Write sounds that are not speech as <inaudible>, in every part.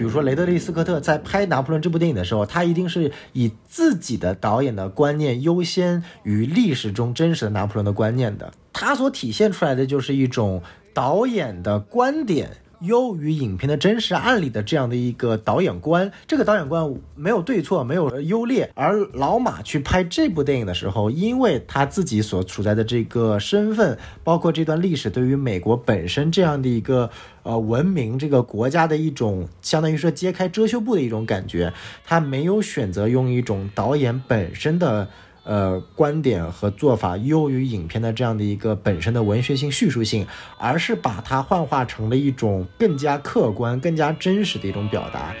比如说雷德利·斯科特在拍《拿破仑》这部电影的时候，他一定是以自己的导演的观念优先于历史中真实的拿破仑的观念的。他所体现出来的就是一种导演的观点。优于影片的真实案例的这样的一个导演观，这个导演观没有对错，没有优劣。而老马去拍这部电影的时候，因为他自己所处在的这个身份，包括这段历史对于美国本身这样的一个呃文明这个国家的一种，相当于说揭开遮羞布的一种感觉，他没有选择用一种导演本身的。呃，观点和做法优于影片的这样的一个本身的文学性叙述性，而是把它幻化成了一种更加客观、更加真实的一种表达。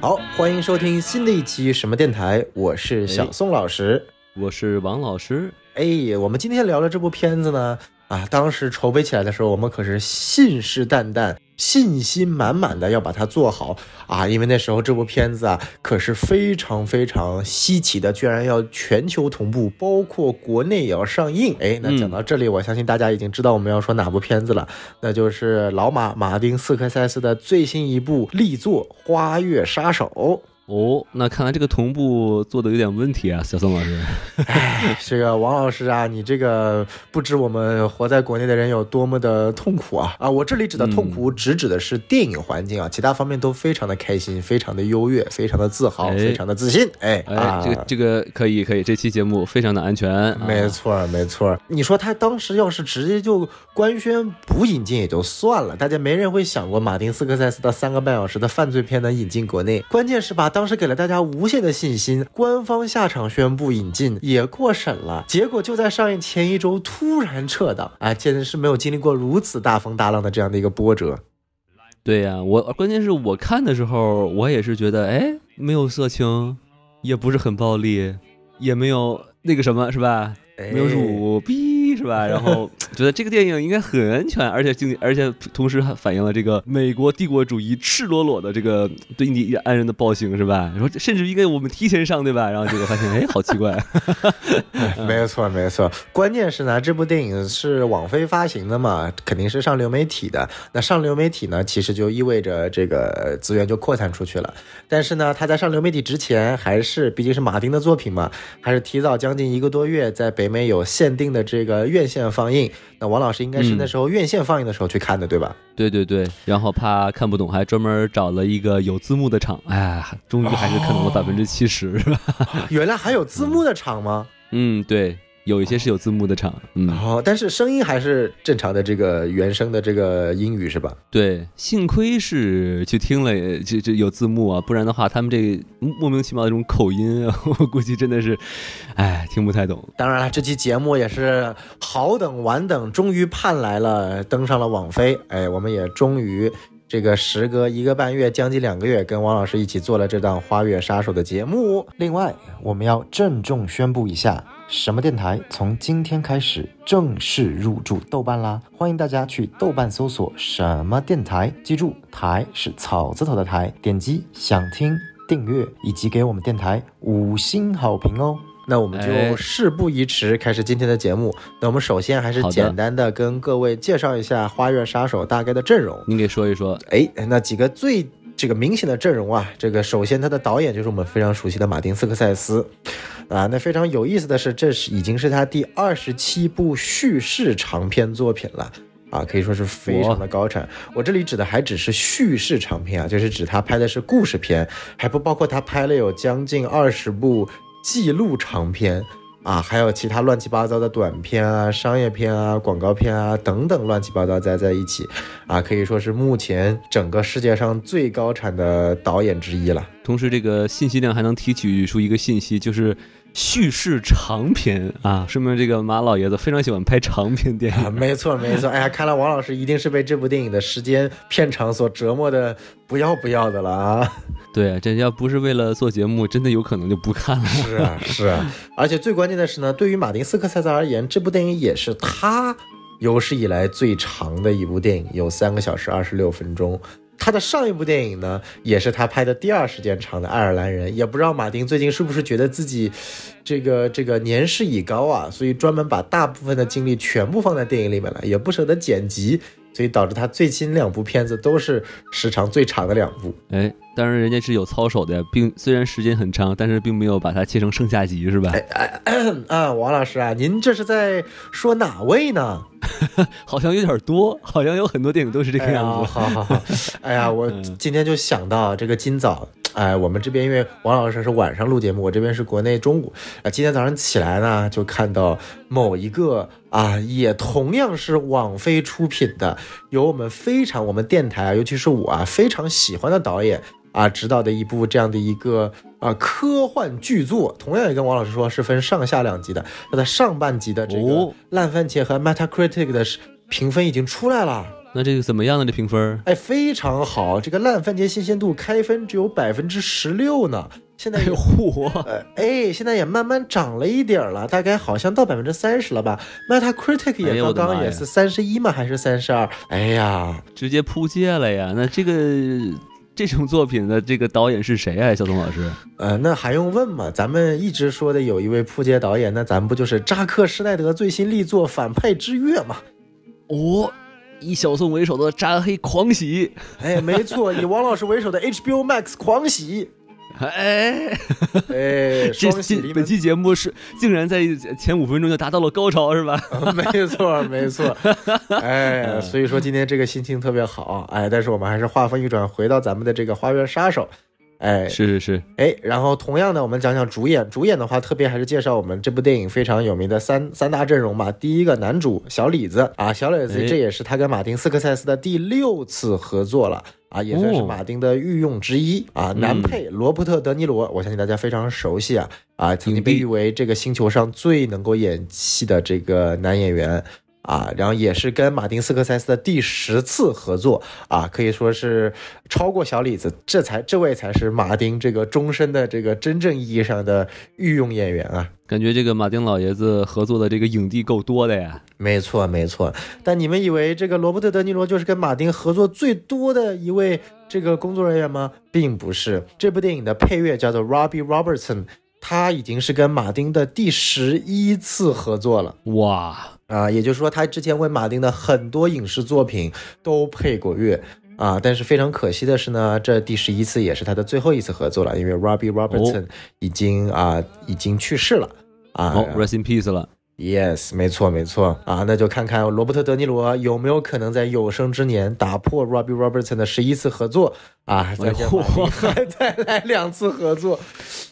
好，欢迎收听新的一期什么电台，我是小宋老师，我是王老师。哎，我们今天聊的这部片子呢，啊，当时筹备起来的时候，我们可是信誓旦旦。信心满满的要把它做好啊！因为那时候这部片子啊，可是非常非常稀奇的，居然要全球同步，包括国内也要上映。哎，那讲到这里，我相信大家已经知道我们要说哪部片子了，那就是老马马丁斯科塞斯的最新一部力作《花月杀手》。哦，那看来这个同步做的有点问题啊，小宋老师。<laughs> 哎，这个王老师啊，你这个不知我们活在国内的人有多么的痛苦啊！啊，我这里指的痛苦，只指的是电影环境啊，其他方面都非常的开心，非常的优越，非常的自豪，非常的自信。哎，哎，这个这个可以可以，这期节目非常的安全。没错没错，你说他当时要是直接就官宣不引进也就算了，大家没人会想过马丁斯科塞斯的三个半小时的犯罪片能引进国内，关键是把。当时给了大家无限的信心，官方下场宣布引进，也过审了，结果就在上映前一周突然撤档，哎，简直是没有经历过如此大风大浪的这样的一个波折。对呀，我关键是我看的时候，我也是觉得，哎，没有色情，也不是很暴力，也没有那个什么，是吧？没有辱逼。是吧？然后 <laughs> 觉得这个电影应该很安全，而且经，而且同时还反映了这个美国帝国主义赤裸裸的这个对印第安人的暴行，是吧？说甚至应该我们提前上，对吧？然后结果发现，哎，好奇怪。<laughs> 没错，没错。关键是呢，这部电影是网飞发行的嘛，肯定是上流媒体的。那上流媒体呢，其实就意味着这个资源就扩散出去了。但是呢，他在上流媒体之前，还是毕竟是马丁的作品嘛，还是提早将近一个多月在北美有限定的这个。院线放映，那王老师应该是那时候院线放映的时候去看的，对吧？对对对，然后怕看不懂，还专门找了一个有字幕的场，哎，终于还是看懂了百分之七十，是吧？<laughs> 原来还有字幕的场吗？嗯，对。有一些是有字幕的场，嗯，好，但是声音还是正常的这个原声的这个英语是吧？对，幸亏是去听了，就就有字幕啊，不然的话，他们这莫名其妙的这种口音，我估计真的是，哎，听不太懂。当然了，这期节目也是好等晚等，终于盼来了，登上了网飞，哎，我们也终于这个时隔一个半月，将近两个月，跟王老师一起做了这档《花月杀手》的节目。另外，我们要郑重宣布一下。什么电台从今天开始正式入驻豆瓣啦！欢迎大家去豆瓣搜索“什么电台”，记住“台”是草字头的“台”，点击想听、订阅以及给我们电台五星好评哦。那我们就事不宜迟，开始今天的节目。那我们首先还是简单的跟各位介绍一下《花月杀手》大概的阵容。您给说一说。哎，那几个最这个明显的阵容啊，这个首先他的导演就是我们非常熟悉的马丁斯科塞斯。啊，那非常有意思的是，这是已经是他第二十七部叙事长篇作品了啊，可以说是非常的高产。我这里指的还只是叙事长篇啊，就是指他拍的是故事片，还不包括他拍了有将近二十部记录长片啊，还有其他乱七八糟的短片啊、商业片啊、广告片啊等等乱七八糟加在一起啊，可以说是目前整个世界上最高产的导演之一了。同时，这个信息量还能提取出一个信息，就是。叙事长篇啊，说明这个马老爷子非常喜欢拍长篇电影。<laughs> 没错没错，哎呀，看来王老师一定是被这部电影的时间片长所折磨的不要不要的了啊！对，这要不是为了做节目，真的有可能就不看了。是啊是啊，<laughs> 而且最关键的是呢，对于马丁斯科塞斯而言，这部电影也是他有史以来最长的一部电影，有三个小时二十六分钟。他的上一部电影呢，也是他拍的第二时间长的《爱尔兰人》，也不知道马丁最近是不是觉得自己这个这个年事已高啊，所以专门把大部分的精力全部放在电影里面了，也不舍得剪辑。所以导致他最新两部片子都是时长最长的两部。哎，当然人家是有操守的，并虽然时间很长，但是并没有把它切成上下集，是吧？哎哎 <clears throat> 啊，王老师啊，您这是在说哪位呢？<laughs> 好像有点多，好像有很多电影都是这个样子。好好好，哎呀，我 <laughs> 今天就想到这个今早。哎，我们这边因为王老师是晚上录节目，我这边是国内中午。啊，今天早上起来呢，就看到某一个啊，也同样是网飞出品的，有我们非常我们电台啊，尤其是我啊非常喜欢的导演啊指导的一部这样的一个啊科幻巨作。同样也跟王老师说是分上下两集的，它的上半集的这个烂番茄和 Metacritic 的评分已经出来了。那这个怎么样呢？这评分？哎，非常好。这个烂番茄新鲜度开分只有百分之十六呢。现在火，哎，现在也慢慢涨了一点了，大概好像到百分之三十了吧。Metacritic 也刚刚也是三十一吗？还是三十二？哎呀，直接扑街了呀！那这个这种作品的这个导演是谁啊？小东老师？呃，那还用问吗？咱们一直说的有一位扑街导演，那咱们不就是扎克施奈德最新力作《反派之月》吗？哦。以小宋为首的扎黑狂喜，哎，没错，以王老师为首的 HBO Max 狂喜，哎。哎，<laughs> 双喜本期节目是竟然在前五分钟就达到了高潮，是吧？<laughs> 没错，没错，哎，<laughs> 所以说今天这个心情特别好，哎，但是我们还是话锋一转，回到咱们的这个花园杀手。哎，是是是，哎，然后同样的，我们讲讲主演。主演的话，特别还是介绍我们这部电影非常有名的三三大阵容吧。第一个男主小李子啊，小李子这也是他跟马丁斯科塞斯的第六次合作了啊，也算是马丁的御用之一啊。男配罗伯特·德尼罗，我相信大家非常熟悉啊啊，曾经被誉为这个星球上最能够演戏的这个男演员。啊，然后也是跟马丁斯科塞斯的第十次合作啊，可以说是超过小李子，这才这位才是马丁这个终身的这个真正意义上的御用演员啊。感觉这个马丁老爷子合作的这个影帝够多的呀。没错没错，但你们以为这个罗伯特·德尼罗就是跟马丁合作最多的一位这个工作人员吗？并不是，这部电影的配乐叫做 Robbie Robertson，他已经是跟马丁的第十一次合作了。哇！啊，也就是说，他之前为马丁的很多影视作品都配过乐啊，但是非常可惜的是呢，这第十一次也是他的最后一次合作了，因为 Robbie Robertson 已经啊已经去世了啊，Rest in peace 了。Yes，没错没错啊，那就看看罗伯特·德尼罗有没有可能在有生之年打破 Robbie Robertson 的十一次合作啊，再还 <laughs> 再来两次合作，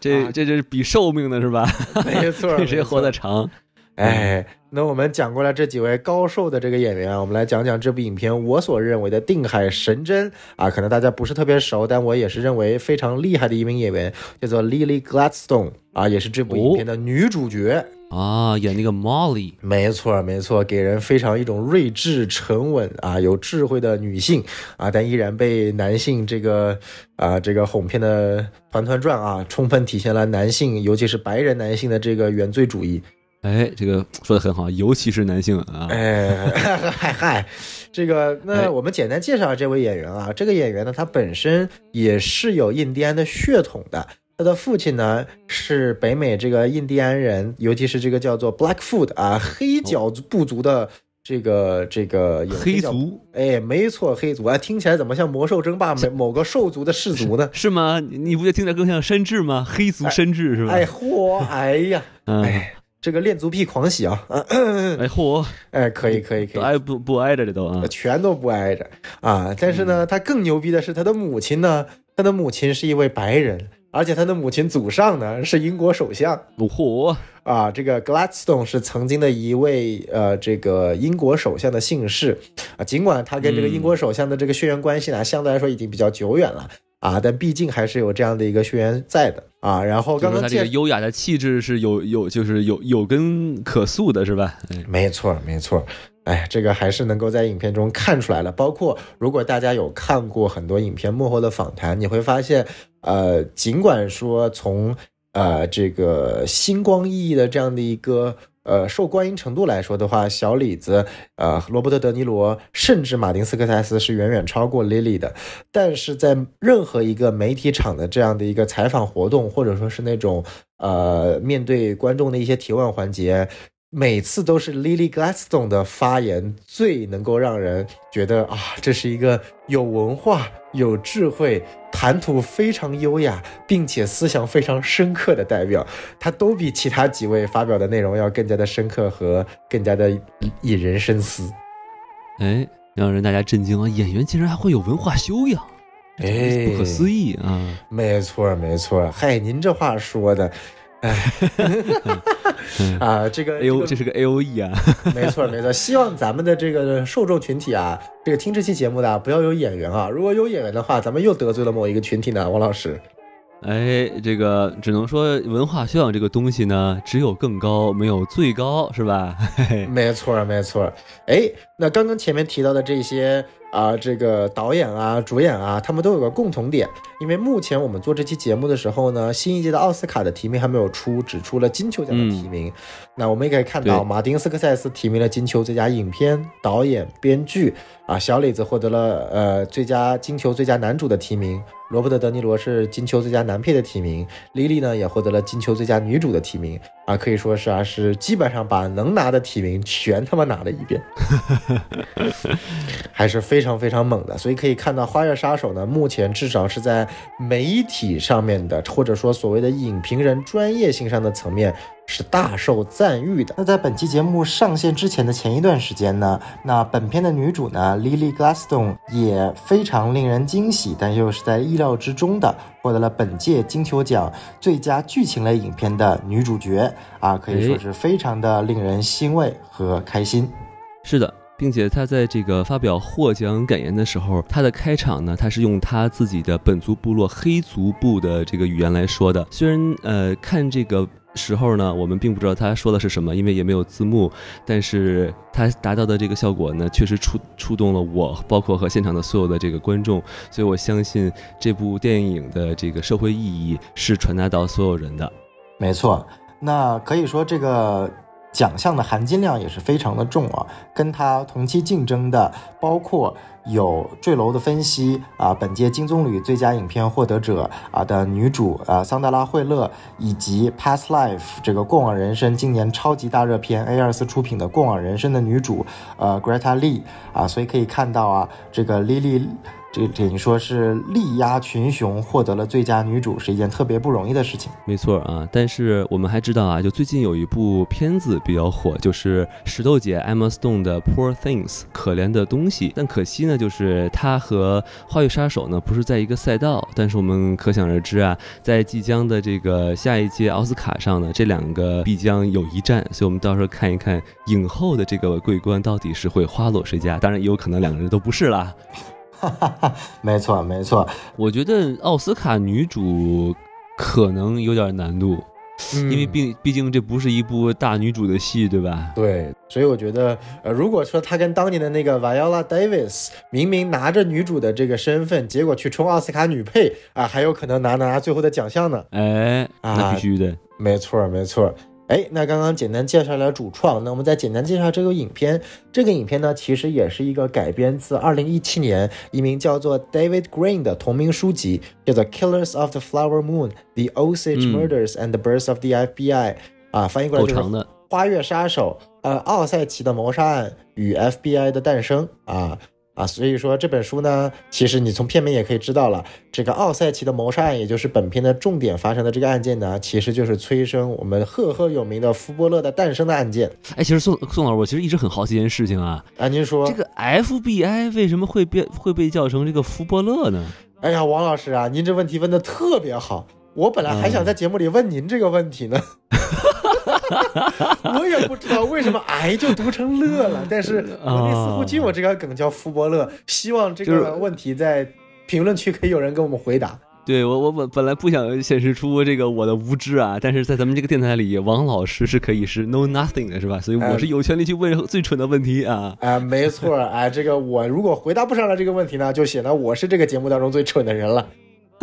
这这就是比寿命的是吧？没错，<laughs> 谁活得长？哎，那我们讲过了这几位高寿的这个演员啊，我们来讲讲这部影片我所认为的定海神针啊，可能大家不是特别熟，但我也是认为非常厉害的一名演员，叫做 Lily Gladstone 啊，也是这部影片的女主角啊，演那个 Molly，没错没错，给人非常一种睿智沉稳啊，有智慧的女性啊，但依然被男性这个啊这个哄骗的团团转啊，充分体现了男性，尤其是白人男性的这个原罪主义。哎，这个说的很好，尤其是男性啊。哎，<laughs> 嗨嗨，这个那我们简单介绍这位演员啊。这个演员呢，他本身也是有印第安的血统的。他的父亲呢是北美这个印第安人，尤其是这个叫做 Blackfoot 啊黑脚部族的这个这个黑族。哎，没错，黑族啊，听起来怎么像魔兽争霸某某个兽族的氏族呢？是吗？你不觉得听起来更像山治吗？黑族山治是吧？哎嚯，哎呀，哎。这个恋足癖狂喜啊！哎 <clears throat> 嚯，哎可以可以可以，挨不不挨着这都啊，全都不挨着啊！但是呢，他更牛逼的是他的母亲呢，他的母亲是一位白人，而且他的母亲祖上呢是英国首相。嚯啊！这个 Gladstone 是曾经的一位呃这个英国首相的姓氏啊，尽管他跟这个英国首相的这个血缘关系呢相对来说已经比较久远了。啊，但毕竟还是有这样的一个学员在的啊。然后刚刚他这个优雅的气质是有有就是有有根可塑的，是吧？没错，没错。哎，这个还是能够在影片中看出来了。包括如果大家有看过很多影片幕后的访谈，你会发现，呃，尽管说从呃这个星光熠熠的这样的一个呃受欢迎程度来说的话，小李子、呃罗伯特·德尼罗，甚至马丁·斯科塞斯是远远超过 Lily 的。但是在任何一个媒体场的这样的一个采访活动，或者说是那种呃面对观众的一些提问环节。每次都是 Lily Gladstone 的发言最能够让人觉得啊，这是一个有文化、有智慧、谈吐非常优雅，并且思想非常深刻的代表。他都比其他几位发表的内容要更加的深刻和更加的引人深思。哎，让人大家震惊啊！演员竟然还会有文化修养，哎，不可思议啊！没错，没错。嗨，您这话说的。<laughs> 啊，这个 A O 这是个 A O E 啊，<laughs> 没错没错。希望咱们的这个受众群体啊，这个听这期节目的不要有演员啊，如果有演员的话，咱们又得罪了某一个群体呢，王老师。哎，这个只能说文化修养这个东西呢，只有更高，没有最高，是吧？<laughs> 没错没错。哎，那刚刚前面提到的这些。啊，这个导演啊，主演啊，他们都有个共同点，因为目前我们做这期节目的时候呢，新一届的奥斯卡的提名还没有出，只出了金球奖的提名。那我们也可以看到，马丁斯科塞斯提名了金球最佳影片、导演、编剧，啊，小李子获得了呃最佳金球最佳男主的提名。罗伯特·德尼罗是金球最佳男配的提名，莉莉呢也获得了金球最佳女主的提名啊，可以说是啊是基本上把能拿的提名全他妈拿了一遍，<laughs> 还是非常非常猛的。所以可以看到，《花月杀手》呢，目前至少是在媒体上面的，或者说所谓的影评人专业性上的层面。是大受赞誉的。那在本期节目上线之前的前一段时间呢，那本片的女主呢，Lily Gladstone 也非常令人惊喜，但又是在意料之中的，获得了本届金球奖最佳剧情类影片的女主角啊，可以说是非常的令人欣慰和开心。是的，并且她在这个发表获奖感言的时候，她的开场呢，她是用她自己的本族部落黑族部的这个语言来说的。虽然呃，看这个。时候呢，我们并不知道他说的是什么，因为也没有字幕。但是他达到的这个效果呢，确实触触动了我，包括和现场的所有的这个观众。所以我相信这部电影的这个社会意义是传达到所有人的。没错，那可以说这个。奖项的含金量也是非常的重啊，跟他同期竞争的包括有《坠楼的分析》啊，本届金棕榈最佳影片获得者啊的女主啊桑德拉惠勒，以及《Past Life》这个过往人生今年超级大热片 A 二四出品的过往人生的女主呃 Greta Lee 啊，所以可以看到啊这个 Lily。这等于说是力压群雄，获得了最佳女主，是一件特别不容易的事情。没错啊，但是我们还知道啊，就最近有一部片子比较火，就是石头姐 Emma Stone 的《Poor Things》可怜的东西。但可惜呢，就是她和《花月杀手》呢不是在一个赛道。但是我们可想而知啊，在即将的这个下一届奥斯卡上呢，这两个必将有一战。所以我们到时候看一看影后的这个桂冠到底是会花落谁家。当然也有可能两个人都不是啦。<laughs> 没错，没错。我觉得奥斯卡女主可能有点难度，因为毕毕竟这不是一部大女主的戏，对吧？对，所以我觉得，呃，如果说她跟当年的那个 Viola Davis 明明拿着女主的这个身份，结果去冲奥斯卡女配啊，还有可能拿拿最后的奖项呢。哎，那必须的，没错，没错。哎，那刚刚简单介绍了主创，那我们再简单介绍这个影片。这个影片呢，其实也是一个改编自2017年一名叫做 David Green 的同名书籍，叫做《Killers of the Flower Moon: The Osage Murders and the Birth of the FBI》啊，翻译过来就是《花月杀手》呃，奥赛奇的谋杀案与 FBI 的诞生啊。啊，所以说这本书呢，其实你从片名也可以知道了，这个奥赛奇的谋杀案，也就是本片的重点发生的这个案件呢，其实就是催生我们赫赫有名的福伯勒的诞生的案件。哎，其实宋宋老师，我其实一直很好奇一件事情啊，啊，您说这个 FBI 为什么会变会被叫成这个福伯勒呢？哎呀，王老师啊，您这问题问的特别好，我本来还想在节目里问您这个问题呢。<laughs> <laughs> 我也不知道为什么癌就读成乐了，但是国内似乎就有这个梗叫福伯乐。希望这个问题在评论区可以有人给我们回答。对我，我本本来不想显示出这个我的无知啊，但是在咱们这个电台里，王老师是可以是 know nothing 的，是吧？所以我是有权利去问最蠢的问题啊！啊，没错，哎，这个我如果回答不上来这个问题呢，就显得我是这个节目当中最蠢的人了。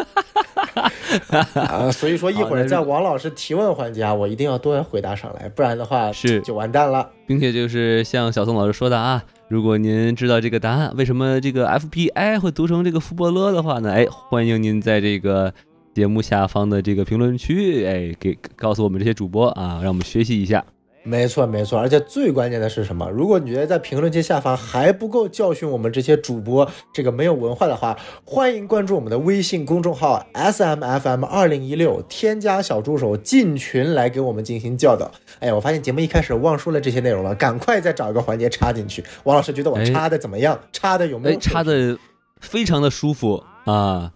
<laughs> 啊，所以说一会儿在王老师提问环节啊，我一定要多回答上来，不然的话是就完蛋了。并且就是像小宋老师说的啊，如果您知道这个答案，为什么这个 FBI 会读成这个福伯勒的话呢？哎，欢迎您在这个节目下方的这个评论区，哎，给告诉我们这些主播啊，让我们学习一下。没错，没错，而且最关键的是什么？如果你觉得在评论区下方还不够教训我们这些主播这个没有文化的话，欢迎关注我们的微信公众号 S M F M 二零一六，添加小助手进群来给我们进行教导。哎呀，我发现节目一开始忘说了这些内容了，赶快再找一个环节插进去。王老师觉得我插的怎么样？插的有没有？插的非常的舒服啊。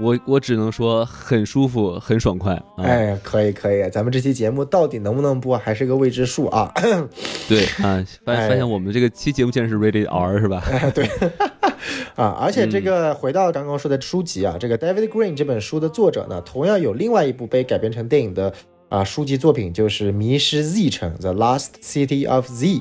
我我只能说很舒服，很爽快。哎，可以可以，咱们这期节目到底能不能播，还是个未知数啊。<laughs> 对啊，<laughs> 发发现我们这个期节目竟然是 Rated R 是吧？<laughs> 对，啊，而且这个回到刚刚说的书籍啊，这个 David Green 这本书的作者呢，同样有另外一部被改编成电影的啊书籍作品，就是《迷失 Z 城》The Last City of Z。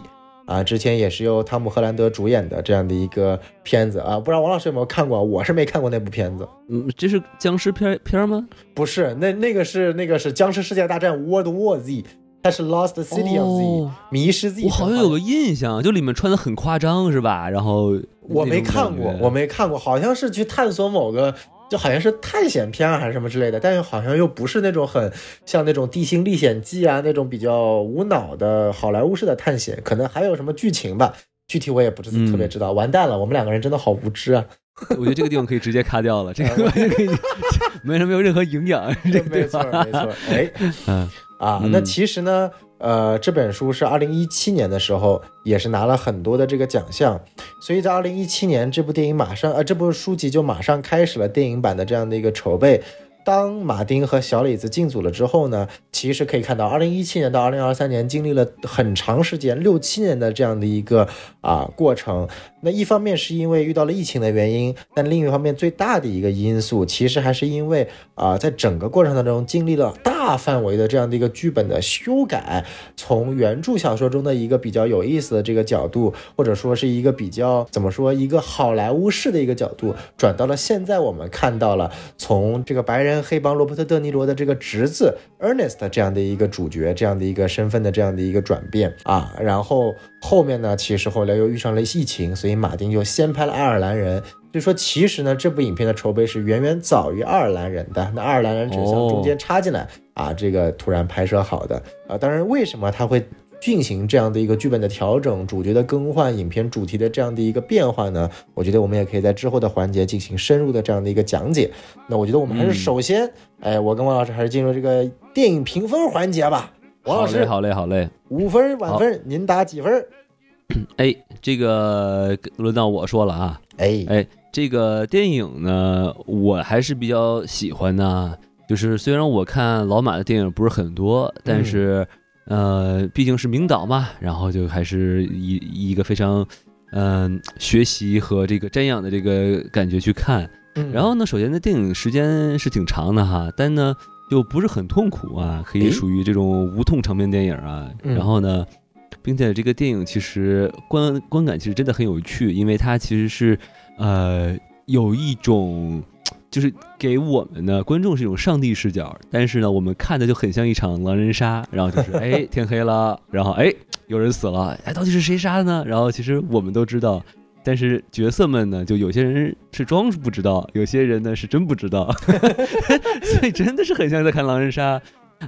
啊，之前也是由汤姆·赫兰德主演的这样的一个片子啊，不知道王老师有没有看过？我是没看过那部片子。嗯，这是僵尸片片吗？不是，那那个是那个是僵尸世界大战 World War Z，它是 Lost City of Z，迷失 Z。我好像有个印象，就里面穿的很夸张，是吧？然后我没看过，我没看过，好像是去探索某个。就好像是探险片还是什么之类的，但是好像又不是那种很像那种《地心历险记》啊那种比较无脑的好莱坞式的探险，可能还有什么剧情吧，具体我也不是特别知道。完蛋了，我们两个人真的好无知啊！<laughs> 我觉得这个地方可以直接卡掉了，这个可以，<laughs> 没没有任何营养，这没错没错。哎，<laughs> 嗯啊，那其实呢。呃，这本书是二零一七年的时候，也是拿了很多的这个奖项，所以在二零一七年，这部电影马上，呃，这部书籍就马上开始了电影版的这样的一个筹备。当马丁和小李子进组了之后呢，其实可以看到，二零一七年到二零二三年经历了很长时间，六七年的这样的一个啊过程。那一方面是因为遇到了疫情的原因，但另一方面最大的一个因素，其实还是因为啊，在整个过程当中经历了大范围的这样的一个剧本的修改，从原著小说中的一个比较有意思的这个角度，或者说是一个比较怎么说一个好莱坞式的一个角度，转到了现在我们看到了从这个白人。黑帮罗伯特·德尼罗的这个侄子 Ernest 这样的一个主角，这样的一个身份的这样的一个转变啊，然后后面呢，其实后来又遇上了疫情，所以马丁就先拍了爱尔兰人。所以说，其实呢，这部影片的筹备是远远早于爱尔兰人的。那爱尔兰人只是从中间插进来啊，这个突然拍摄好的啊。当然，为什么他会？进行这样的一个剧本的调整、主角的更换、影片主题的这样的一个变化呢？我觉得我们也可以在之后的环节进行深入的这样的一个讲解。那我觉得我们还是首先，哎，我跟王老师还是进入这个电影评分环节吧。王老师，好嘞，好嘞，五分满分，您打几分？<clears throat> 哎，这个轮到我说了啊。哎哎，这个电影呢，我还是比较喜欢的。就是虽然我看老马的电影不是很多，但是。呃，毕竟是名导嘛，然后就还是以一个非常，嗯，学习和这个瞻仰的这个感觉去看。然后呢，首先呢，电影时间是挺长的哈，但呢又不是很痛苦啊，可以属于这种无痛长篇电影啊。然后呢，并且这个电影其实观观感其实真的很有趣，因为它其实是呃有一种。就是给我们的观众是一种上帝视角，但是呢，我们看的就很像一场狼人杀，然后就是 <laughs> 哎天黑了，然后哎有人死了，哎到底是谁杀的呢？然后其实我们都知道，但是角色们呢，就有些人是装不知道，有些人呢是真不知道，<laughs> 所以真的是很像在看狼人杀，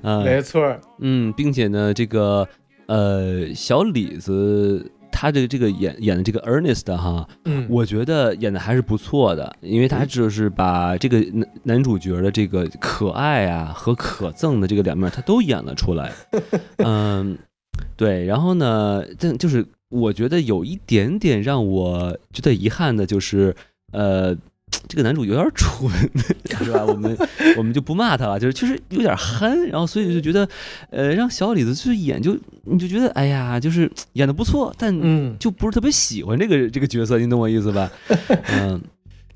啊，没错，嗯，并且呢，这个呃小李子。他的这个演演的这个 Ernest 哈，嗯，我觉得演的还是不错的，因为他就是把这个男男主角的这个可爱啊和可憎的这个两面他都演了出来，<laughs> 嗯，对，然后呢，但就是我觉得有一点点让我觉得遗憾的就是，呃。<tsk> 这个男主有点蠢，<laughs> 是吧？我们 <laughs> 我们就不骂他了，就是确实有点憨，然后所以就觉得，呃，让小李子去演，就你就觉得，哎呀，就是 <tsk> 演的不错，但就不是特别喜欢这个这个角色，你懂我意思吧？<laughs> 嗯，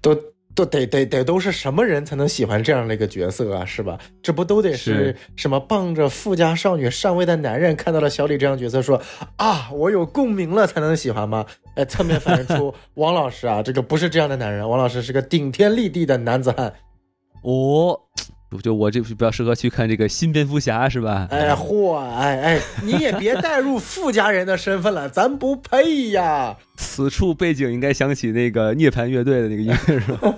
都。都得得得都是什么人才能喜欢这样的一个角色啊，是吧？这不都得是什么傍着富家少女上位的男人看到了小李这样角色，说啊，我有共鸣了才能喜欢吗？哎，侧面反映出王老师啊，这个不是这样的男人，王老师是个顶天立地的男子汉。<laughs> 哦，就我这比较适合去看这个新蝙蝠侠是吧？哎嚯，哎哎，你也别带入富家人的身份了，咱不配呀。此处背景应该响起那个涅槃乐队的那个音乐是吧？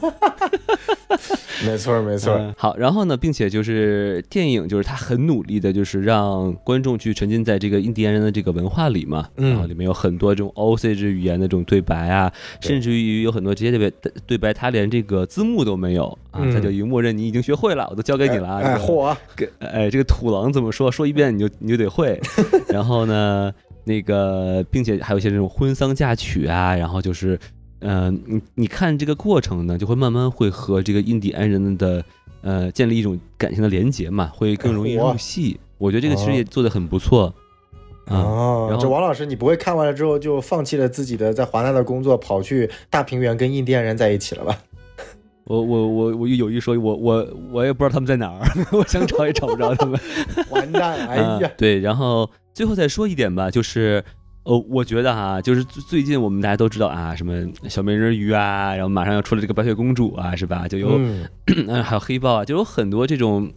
<laughs> <laughs> 没错没错。好，然后呢，并且就是电影，就是他很努力的，就是让观众去沉浸在这个印第安人的这个文化里嘛。嗯。然后里面有很多这种 Osage 语言的这种对白啊，甚至于有很多直接对白对白，他连这个字幕都没有啊，他就已经默认你已经学会了，我都交给你了。哎嚯！哎，这个土狼怎么说？说一遍你就你就得会。<laughs> 然后呢？那个，并且还有一些这种婚丧嫁娶啊，然后就是，嗯，你你看这个过程呢，就会慢慢会和这个印第安人的呃建立一种感情的连结嘛，会更容易入戏。我觉得这个其实也做的很不错。哦，然后这王老师，你不会看完了之后就放弃了自己的在华纳的工作，跑去大平原跟印第安人在一起了吧？<laughs> 我我我我有一说，我我我也不知道他们在哪儿，<laughs> 我想找也找不着他们。<laughs> 完蛋！哎呀，对，然后。最后再说一点吧，就是，呃，我觉得哈，就是最近我们大家都知道啊，什么小美人鱼啊，然后马上要出了这个白雪公主啊，是吧？就有，嗯，<clears throat> 还有黑豹啊，就有很多这种，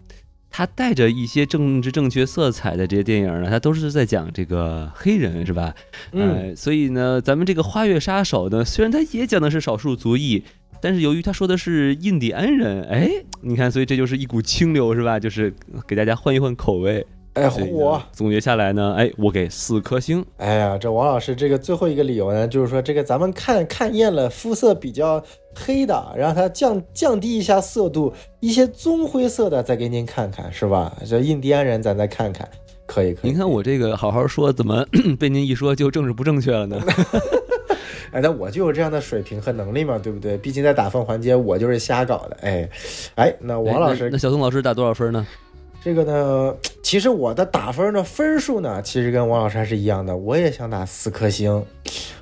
它带着一些政治正确色彩的这些电影呢，它都是在讲这个黑人，是吧？嗯，所以呢，咱们这个花月杀手呢，虽然它也讲的是少数族裔，但是由于他说的是印第安人，哎，你看，所以这就是一股清流，是吧？就是给大家换一换口味。哎，火！总结下来呢，哎，我给四颗星。哎呀，这王老师这个最后一个理由呢，就是说这个咱们看看厌了肤色比较黑的，让它降降低一下色度，一些棕灰色的再给您看看，是吧？这印第安人咱再看看，可以可以。您看我这个好好说，怎么 <coughs> 被您一说就政治不正确了呢？<laughs> 哎，那我就有这样的水平和能力嘛，对不对？毕竟在打分环节，我就是瞎搞的。哎，哎，那王老师，那小宋老师打多少分呢？这个呢，其实我的打分呢分数呢，其实跟王老师还是一样的，我也想打四颗星，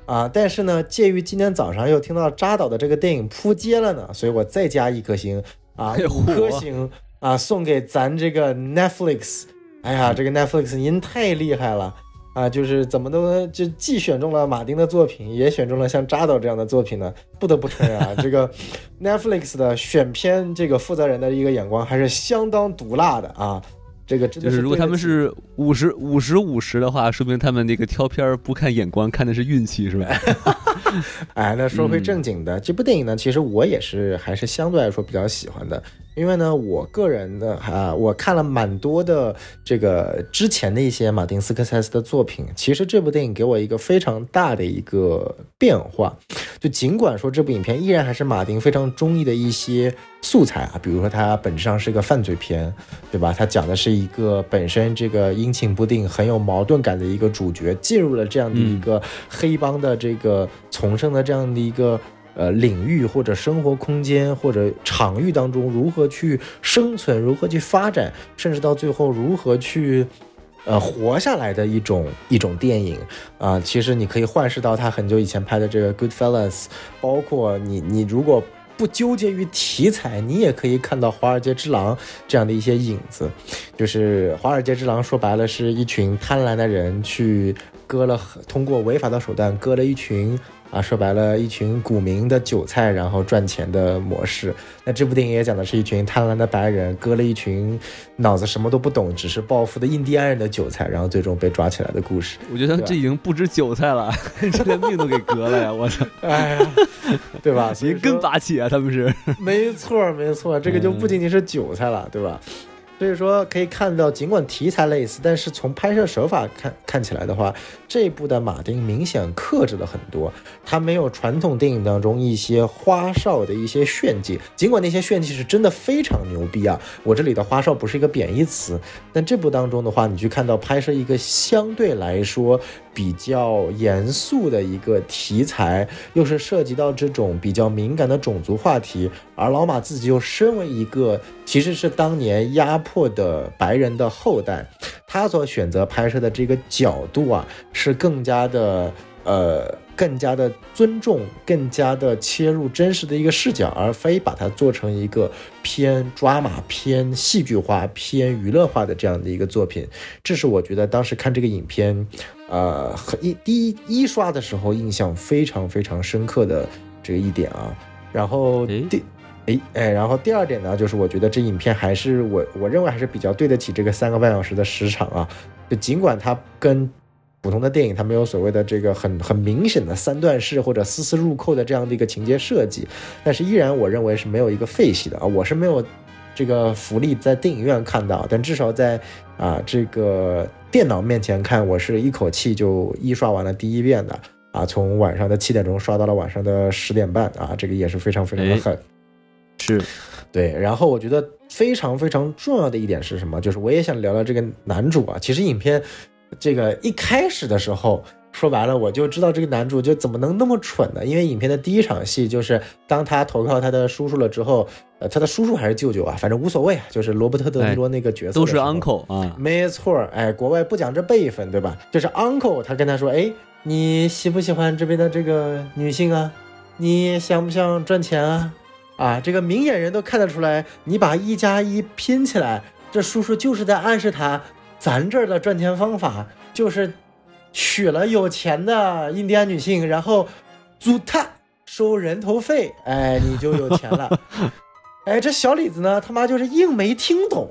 啊，但是呢，介于今天早上又听到扎导的这个电影扑街了呢，所以我再加一颗星，啊，五颗星啊，送给咱这个 Netflix，哎呀，这个 Netflix 您太厉害了。啊，就是怎么都就既选中了马丁的作品，也选中了像扎导这样的作品呢？不得不承认啊，这个 <laughs> Netflix 的选片这个负责人的一个眼光还是相当毒辣的啊。这个就是如果他们是五十五十五十的话，说明他们那个挑片不看眼光，看的是运气，是吧？<laughs> 哎，那说回正经的，这部电影呢，其实我也是还是相对来说比较喜欢的。因为呢，我个人的啊，我看了蛮多的这个之前的一些马丁斯科塞斯的作品。其实这部电影给我一个非常大的一个变化，就尽管说这部影片依然还是马丁非常中意的一些素材啊，比如说它本质上是一个犯罪片，对吧？它讲的是一个本身这个阴晴不定、很有矛盾感的一个主角进入了这样的一个黑帮的这个丛生的这样的一个。呃，领域或者生活空间或者场域当中，如何去生存，如何去发展，甚至到最后如何去，呃，活下来的一种一种电影啊，其实你可以幻视到他很久以前拍的这个《Goodfellas》，包括你你如果不纠结于题材，你也可以看到《华尔街之狼》这样的一些影子，就是《华尔街之狼》说白了是一群贪婪的人去割了，通过违法的手段割了一群。啊，说白了，一群股民的韭菜，然后赚钱的模式。那这部电影也讲的是一群贪婪的白人割了一群脑子什么都不懂，只是暴富的印第安人的韭菜，然后最终被抓起来的故事。我觉得这已经不止韭菜了，<laughs> 这连命都给割了呀！我操，哎呀，对吧？人根拔起啊，他们是。<laughs> 没错，没错，这个就不仅仅是韭菜了，对吧？所以说可以看到，尽管题材类似，但是从拍摄手法看看起来的话，这部的马丁明显克制了很多。他没有传统电影当中一些花哨的一些炫技，尽管那些炫技是真的非常牛逼啊。我这里的花哨不是一个贬义词，但这部当中的话，你去看到拍摄一个相对来说。比较严肃的一个题材，又是涉及到这种比较敏感的种族话题，而老马自己又身为一个其实是当年压迫的白人的后代，他所选择拍摄的这个角度啊，是更加的呃。更加的尊重，更加的切入真实的一个视角，而非把它做成一个偏抓马、偏戏剧化、偏娱乐化的这样的一个作品。这是我觉得当时看这个影片，呃，很一第一一刷的时候印象非常非常深刻的这个一点啊。然后第哎哎，然后第二点呢，就是我觉得这影片还是我我认为还是比较对得起这个三个半小时的时长啊。就尽管它跟普通的电影它没有所谓的这个很很明显的三段式或者丝丝入扣的这样的一个情节设计，但是依然我认为是没有一个废戏的啊。我是没有这个福利在电影院看到，但至少在啊这个电脑面前看，我是一口气就一刷完了第一遍的啊，从晚上的七点钟刷到了晚上的十点半啊，这个也是非常非常的狠。是，对，然后我觉得非常非常重要的一点是什么？就是我也想聊聊这个男主啊。其实影片这个一开始的时候，说白了我就知道这个男主就怎么能那么蠢呢？因为影片的第一场戏就是当他投靠他的叔叔了之后，呃，他的叔叔还是舅舅啊，反正无所谓啊，就是罗伯特·德尼罗那个角色都是 uncle 啊，没错，哎，国外不讲这辈分，对吧？就是 uncle，他跟他说，哎，你喜不喜欢这边的这个女性啊？你想不想赚钱啊？啊，这个明眼人都看得出来，你把一加一拼起来，这叔叔就是在暗示他，咱这儿的赚钱方法就是娶了有钱的印第安女性，然后租她收人头费，哎，你就有钱了。<laughs> 哎，这小李子呢，他妈就是硬没听懂，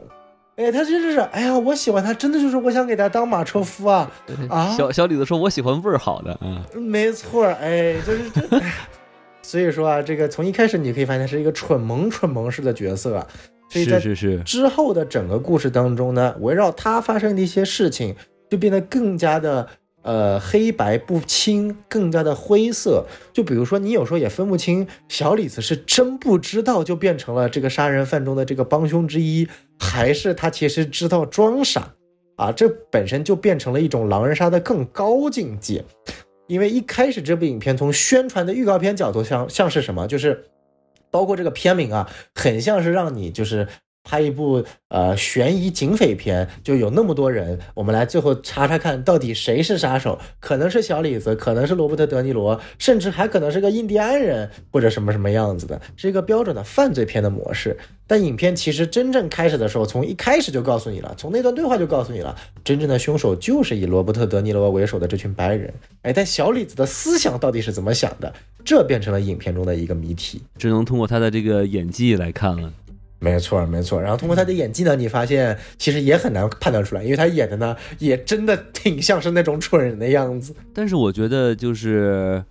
哎，他真的是，哎呀，我喜欢他，真的就是我想给他当马车夫啊啊！小小李子说，我喜欢味儿好的，嗯，没错，哎，就是这。<laughs> 所以说啊，这个从一开始你可以发现是一个蠢萌蠢萌式的角色啊，所以在是是之后的整个故事当中呢，围绕他发生的一些事情就变得更加的呃黑白不清，更加的灰色。就比如说你有时候也分不清小李子是真不知道就变成了这个杀人犯中的这个帮凶之一，还是他其实知道装傻啊，这本身就变成了一种狼人杀的更高境界。因为一开始这部影片从宣传的预告片角度像像是什么，就是包括这个片名啊，很像是让你就是。拍一部呃悬疑警匪片，就有那么多人，我们来最后查查看到底谁是杀手，可能是小李子，可能是罗伯特·德尼罗，甚至还可能是个印第安人或者什么什么样子的，是一个标准的犯罪片的模式。但影片其实真正开始的时候，从一开始就告诉你了，从那段对话就告诉你了，真正的凶手就是以罗伯特·德尼罗为首的这群白人。哎，但小李子的思想到底是怎么想的？这变成了影片中的一个谜题，只能通过他的这个演技来看了。没错，没错。然后通过他的演技呢，你发现其实也很难判断出来，因为他演的呢，也真的挺像是那种蠢人的样子。但是我觉得，就是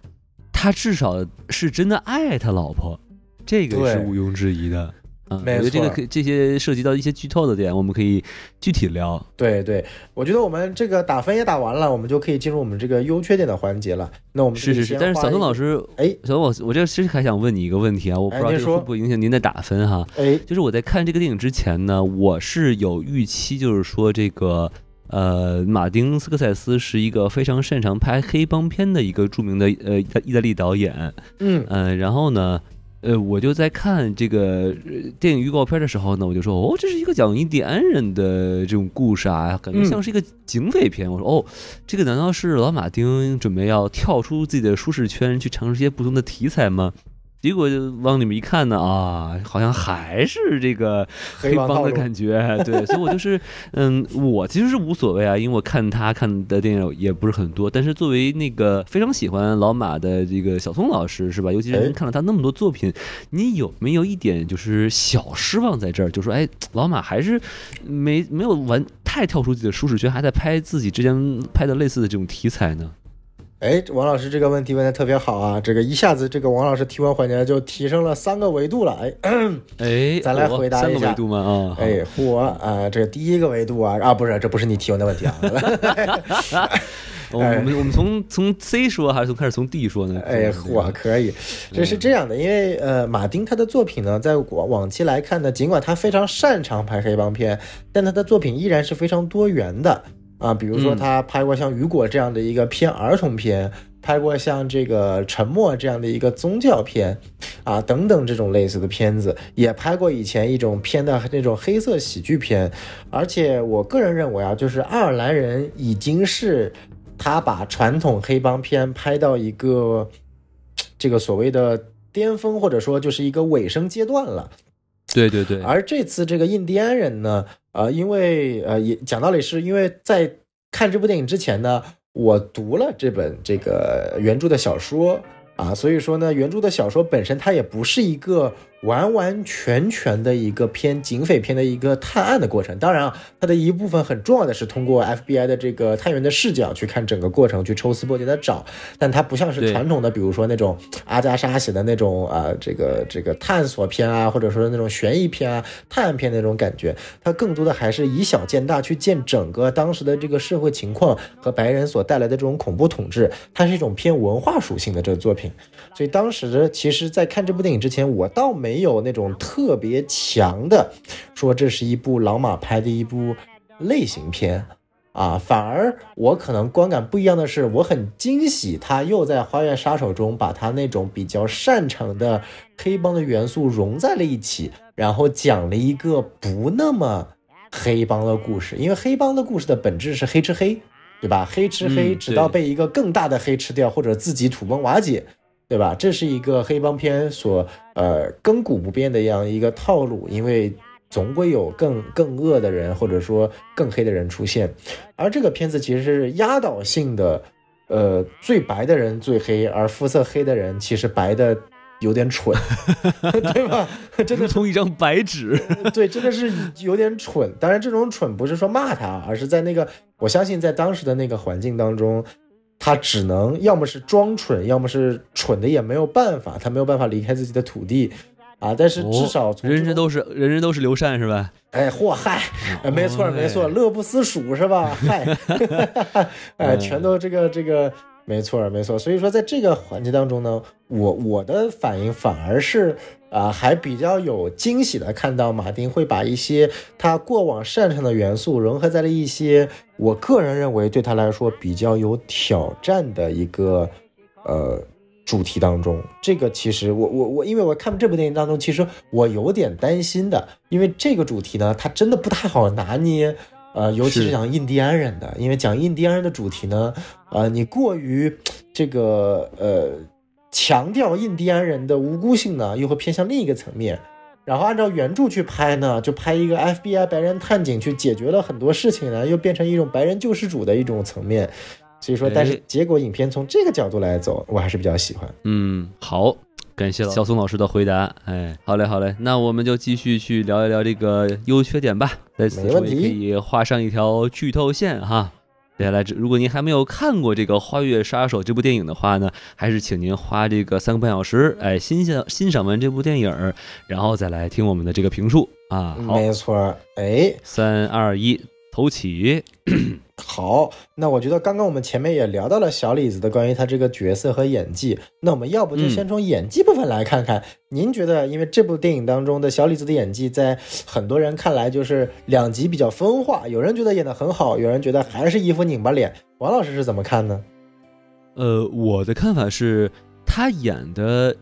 他至少是真的爱他老婆，这个是毋庸置疑的。嗯，我觉得这个可这些涉及到一些剧透的点，我们可以具体聊。对对，我觉得我们这个打分也打完了，我们就可以进入我们这个优缺点的环节了。那我们是是是，但是小宋老师，哎，小宋老师，我这其实还想问你一个问题啊，我不知道这个会不会影响您的打分哈？哎，就是我在看这个电影之前呢，我是有预期，就是说这个呃，马丁斯科塞斯是一个非常擅长拍黑帮片的一个著名的呃意大利导演，嗯嗯，然后呢。呃，我就在看这个电影预告片的时候呢，我就说，哦，这是一个讲印第安人的这种故事啊，感觉像是一个警匪片。我说，哦，这个难道是老马丁准备要跳出自己的舒适圈，去尝试一些不同的题材吗？结果就往里面一看呢，啊，好像还是这个 <laughs> 黑帮的感觉，对，所以我就是，<laughs> 嗯，我其实是无所谓啊，因为我看他看的电影也不是很多，但是作为那个非常喜欢老马的这个小松老师是吧？尤其是看了他那么多作品，你有没有一点就是小失望在这儿？就说，哎，老马还是没没有完太跳出自己的舒适圈，还在拍自己之前拍的类似的这种题材呢？哎，王老师这个问题问的特别好啊！这个一下子，这个王老师提问环节就提升了三个维度了。哎，哎，<coughs> 咱来回答一下。三个维度吗？啊，哎，我啊，这个第一个维度啊，啊，不是，这不是你提问的问题啊。<laughs> 我们我们从从 C 说还是从开始从 D 说呢？哎，我可以，这是这样的，因为呃，马丁他的作品呢，在往往期来看呢，尽管他非常擅长拍黑帮片，但他的作品依然是非常多元的。啊，比如说他拍过像《雨果》这样的一个偏儿童片，拍过像这个《沉默》这样的一个宗教片，啊等等这种类似的片子，也拍过以前一种偏的那种黑色喜剧片。而且我个人认为啊，就是《爱尔兰人》已经是他把传统黑帮片拍到一个这个所谓的巅峰，或者说就是一个尾声阶段了。对对对。而这次这个印第安人呢？呃，因为呃，也讲道理，是因为在看这部电影之前呢，我读了这本这个原著的小说啊，所以说呢，原著的小说本身它也不是一个完完全全的一个偏警匪片的一个探案的过程。当然啊，它的一部分很重要的是通过 FBI 的这个探员的视角去看整个过程，去抽丝剥茧的找。但它不像是传统的，比如说那种阿加莎写的那种啊，这个这个探索片啊，或者说那种悬疑片啊、探案片那种感觉。它更多的还是以小见大，去见整个当时的这个社会情况和白人所带来的这种恐怖统治。它是一种偏文化属性的这个作品。所以当时其实，在看这部电影之前，我倒没有那种特别强的说这是一部老马拍的一部类型片啊，反而我可能观感不一样的是，我很惊喜他又在《花月杀手》中把他那种比较擅长的黑帮的元素融在了一起，然后讲了一个不那么黑帮的故事，因为黑帮的故事的本质是黑吃黑，对吧？黑吃黑，直到被一个更大的黑吃掉，或者自己土崩瓦解。对吧？这是一个黑帮片所呃亘古不变的这样一个套路，因为总归有更更恶的人，或者说更黑的人出现。而这个片子其实是压倒性的，呃，最白的人最黑，而肤色黑的人其实白的有点蠢，<laughs> 对吧？真的从一张白纸，对，真的是有点蠢。当然，这种蠢不是说骂他，而是在那个我相信在当时的那个环境当中。他只能要么是装蠢，要么是蠢的也没有办法，他没有办法离开自己的土地，啊！但是至少人人都是人人都是刘禅是吧？哎，嚯嗨，没错没错，乐不思蜀是吧？嗨，<laughs> 哎，全都这个这个。没错，没错。所以说，在这个环节当中呢，我我的反应反而是啊，还比较有惊喜的，看到马丁会把一些他过往擅长的元素融合在了一些我个人认为对他来说比较有挑战的一个呃主题当中。这个其实我我我，因为我看这部电影当中，其实我有点担心的，因为这个主题呢，它真的不太好拿捏。呃，尤其是讲印第安人的，因为讲印第安人的主题呢，呃，你过于这个呃强调印第安人的无辜性呢，又会偏向另一个层面。然后按照原著去拍呢，就拍一个 FBI 白人探警去解决了很多事情呢，又变成一种白人救世主的一种层面。所以说，但是结果影片从这个角度来走，我还是比较喜欢。嗯，好。感谢小宋老师的回答，哎，好嘞，好嘞，那我们就继续去聊一聊这个优缺点吧。在此处也可以画上一条剧透线哈。接下来，如果您还没有看过这个《花月杀手》这部电影的话呢，还是请您花这个三个半小时，哎，欣赏欣赏完这部电影，然后再来听我们的这个评述啊。没错，哎，三二一，投起。<coughs> 好，那我觉得刚刚我们前面也聊到了小李子的关于他这个角色和演技，那我们要不就先从演技部分来看看，您觉得，因为这部电影当中的小李子的演技，在很多人看来就是两极比较分化，有人觉得演得很好，有人觉得还是一副拧巴脸。王老师是怎么看呢？呃，我的看法是，他演的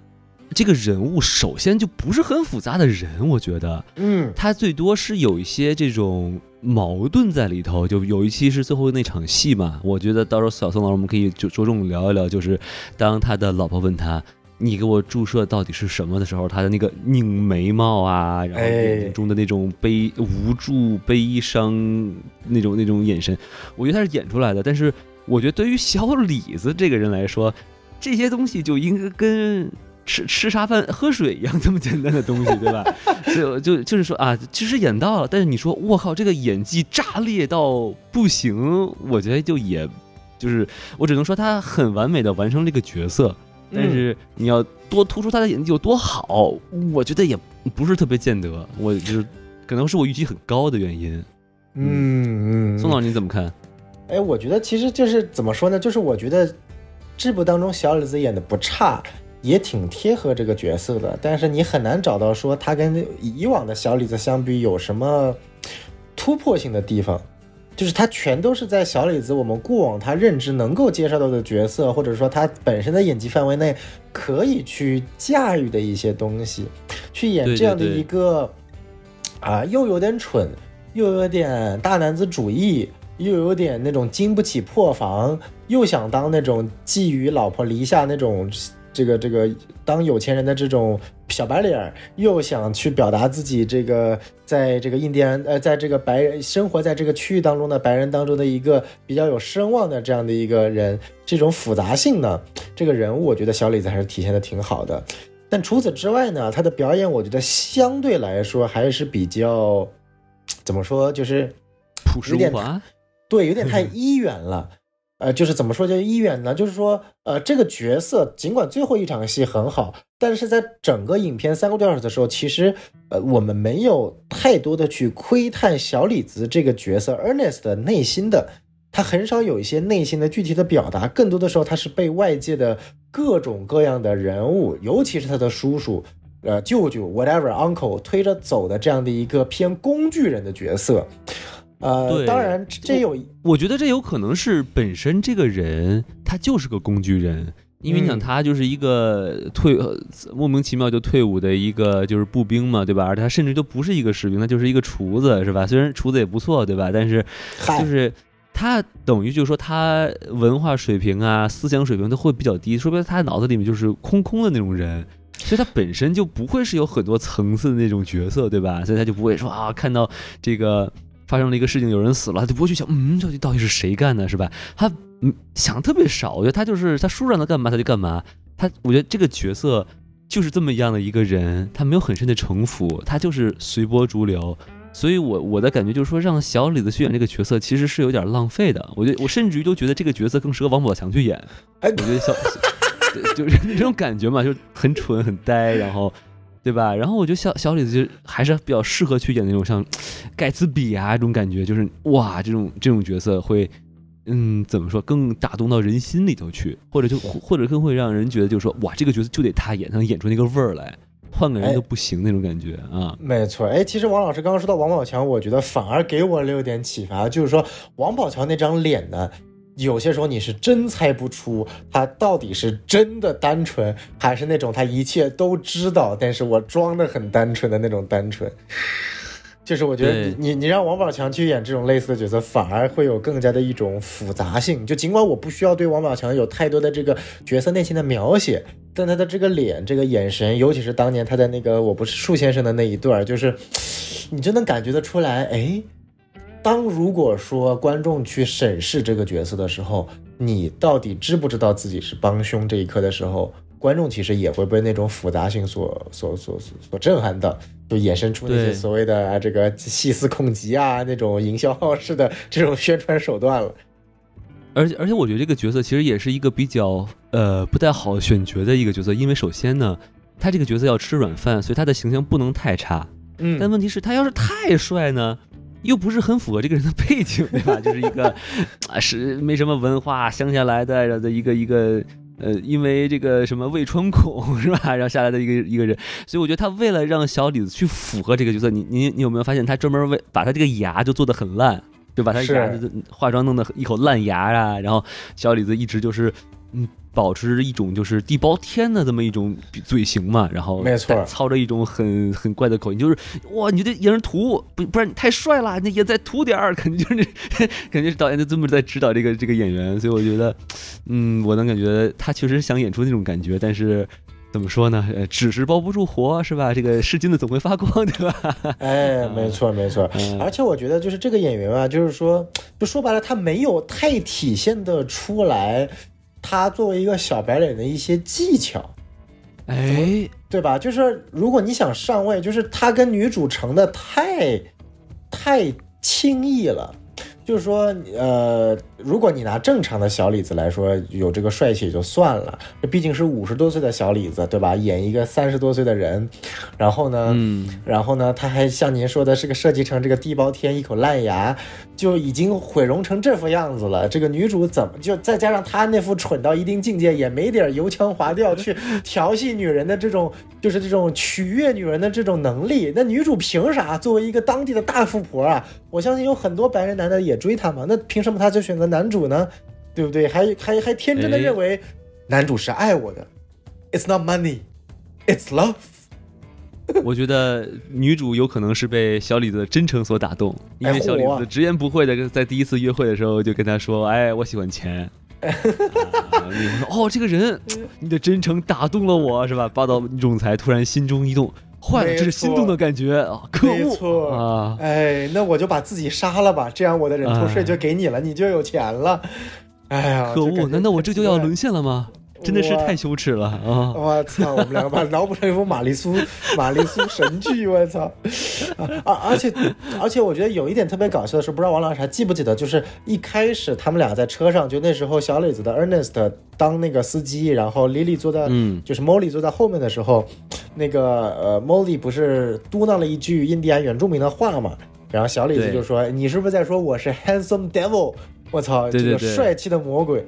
这个人物首先就不是很复杂的人，我觉得，嗯，他最多是有一些这种。矛盾在里头，就有一期是最后那场戏嘛。我觉得到时候小宋老师我们可以就着重聊一聊，就是当他的老婆问他“你给我注射到底是什么”的时候，他的那个拧眉毛啊，然后眼睛中的那种悲无助、悲伤那种那种眼神，我觉得他是演出来的。但是我觉得对于小李子这个人来说，这些东西就应该跟。吃吃啥饭喝水一样这么简单的东西，对吧？<laughs> 就就就是说啊，其实演到了，但是你说我靠，这个演技炸裂到不行，我觉得就也，就是我只能说他很完美的完成这个角色，但是你要多突出他的演技有多好，我觉得也不是特别见得，我就是可能是我预期很高的原因。嗯嗯，宋老师你怎么看？哎，我觉得其实就是怎么说呢？就是我觉得这部当中小李子演的不差。也挺贴合这个角色的，但是你很难找到说他跟以往的小李子相比有什么突破性的地方，就是他全都是在小李子我们过往他认知能够接受到的角色，或者说他本身的演技范围内可以去驾驭的一些东西，去演这样的一个啊，又有点蠢，又有点大男子主义，又有点那种经不起破防，又想当那种觊觎老婆篱下那种。这个这个当有钱人的这种小白脸，又想去表达自己这个在这个印第安呃，在这个白人生活在这个区域当中的白人当中的一个比较有声望的这样的一个人，这种复杂性呢，这个人物我觉得小李子还是体现的挺好的。但除此之外呢，他的表演我觉得相对来说还是比较，怎么说，就是朴实无华，对，有点太 <laughs> 一元了。呃，就是怎么说叫意愿呢？就是说，呃，这个角色尽管最后一场戏很好，但是在整个影片三个多小时的时候，其实，呃，我们没有太多的去窥探小李子这个角色 Ernest 的内心的。他很少有一些内心的具体的表达，更多的时候他是被外界的各种各样的人物，尤其是他的叔叔、呃舅舅 whatever uncle 推着走的这样的一个偏工具人的角色。呃，当然这有，我觉得这有可能是本身这个人他就是个工具人，因为你想他就是一个退莫名其妙就退伍的一个就是步兵嘛，对吧？而他甚至都不是一个士兵，他就是一个厨子，是吧？虽然厨子也不错，对吧？但是就是。他等于就是说，他文化水平啊、思想水平都会比较低，说白了，他脑子里面就是空空的那种人，所以他本身就不会是有很多层次的那种角色，对吧？所以他就不会说啊，看到这个发生了一个事情，有人死了，他就不会去想，嗯，到底到底是谁干的，是吧？他嗯想特别少，我觉得他就是他叔让他干嘛他就干嘛，他我觉得这个角色就是这么样的一个人，他没有很深的城府，他就是随波逐流。所以，我我的感觉就是说，让小李子去演这个角色，其实是有点浪费的。我觉得，我甚至于都觉得这个角色更适合王宝强去演。哎，我觉得小，就是那种感觉嘛，就很蠢、很呆，然后，<laughs> 对吧？然后我觉得小小李子就还是比较适合去演那种像盖茨比啊这种感觉，就是哇，这种这种角色会，嗯，怎么说，更打动到人心里头去，或者就或者更会让人觉得，就是说，哇，这个角色就得他演，才能演出那个味儿来。换个人都不行那种感觉啊，没错。哎，其实王老师刚刚说到王宝强，我觉得反而给我留点启发，就是说王宝强那张脸呢，有些时候你是真猜不出他到底是真的单纯，还是那种他一切都知道，但是我装的很单纯的那种单纯。<laughs> 就是我觉得你你你让王宝强去演这种类似的角色，反而会有更加的一种复杂性。就尽管我不需要对王宝强有太多的这个角色内心的描写，但他的这个脸、这个眼神，尤其是当年他在那个我不是树先生的那一段，就是你就能感觉得出来。哎，当如果说观众去审视这个角色的时候，你到底知不知道自己是帮凶这一刻的时候？观众其实也会被那种复杂性所所所所所震撼的，就衍生出那些所谓的这个细思恐极啊，那种营销号式的这种宣传手段了。而且而且，我觉得这个角色其实也是一个比较呃不太好选角的一个角色，因为首先呢，他这个角色要吃软饭，所以他的形象不能太差。嗯。但问题是，他要是太帅呢，又不是很符合这个人的背景，对吧？<laughs> 就是一个啊是没什么文化乡下来的的一个一个。呃，因为这个什么胃穿孔是吧，<laughs> 然后下来的一个一个人，所以我觉得他为了让小李子去符合这个角色，你你你有没有发现他专门为把他这个牙就做的很烂，就把？他牙化妆弄的一口烂牙啊，然后小李子一直就是嗯。保持一种就是地包天的这么一种嘴型嘛，然后没错，操着一种很很怪的口音，就是哇，你这演人涂，不不然你太帅了，你也再涂点儿，肯定就是肯定是导演就这么在指导这个这个演员，所以我觉得，嗯，我能感觉他确实想演出那种感觉，但是怎么说呢？<laughs> 纸是包不住火，是吧？这个是金子总会发光，对吧？<laughs> 哎，没错没错，而且我觉得就是这个演员啊，就是说，就说白了，他没有太体现的出来。他作为一个小白脸的一些技巧，哎，对吧？就是如果你想上位，就是他跟女主成的太，太轻易了。就是说，呃，如果你拿正常的小李子来说，有这个帅气也就算了，这毕竟是五十多岁的小李子，对吧？演一个三十多岁的人，然后呢，嗯，然后呢，他还像您说的是个设计成这个地包天，一口烂牙，就已经毁容成这副样子了。这个女主怎么就再加上他那副蠢到一定境界，也没点油腔滑调去调戏女人的这种，就是这种取悦女人的这种能力，那女主凭啥作为一个当地的大富婆啊？我相信有很多白人男的也。追他嘛？那凭什么他就选择男主呢？对不对？还还还天真的认为男主是爱我的。It's not money, it's love。<laughs> 我觉得女主有可能是被小李子的真诚所打动，因为小李子直言不讳的在第一次约会的时候就跟他说：“哎，我喜欢钱。” <laughs> 你说：“哦，这个人，你的真诚打动了我，是吧？”霸道女总裁突然心中一动。坏了，这是心动的感觉啊！可恶啊！哎，那我就把自己杀了吧，这样我的人头税就给你了，你就有钱了。哎呀，可恶！难道我这就要沦陷了吗？真的是太羞耻了啊！我操，我们两个把脑补成一部玛丽苏 <laughs> 玛丽苏神剧，我操！啊，而且而且，我觉得有一点特别搞笑的是，不知道王老师还记不记得，就是一开始他们俩在车上，就那时候小李子的 Ernest 当那个司机，然后 Lily 坐在，嗯，就是 Molly 坐在后面的时候，那个呃 Molly 不是嘟囔了一句印第安原住民的话嘛？然后小李子就说：“你是不是在说我是 handsome devil？我操，这个帅气的魔鬼。”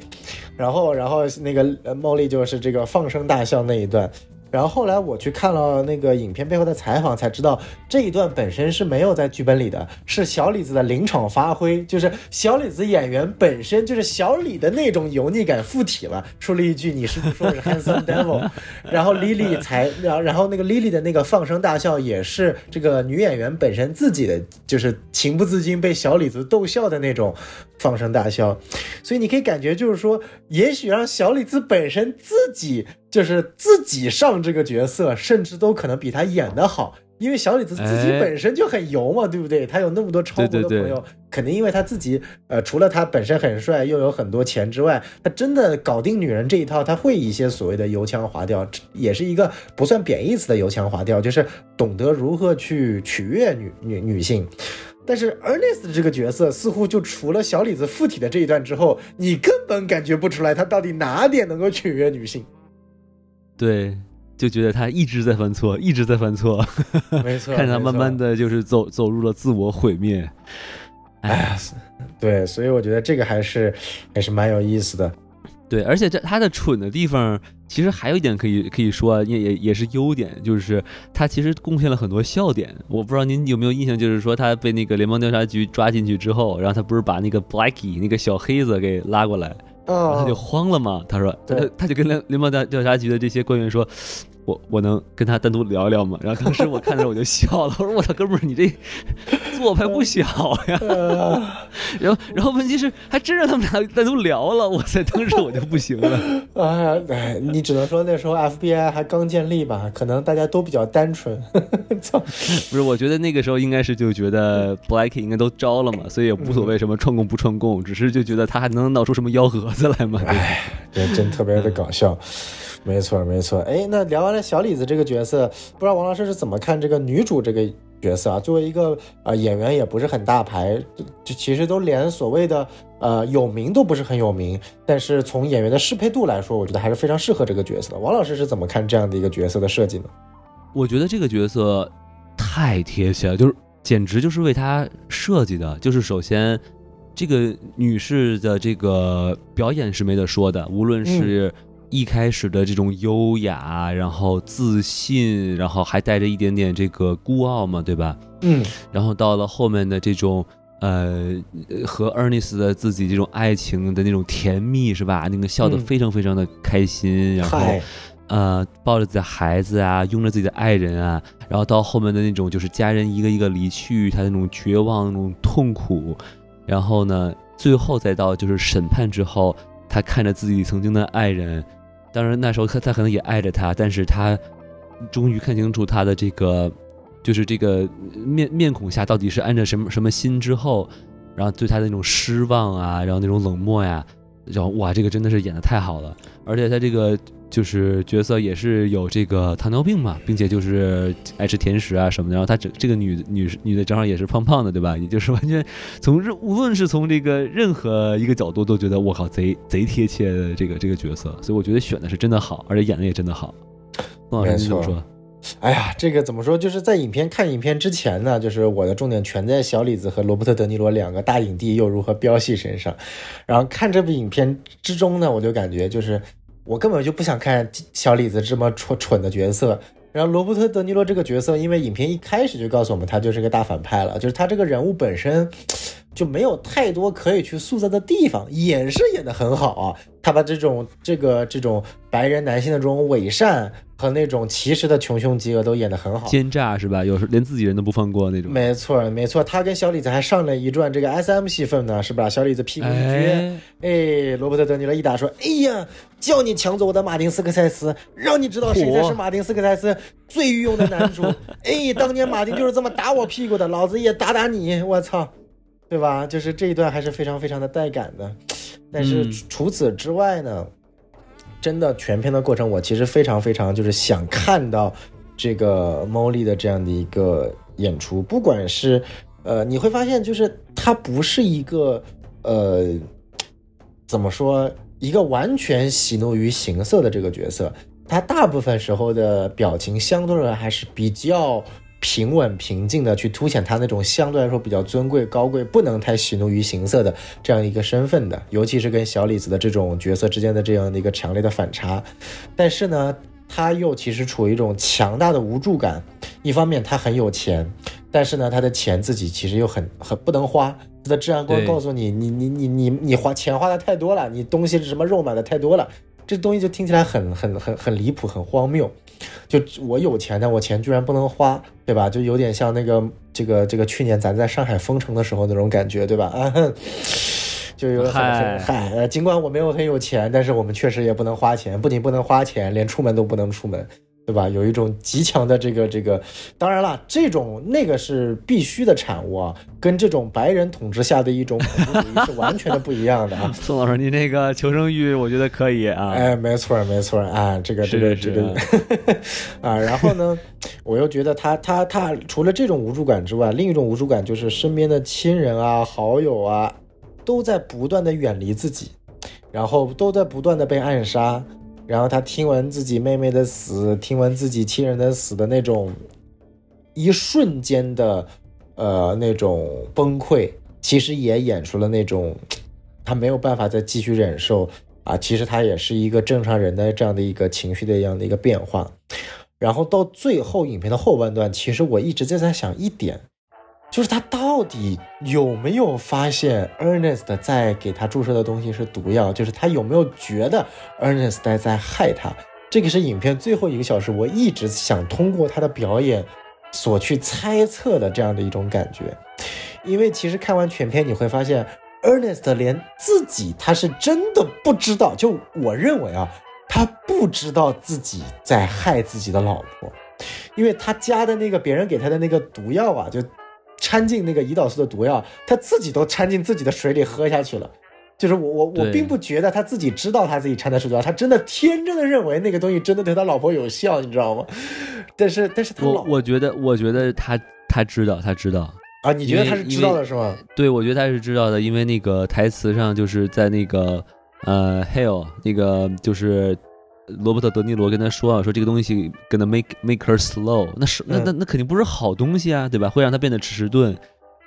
然后，然后那个茉莉就是这个放声大笑那一段。然后后来我去看了那个影片背后的采访，才知道这一段本身是没有在剧本里的，是小李子的临场发挥，就是小李子演员本身就是小李的那种油腻感附体了，说了一句“你是不是说是 handsome <laughs> devil”，然后 Lily 才，然后然后那个 Lily 的那个放声大笑也是这个女演员本身自己的，就是情不自禁被小李子逗笑的那种放声大笑，所以你可以感觉就是说，也许让小李子本身自己。就是自己上这个角色，甚至都可能比他演的好，因为小李子自己本身就很油嘛，对不对？他有那么多超模的朋友，肯定因为他自己，呃，除了他本身很帅，又有很多钱之外，他真的搞定女人这一套，他会一些所谓的油腔滑调，也是一个不算贬义词的油腔滑调，就是懂得如何去取悦女女女性。但是 Ernest 这个角色似乎就除了小李子附体的这一段之后，你根本感觉不出来他到底哪点能够取悦女性。对，就觉得他一直在犯错，一直在犯错，<laughs> 没错，看他慢慢的就是走走入了自我毁灭。哎呀，对，所以我觉得这个还是还是蛮有意思的。对，而且这他的蠢的地方，其实还有一点可以可以说，也也也是优点，就是他其实贡献了很多笑点。我不知道您有没有印象，就是说他被那个联邦调查局抓进去之后，然后他不是把那个 Blackie 那个小黑子给拉过来。他就慌了嘛，他说，他他就跟联联邦调调查局的这些官员说。我我能跟他单独聊聊吗？然后当时我看着我就笑了，<laughs> 我说我操，哥们儿，你这做派不小呀。<laughs> 然后然后问题是还真让他们俩单独聊了，我在，当时我就不行了。<laughs> 哎，你只能说那时候 FBI 还刚建立吧，可能大家都比较单纯。操，不是，我觉得那个时候应该是就觉得 Blackie 应该都招了嘛，所以也无所谓什么串供不串供，只是就觉得他还能闹出什么幺蛾子来嘛。哎，这真特别的搞笑。没错，没错。哎，那聊完了小李子这个角色，不知道王老师是怎么看这个女主这个角色啊？作为一个呃演员，也不是很大牌，就其实都连所谓的呃有名都不是很有名。但是从演员的适配度来说，我觉得还是非常适合这个角色的。王老师是怎么看这样的一个角色的设计呢？我觉得这个角色太贴切了，就是简直就是为她设计的。就是首先，这个女士的这个表演是没得说的，无论是。一开始的这种优雅，然后自信，然后还带着一点点这个孤傲嘛，对吧？嗯。然后到了后面的这种，呃，和 Ernest 的自己这种爱情的那种甜蜜，是吧？那个笑得非常非常的开心，然后，呃，抱着自己的孩子啊，拥着自己的爱人啊，然后到后面的那种就是家人一个一个离去，他那种绝望、那种痛苦，然后呢，最后再到就是审判之后，他看着自己曾经的爱人。当然，那时候他他可能也爱着他，但是他终于看清楚他的这个，就是这个面面孔下到底是安着什么什么心之后，然后对他的那种失望啊，然后那种冷漠呀，然后哇，这个真的是演的太好了，而且他这个就是角色也是有这个糖尿病嘛，并且就是爱吃甜食啊什么的，然后她这这个女女女的正好也是胖胖的，对吧？也就是完全从任无论是从这个任何一个角度都觉得我靠贼贼贴切的这个这个角色，所以我觉得选的是真的好，而且演的也真的好。没错。哎呀，这个怎么说？就是在影片看影片之前呢，就是我的重点全在小李子和罗伯特·德尼罗两个大影帝又如何飙戏身上。然后看这部影片之中呢，我就感觉就是我根本就不想看小李子这么蠢蠢的角色。然后罗伯特·德尼罗这个角色，因为影片一开始就告诉我们他就是个大反派了，就是他这个人物本身就没有太多可以去塑造的地方，演是演得很好啊，他把这种这个这种白人男性的这种伪善。和那种其实的穷凶极恶都演得很好，奸诈是吧？有时连自己人都不放过那种。没错，没错，他跟小李子还上了一段这个 S M 戏份呢，是吧？小李子屁股一撅，哎，罗伯特·德尼罗一打说：“哎呀，叫你抢走我的马丁·斯科塞斯，让你知道谁才是马丁·斯科塞斯最御用的男主。<laughs> 哎，当年马丁就是这么打我屁股的，老子也打打你，我操，对吧？就是这一段还是非常非常的带感的。但是除此之外呢？”真的全片的过程，我其实非常非常就是想看到这个 Molly 的这样的一个演出，不管是呃，你会发现就是他不是一个呃，怎么说一个完全喜怒于形色的这个角色，他大部分时候的表情相对而言还是比较。平稳平静的去凸显他那种相对来说比较尊贵高贵，不能太喜怒于形色的这样一个身份的，尤其是跟小李子的这种角色之间的这样的一个强烈的反差。但是呢，他又其实处于一种强大的无助感。一方面他很有钱，但是呢，他的钱自己其实又很很不能花。他的治安官告诉你，你你你你你花钱花的太多了，你东西是什么肉买的太多了，这东西就听起来很很很很离谱，很荒谬。就我有钱，但我钱居然不能花，对吧？就有点像那个这个这个去年咱在上海封城的时候那种感觉，对吧？啊，就有很嗨，呃，尽管我没有很有钱，但是我们确实也不能花钱，不仅不能花钱，连出门都不能出门。对吧？有一种极强的这个这个，当然了，这种那个是必须的产物啊，跟这种白人统治下的一种恐怖主义是完全的不一样的啊。<laughs> 宋老师，你那个求生欲，我觉得可以啊。哎，没错没错啊，这个这个这个 <laughs> 啊，然后呢，我又觉得他他他除了这种无助感之外，另一种无助感就是身边的亲人啊、好友啊，都在不断的远离自己，然后都在不断的被暗杀。然后他听闻自己妹妹的死，听闻自己亲人的死的那种一瞬间的呃那种崩溃，其实也演出了那种他没有办法再继续忍受啊。其实他也是一个正常人的这样的一个情绪的一样的一个变化。然后到最后影片的后半段，其实我一直在在想一点。就是他到到底有没有发现 Ernest 在给他注射的东西是毒药？就是他有没有觉得 Ernest 在害他？这个是影片最后一个小时，我一直想通过他的表演所去猜测的这样的一种感觉。因为其实看完全片，你会发现 Ernest 连自己他是真的不知道。就我认为啊，他不知道自己在害自己的老婆，因为他加的那个别人给他的那个毒药啊，就。掺进那个胰岛素的毒药，他自己都掺进自己的水里喝下去了。就是我我我并不觉得他自己知道他自己掺的是毒药，他真的天真的认为那个东西真的对他老婆有效，你知道吗？但是但是他我我觉得我觉得他他知道他知道啊，你觉得他是知道的是吗？对，我觉得他是知道的，因为那个台词上就是在那个呃，Hell 那个就是。罗伯特·德尼罗跟他说啊，说这个东西 gonna make make her slow，那是那那那肯定不是好东西啊，对吧？会让他变得迟钝。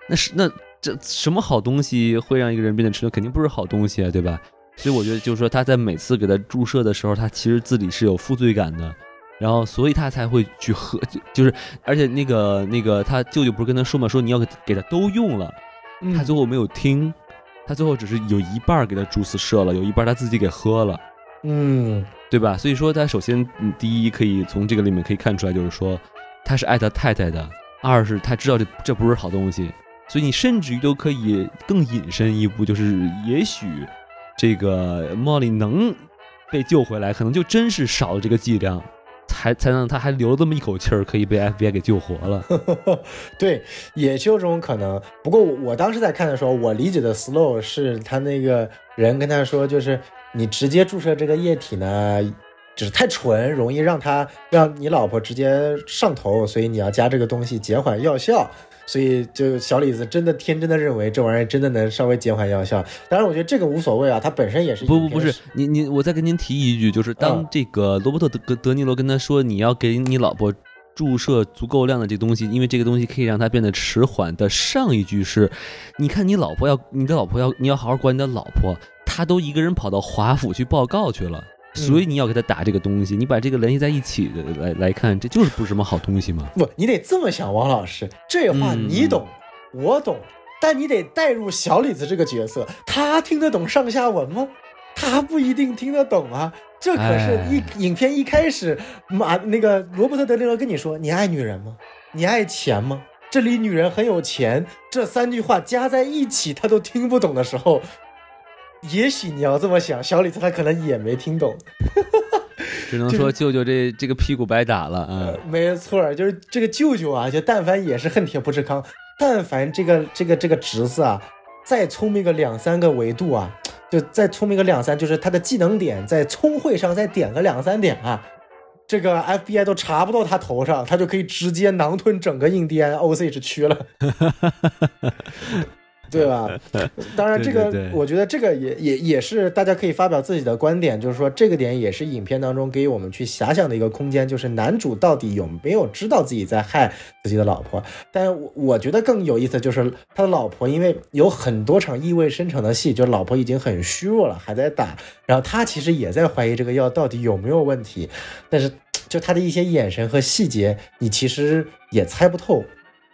那是那这什么好东西会让一个人变得迟钝？肯定不是好东西啊，对吧？所以我觉得就是说他在每次给他注射的时候，他其实自己是有负罪感的，然后所以他才会去喝，就是而且那个那个他舅舅不是跟他说嘛，说你要给他都用了，他最后没有听，他最后只是有一半给他注射射了，有一半他自己给喝了。嗯。对吧？所以说他首先，第一可以从这个里面可以看出来，就是说他是爱他太太的；二是他知道这这不是好东西，所以你甚至于都可以更引申一步，就是也许这个莫莉能被救回来，可能就真是少了这个剂量，才才让他还留了这么一口气儿，可以被 FBI 给救活了。<laughs> 对，也是有这种可能。不过我当时在看的时候，我理解的 slow 是他那个人跟他说，就是。你直接注射这个液体呢，就是太纯，容易让他让你老婆直接上头，所以你要加这个东西减缓药效。所以就小李子真的天真的认为这玩意儿真的能稍微减缓药效。当然，我觉得这个无所谓啊，它本身也是不不不是你你我再跟您提一句，就是当这个罗伯特德德尼罗跟他说你要给你老婆注射足够量的这东西，因为这个东西可以让他变得迟缓的上一句是，你看你老婆要你的老婆要你要好好管你的老婆。他都一个人跑到华府去报告去了，所以你要给他打这个东西，你把这个联系在一起的来来看，这就是不是什么好东西吗？不，你得这么想，王老师，这话你懂，我懂，但你得带入小李子这个角色，他听得懂上下文吗？他不一定听得懂啊。这可是一影片一开始，马那个罗伯特德尼罗跟你说，你爱女人吗？你爱钱吗？这里女人很有钱，这三句话加在一起，他都听不懂的时候。也许你要这么想，小李子他可能也没听懂，<laughs> 只能说舅舅这这个屁股白打了啊。没错，就是这个舅舅啊，就但凡也是恨铁不成钢，但凡这个这个这个侄子啊，再聪明个两三个维度啊，就再聪明个两三，就是他的技能点在聪慧上再点个两三点啊，这个 FBI 都查不到他头上，他就可以直接囊吞整个印第安 OC 区了。<laughs> 对吧？<laughs> 当然，这个我觉得这个也也也是大家可以发表自己的观点，就是说这个点也是影片当中给予我们去遐想的一个空间，就是男主到底有没有知道自己在害自己的老婆？但我我觉得更有意思就是他的老婆，因为有很多场意味深长的戏，就是老婆已经很虚弱了，还在打，然后他其实也在怀疑这个药到底有没有问题，但是就他的一些眼神和细节，你其实也猜不透。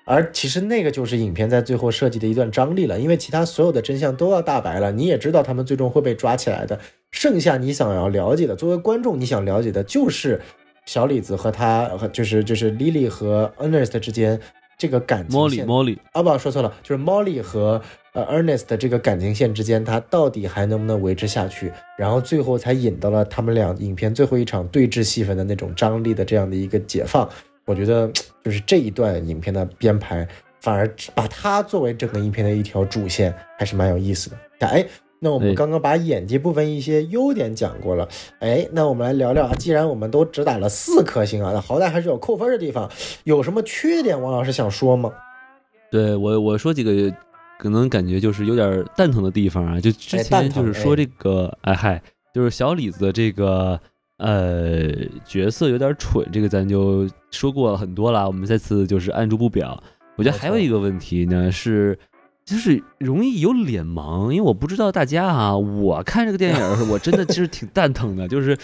而其实那个就是影片在最后设计的一段张力了，因为其他所有的真相都要大白了，你也知道他们最终会被抓起来的。剩下你想要了解的，作为观众你想了解的就是小李子和他，和就是就是 Lily 和 Ernest 之间这个感情线。Molly，Molly，啊不，说错了，就是 Molly 和呃 Ernest 这个感情线之间，他到底还能不能维持下去？然后最后才引到了他们俩影片最后一场对峙戏份的那种张力的这样的一个解放。我觉得就是这一段影片的编排，反而把它作为整个影片的一条主线，还是蛮有意思的。哎，那我们刚刚把演技部分一些优点讲过了，哎，那我们来聊聊啊。既然我们都只打了四颗星啊，那好歹还是有扣分的地方。有什么缺点，王老师想说吗？对我，我说几个可能感觉就是有点蛋疼的地方啊。就之前就是说这个，哎嗨，就是小李子这个。呃，角色有点蠢，这个咱就说过了很多了，我们再次就是按住不表。我觉得还有一个问题呢，是就是容易有脸盲，因为我不知道大家啊，我看这个电影我真的其实挺蛋疼的，就是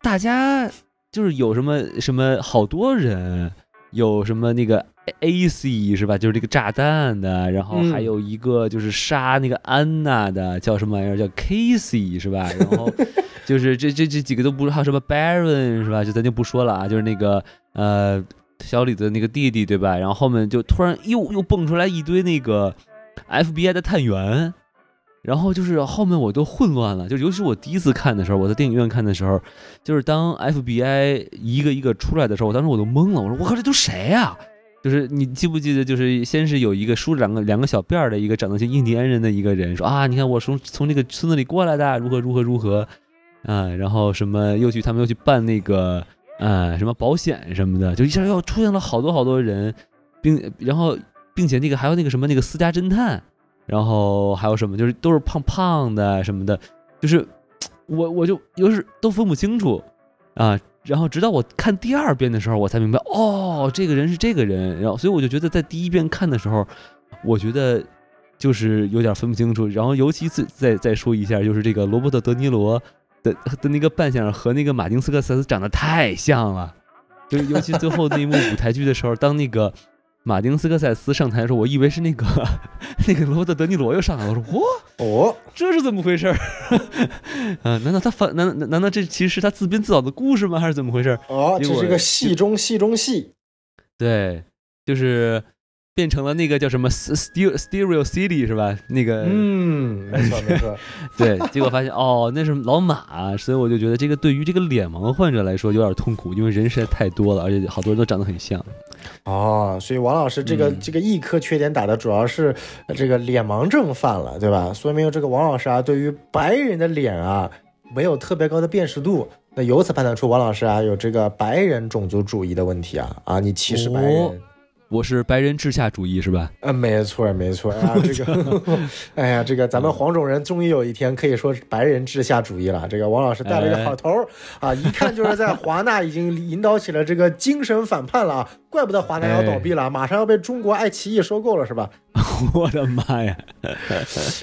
大家就是有什么什么好多人，有什么那个 A C 是吧？就是这个炸弹的，然后还有一个就是杀那个安娜的，叫什么玩意儿？叫 K C 是吧？<laughs> 然后。就是这这这几个都不知道什么 Baron 是吧？就咱就不说了啊。就是那个呃小李子那个弟弟对吧？然后后面就突然又又蹦出来一堆那个 FBI 的探员，然后就是后面我都混乱了。就尤其是我第一次看的时候，我在电影院看的时候，就是当 FBI 一个一个出来的时候，我当时我都懵了。我说我靠，这都谁呀？就是你记不记得？就是先是有一个梳着两个两个小辫儿的一个长得像印第安人的一个人说啊，你看我从从这个村子里过来的，如何如何如何。啊，然后什么又去他们又去办那个啊什么保险什么的，就一下又出现了好多好多人，并然后并且那个还有那个什么那个私家侦探，然后还有什么就是都是胖胖的什么的，就是我我就又是都分不清楚啊，然后直到我看第二遍的时候，我才明白哦，这个人是这个人，然后所以我就觉得在第一遍看的时候，我觉得就是有点分不清楚，然后尤其再再再说一下，就是这个罗伯特·德尼罗。的的那个扮相和那个马丁斯科塞斯长得太像了，就尤其最后那一幕舞台剧的时候，当那个马丁斯科塞斯上台的时候，我以为是那个 <laughs> 那个罗伯特德尼罗又上来了，我说 <laughs> 哇哦，这是怎么回事？啊，<laughs> 难道他反难难道这其实是他自编自导的故事吗？还是怎么回事？哦，这是个戏中戏中戏，对，就是。变成了那个叫什么 Stereo Stereo City 是吧？那个嗯，没错没错。对，结果发现哦，那是老马，所以我就觉得这个对于这个脸盲患者来说有点痛苦，因为人实在太多了，而且好多人都长得很像。哦，所以王老师这个这个一科缺点打的主要是这个脸盲症犯了，对吧？说明这个王老师啊，对于白人的脸啊没有特别高的辨识度。那由此判断出王老师啊有这个白人种族主义的问题啊啊，你歧视白人。我是白人治下主义是吧？啊，没错没错啊，这个，<laughs> 哎呀，这个咱们黄种人终于有一天可以说白人治下主义了。这个王老师带了一个好头儿啊，一看就是在华纳已经引导起了这个精神反叛了啊，怪不得华纳要倒闭了，马上要被中国爱奇艺收购了是吧？<laughs> 我的妈呀！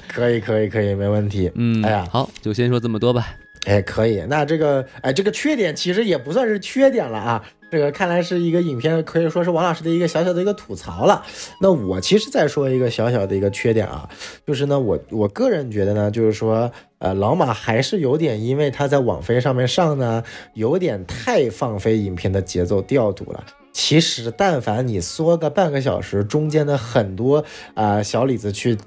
可以可以可以，没问题。嗯，哎呀，好，就先说这么多吧。哎，可以。那这个，哎，这个缺点其实也不算是缺点了啊。这个看来是一个影片，可以说是王老师的一个小小的一个吐槽了。那我其实再说一个小小的一个缺点啊，就是呢，我我个人觉得呢，就是说，呃，老马还是有点，因为他在网飞上面上呢，有点太放飞影片的节奏调度了。其实，但凡你缩个半个小时，中间的很多啊小李子去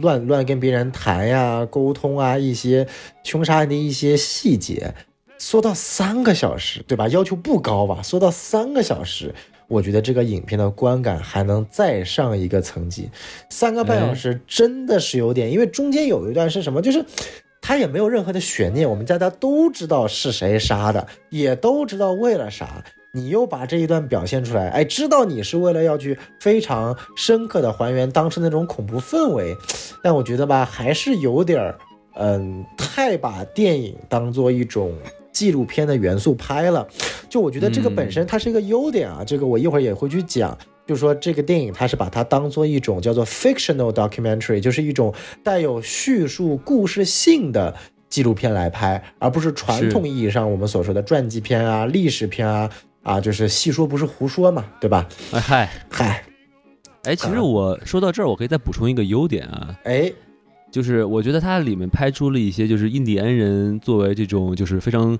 乱乱跟别人谈呀、沟通啊，一些凶杀案的一些细节。缩到三个小时，对吧？要求不高吧？缩到三个小时，我觉得这个影片的观感还能再上一个层级。三个半小时真的是有点，因为中间有一段是什么？就是。他也没有任何的悬念，我们大家都知道是谁杀的，也都知道为了啥。你又把这一段表现出来，哎，知道你是为了要去非常深刻的还原当时那种恐怖氛围，但我觉得吧，还是有点儿，嗯，太把电影当做一种纪录片的元素拍了。就我觉得这个本身它是一个优点啊，这个我一会儿也会去讲。就是说这个电影它是把它当做一种叫做 fictional documentary，就是一种带有叙述故事性的纪录片来拍，而不是传统意义上我们所说的传记片啊、历史片啊。啊，就是细说不是胡说嘛，对吧？哎嗨嗨，哎，其实我说到这儿，我可以再补充一个优点啊，哎，就是我觉得它里面拍出了一些，就是印第安人作为这种就是非常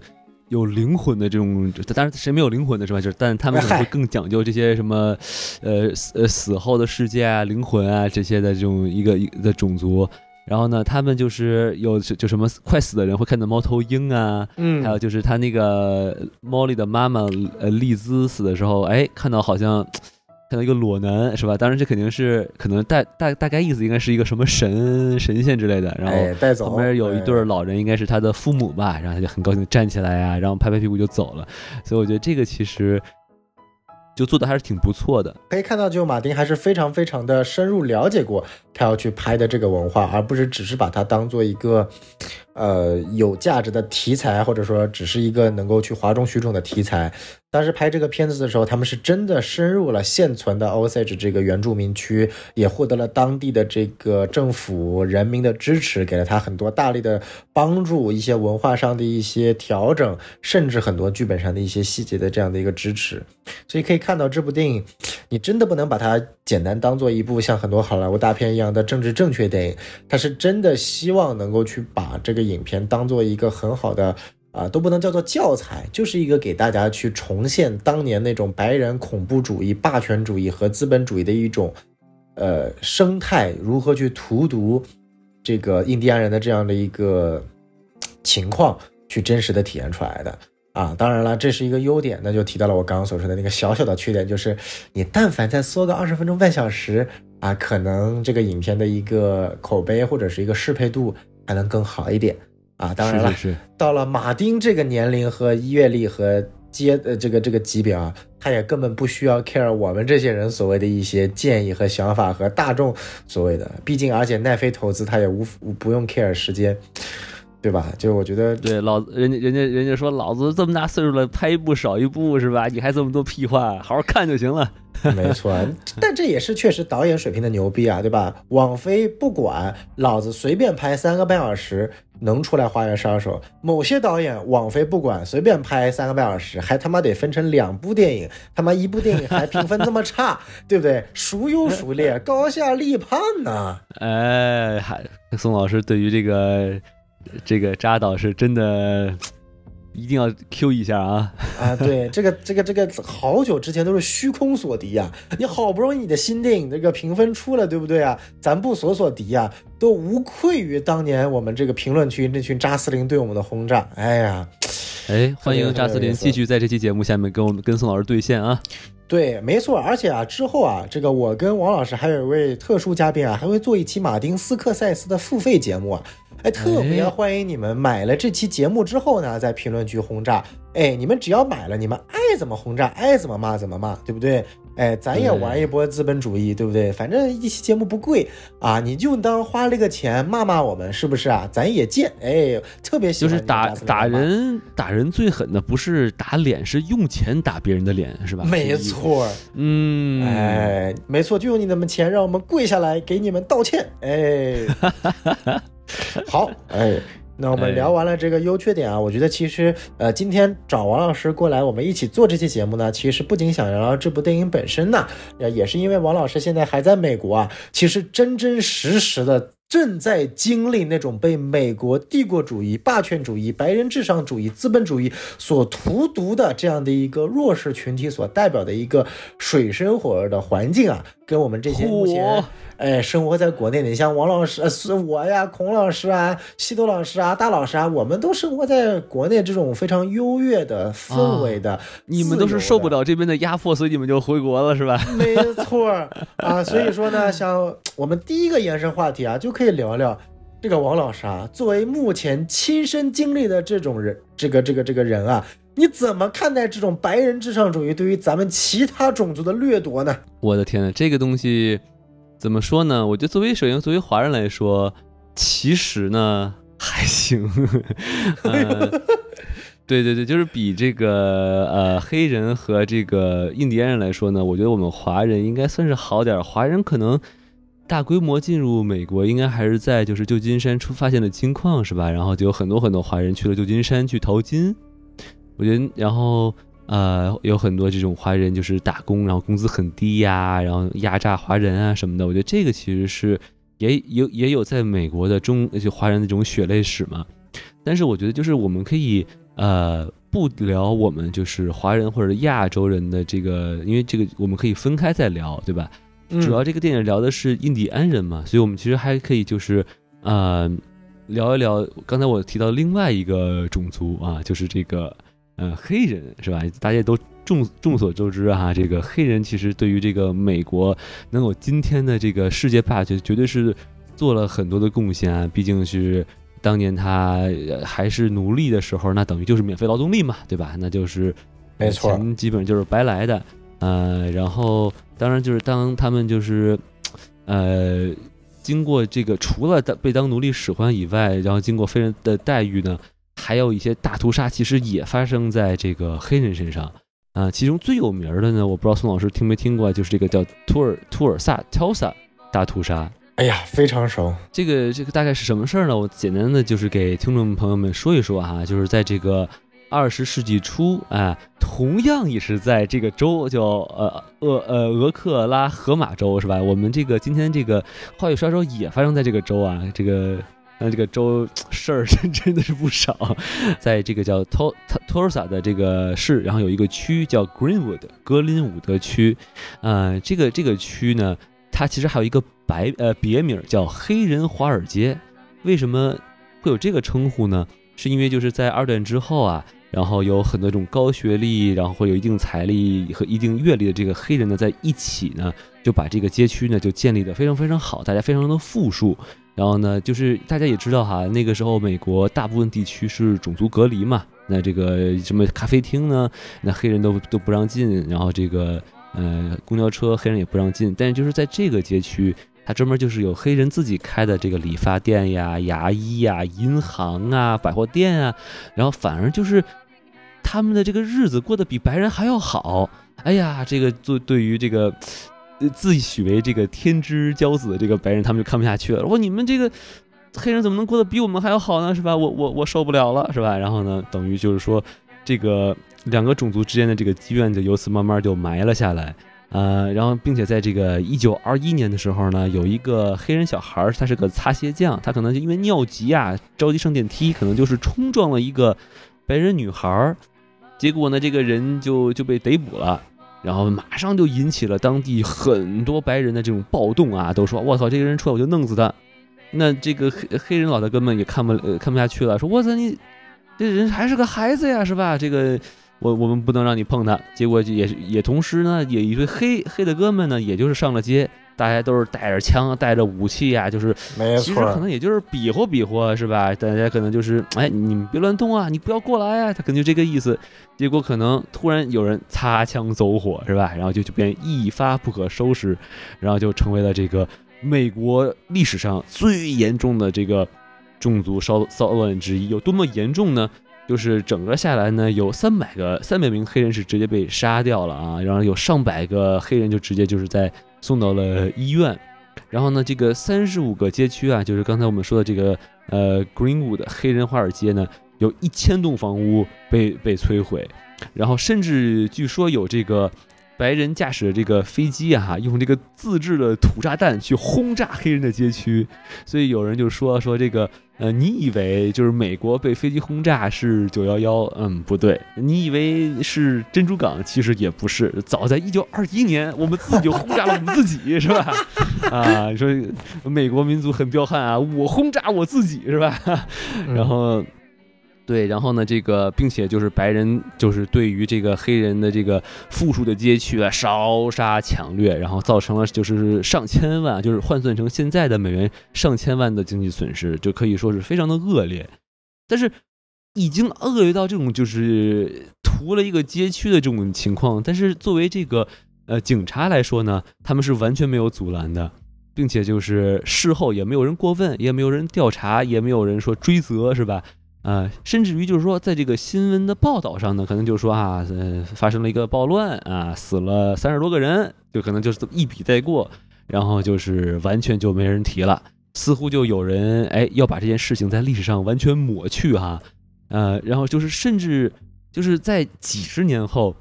有灵魂的这种，当然谁没有灵魂的是吧？就是，但他们可能会更讲究这些什么，呃呃死后的世界啊、灵魂啊这些的这种一个一的种族。然后呢，他们就是有就什么快死的人会看到猫头鹰啊，嗯，还有就是他那个猫莉的妈妈呃丽兹死的时候，哎，看到好像看到一个裸男是吧？当然这肯定是可能大大大概意思应该是一个什么神神仙之类的。然后旁边有一对老人，应该是他的父母吧？然后他就很高兴站起来呀，然后拍拍屁股就走了。所以我觉得这个其实。就做的还是挺不错的，可以看到，就马丁还是非常非常的深入了解过他要去拍的这个文化，而不是只是把它当做一个，呃，有价值的题材，或者说只是一个能够去哗众取宠的题材。当时拍这个片子的时候，他们是真的深入了现存的 Osage 这个原住民区，也获得了当地的这个政府人民的支持，给了他很多大力的帮助，一些文化上的一些调整，甚至很多剧本上的一些细节的这样的一个支持。所以可以看到，这部电影，你真的不能把它简单当做一部像很多好莱坞大片一样的政治正确电影，它是真的希望能够去把这个影片当做一个很好的。啊，都不能叫做教材，就是一个给大家去重现当年那种白人恐怖主义、霸权主义和资本主义的一种，呃，生态如何去荼毒这个印第安人的这样的一个情况，去真实的体验出来的啊。当然了，这是一个优点，那就提到了我刚刚所说的那个小小的缺点，就是你但凡再缩个二十分钟、半小时啊，可能这个影片的一个口碑或者是一个适配度还能更好一点。啊，当然了，到了马丁这个年龄和阅历和阶呃这个这个级别啊，他也根本不需要 care 我们这些人所谓的一些建议和想法和大众所谓的，毕竟而且奈飞投资他也无不用 care 时间，对吧？就我觉得，对老人家人家人家说老子这么大岁数了，拍一部少一部是吧？你还这么多屁话，好好看就行了。<laughs> 没错，但这也是确实导演水平的牛逼啊，对吧？网飞不管，老子随便拍三个半小时能出来《花园杀手》。某些导演网飞不管，随便拍三个半小时，还他妈得分成两部电影，他妈一部电影还评分这么差，对不对？孰优孰劣，高下立判呢？哎，还宋老师对于这个这个扎导是真的。一定要 Q 一下啊！啊，对，这个这个这个好久之前都是虚空锁敌呀！你好不容易你的新电影这个评分出了，对不对啊？咱不锁锁敌呀，都无愧于当年我们这个评论区那群扎斯林对我们的轰炸。哎呀，哎，欢迎扎斯林继续在这期节目下面跟我们跟宋老师对线啊！<laughs> 对，没错，而且啊，之后啊，这个我跟王老师还有一位特殊嘉宾啊，还会做一期马丁斯克塞斯的付费节目啊。哎，特别欢迎你们买了这期节目之后呢，在评论区轰炸。哎，你们只要买了，你们爱怎么轰炸，爱怎么骂怎么骂，对不对？哎，咱也玩一波资本主义，对不对？反正一期节目不贵啊，你就当花了个钱骂骂我们，是不是啊？咱也贱。哎，特别喜欢就是打打人，打人最狠的不是打脸，是用钱打别人的脸，是吧？没错，嗯，哎，没错，就用你们钱让我们跪下来给你们道歉。哎。<laughs> <laughs> 好，哎，那我们聊完了这个优缺点啊，我觉得其实，呃，今天找王老师过来，我们一起做这期节目呢，其实不仅想聊聊这部电影本身呢，也是因为王老师现在还在美国啊，其实真真实实的正在经历那种被美国帝国主义、霸权主义、白人至上主义、资本主义所荼毒的这样的一个弱势群体所代表的一个水深火热的环境啊，跟我们这些目前。哎，生活在国内的，你像王老师，呃，是我呀，孔老师啊，西多老师啊，大老师啊，我们都生活在国内这种非常优越的氛围的。你们都是受不了这边的压迫，所以你们就回国了，是吧？<laughs> 没错啊，所以说呢，像我们第一个延伸话题啊，就可以聊聊这个王老师啊，作为目前亲身经历的这种人，这个这个这个人啊，你怎么看待这种白人至上主义对于咱们其他种族的掠夺呢？我的天呐，这个东西怎么说呢？我觉得作为首先作为华人来说，其实呢 <laughs> 还行。对 <laughs> 对对，就是比这个呃黑人和这个印第安人来说呢，我觉得我们华人应该算是好点儿。华人可能大规模进入美国，应该还是在就是旧金山出发现的金矿是吧？然后就有很多很多华人去了旧金山去淘金。我觉得，然后呃有很多这种华人就是打工，然后工资很低呀，然后压榨华人啊什么的。我觉得这个其实是也有也有在美国的中就华人的这种血泪史嘛。但是我觉得就是我们可以。呃，不聊我们就是华人或者亚洲人的这个，因为这个我们可以分开再聊，对吧？主要这个电影聊的是印第安人嘛，所以我们其实还可以就是呃聊一聊刚才我提到另外一个种族啊，就是这个呃黑人是吧？大家都众众所周知啊，这个黑人其实对于这个美国能有今天的这个世界霸权，绝对是做了很多的贡献啊，毕竟是。当年他还是奴隶的时候，那等于就是免费劳动力嘛，对吧？那就是没错，钱基本上就是白来的。呃，然后当然就是当他们就是呃经过这个，除了被当奴隶使唤以外，然后经过非人的待遇呢，还有一些大屠杀，其实也发生在这个黑人身上。啊，其中最有名的呢，我不知道宋老师听没听过，就是这个叫图尔图尔萨 Tulsa 大屠杀。哎呀，非常熟。这个这个大概是什么事儿呢？我简单的就是给听众朋友们说一说哈，就是在这个二十世纪初，哎，同样也是在这个州叫呃俄呃俄克拉荷马州是吧？我们这个今天这个话语刷手也发生在这个州啊，这个那这个州事儿 <laughs> 真真的是不少，在这个叫托托尔萨的这个市，然后有一个区叫 Greenwood 格林伍德区，呃，这个这个区呢。它其实还有一个白呃别名叫黑人华尔街，为什么会有这个称呼呢？是因为就是在二战之后啊，然后有很多种高学历，然后会有一定财力和一定阅历的这个黑人呢，在一起呢，就把这个街区呢就建立的非常非常好，大家非常的富庶。然后呢，就是大家也知道哈，那个时候美国大部分地区是种族隔离嘛，那这个什么咖啡厅呢，那黑人都都不让进，然后这个。呃，公交车黑人也不让进，但是就是在这个街区，他专门就是有黑人自己开的这个理发店呀、牙医呀、银行啊、百货店啊，然后反而就是他们的这个日子过得比白人还要好。哎呀，这个做对于这个自诩为这个天之骄子的这个白人，他们就看不下去了。说你们这个黑人怎么能过得比我们还要好呢？是吧？我我我受不了了，是吧？然后呢，等于就是说这个。两个种族之间的这个积怨就由此慢慢就埋了下来，呃，然后并且在这个一九二一年的时候呢，有一个黑人小孩，他是个擦鞋匠，他可能就因为尿急啊，着急上电梯，可能就是冲撞了一个白人女孩，结果呢，这个人就就被逮捕了，然后马上就引起了当地很多白人的这种暴动啊，都说我操，这个人出来我就弄死他。那这个黑黑人老大哥们也看不看不下去了，说我操你这人还是个孩子呀，是吧？这个。我我们不能让你碰他，结果也也同时呢，也一堆黑黑的哥们呢，也就是上了街，大家都是带着枪，带着武器呀，就是其实可能也就是比划比划是吧？大家可能就是哎，你们别乱动啊，你不要过来啊，他可能就这个意思。结果可能突然有人擦枪走火是吧？然后就就变一发不可收拾，然后就成为了这个美国历史上最严重的这个种族骚骚乱之一。有多么严重呢？就是整个下来呢，有三百个三百名黑人是直接被杀掉了啊，然后有上百个黑人就直接就是在送到了医院，然后呢，这个三十五个街区啊，就是刚才我们说的这个呃 Greenwood 黑人华尔街呢，有一千栋房屋被被摧毁，然后甚至据说有这个。白人驾驶的这个飞机啊，用这个自制的土炸弹去轰炸黑人的街区，所以有人就说说这个，呃，你以为就是美国被飞机轰炸是九幺幺？嗯，不对，你以为是珍珠港，其实也不是。早在一九二一年，我们自己就轰炸了我们自己，是吧？<laughs> 啊，你说美国民族很彪悍啊，我轰炸我自己，是吧？<laughs> 然后。对，然后呢，这个并且就是白人就是对于这个黑人的这个富庶的街区啊烧杀抢掠，然后造成了就是上千万，就是换算成现在的美元上千万的经济损失，就可以说是非常的恶劣。但是已经恶劣到这种就是屠了一个街区的这种情况，但是作为这个呃警察来说呢，他们是完全没有阻拦的，并且就是事后也没有人过问，也没有人调查，也没有人说追责，是吧？啊，甚至于就是说，在这个新闻的报道上呢，可能就是说啊，呃，发生了一个暴乱啊，死了三十多个人，就可能就是这么一笔带过，然后就是完全就没人提了，似乎就有人哎要把这件事情在历史上完全抹去哈，呃，然后就是甚至就是在几十年后，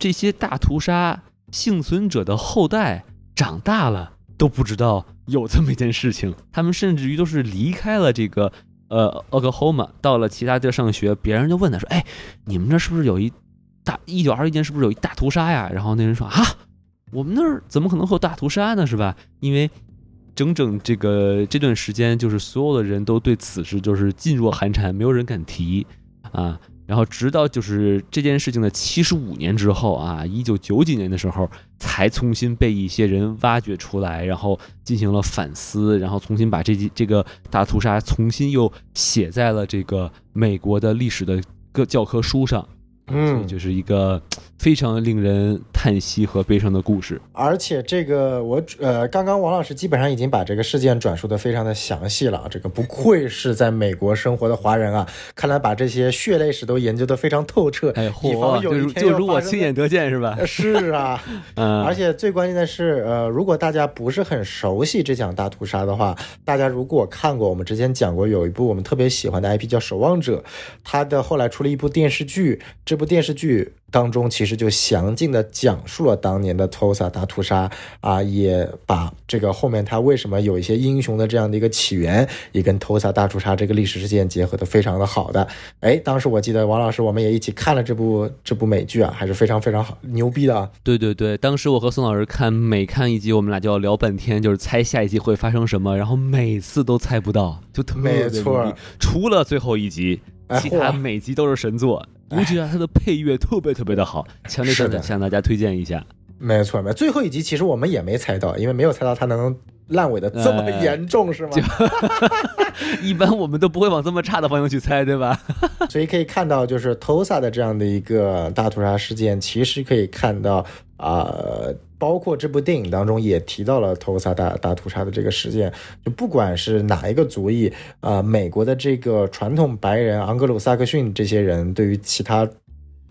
这些大屠杀幸存者的后代长大了都不知道有这么一件事情，他们甚至于都是离开了这个。呃阿克霍马到了其他地儿上学，别人就问他说：“哎，你们这是不是有一大一九二一年是不是有一大屠杀呀？”然后那人说：“啊，我们那儿怎么可能会有大屠杀呢？是吧？因为整整这个这段时间，就是所有的人都对此事就是噤若寒蝉，没有人敢提啊。”然后直到就是这件事情的七十五年之后啊，一九九几年的时候，才重新被一些人挖掘出来，然后进行了反思，然后重新把这这个大屠杀重新又写在了这个美国的历史的各教科书上。嗯，就是一个非常令人叹息和悲伤的故事。而且这个我呃，刚刚王老师基本上已经把这个事件转述的非常的详细了。这个不愧是在美国生活的华人啊，看来把这些血泪史都研究的非常透彻。哎，嚯，就就如我亲眼得见是吧？是啊，<laughs> 嗯。而且最关键的是，呃，如果大家不是很熟悉这场大屠杀的话，大家如果看过我们之前讲过有一部我们特别喜欢的 IP 叫《守望者》，它的后来出了一部电视剧。这部电视剧当中，其实就详尽的讲述了当年的 Tulsa 大屠杀啊，也把这个后面他为什么有一些英雄的这样的一个起源，也跟 Tulsa 大屠杀这个历史事件结合的非常的好的。哎，当时我记得王老师我们也一起看了这部这部美剧啊，还是非常非常好牛逼的。对对对，当时我和宋老师看，每看一集我们俩就要聊半天，就是猜下一集会发生什么，然后每次都猜不到，就特别没错，除了最后一集。其他每集都是神作，尤其是它的配乐特别特别的好，强烈的向大家推荐一下。没错，没错。最后一集其实我们也没猜到，因为没有猜到它能烂尾的这么严重，是吗？<laughs> 一般我们都不会往这么差的方向去猜，对吧？所以可以看到，就是 Tosa 的这样的一个大屠杀事件，其实可以看到啊。包括这部电影当中也提到了托萨大大屠杀的这个事件，就不管是哪一个族裔，啊，美国的这个传统白人昂格鲁萨克逊这些人对于其他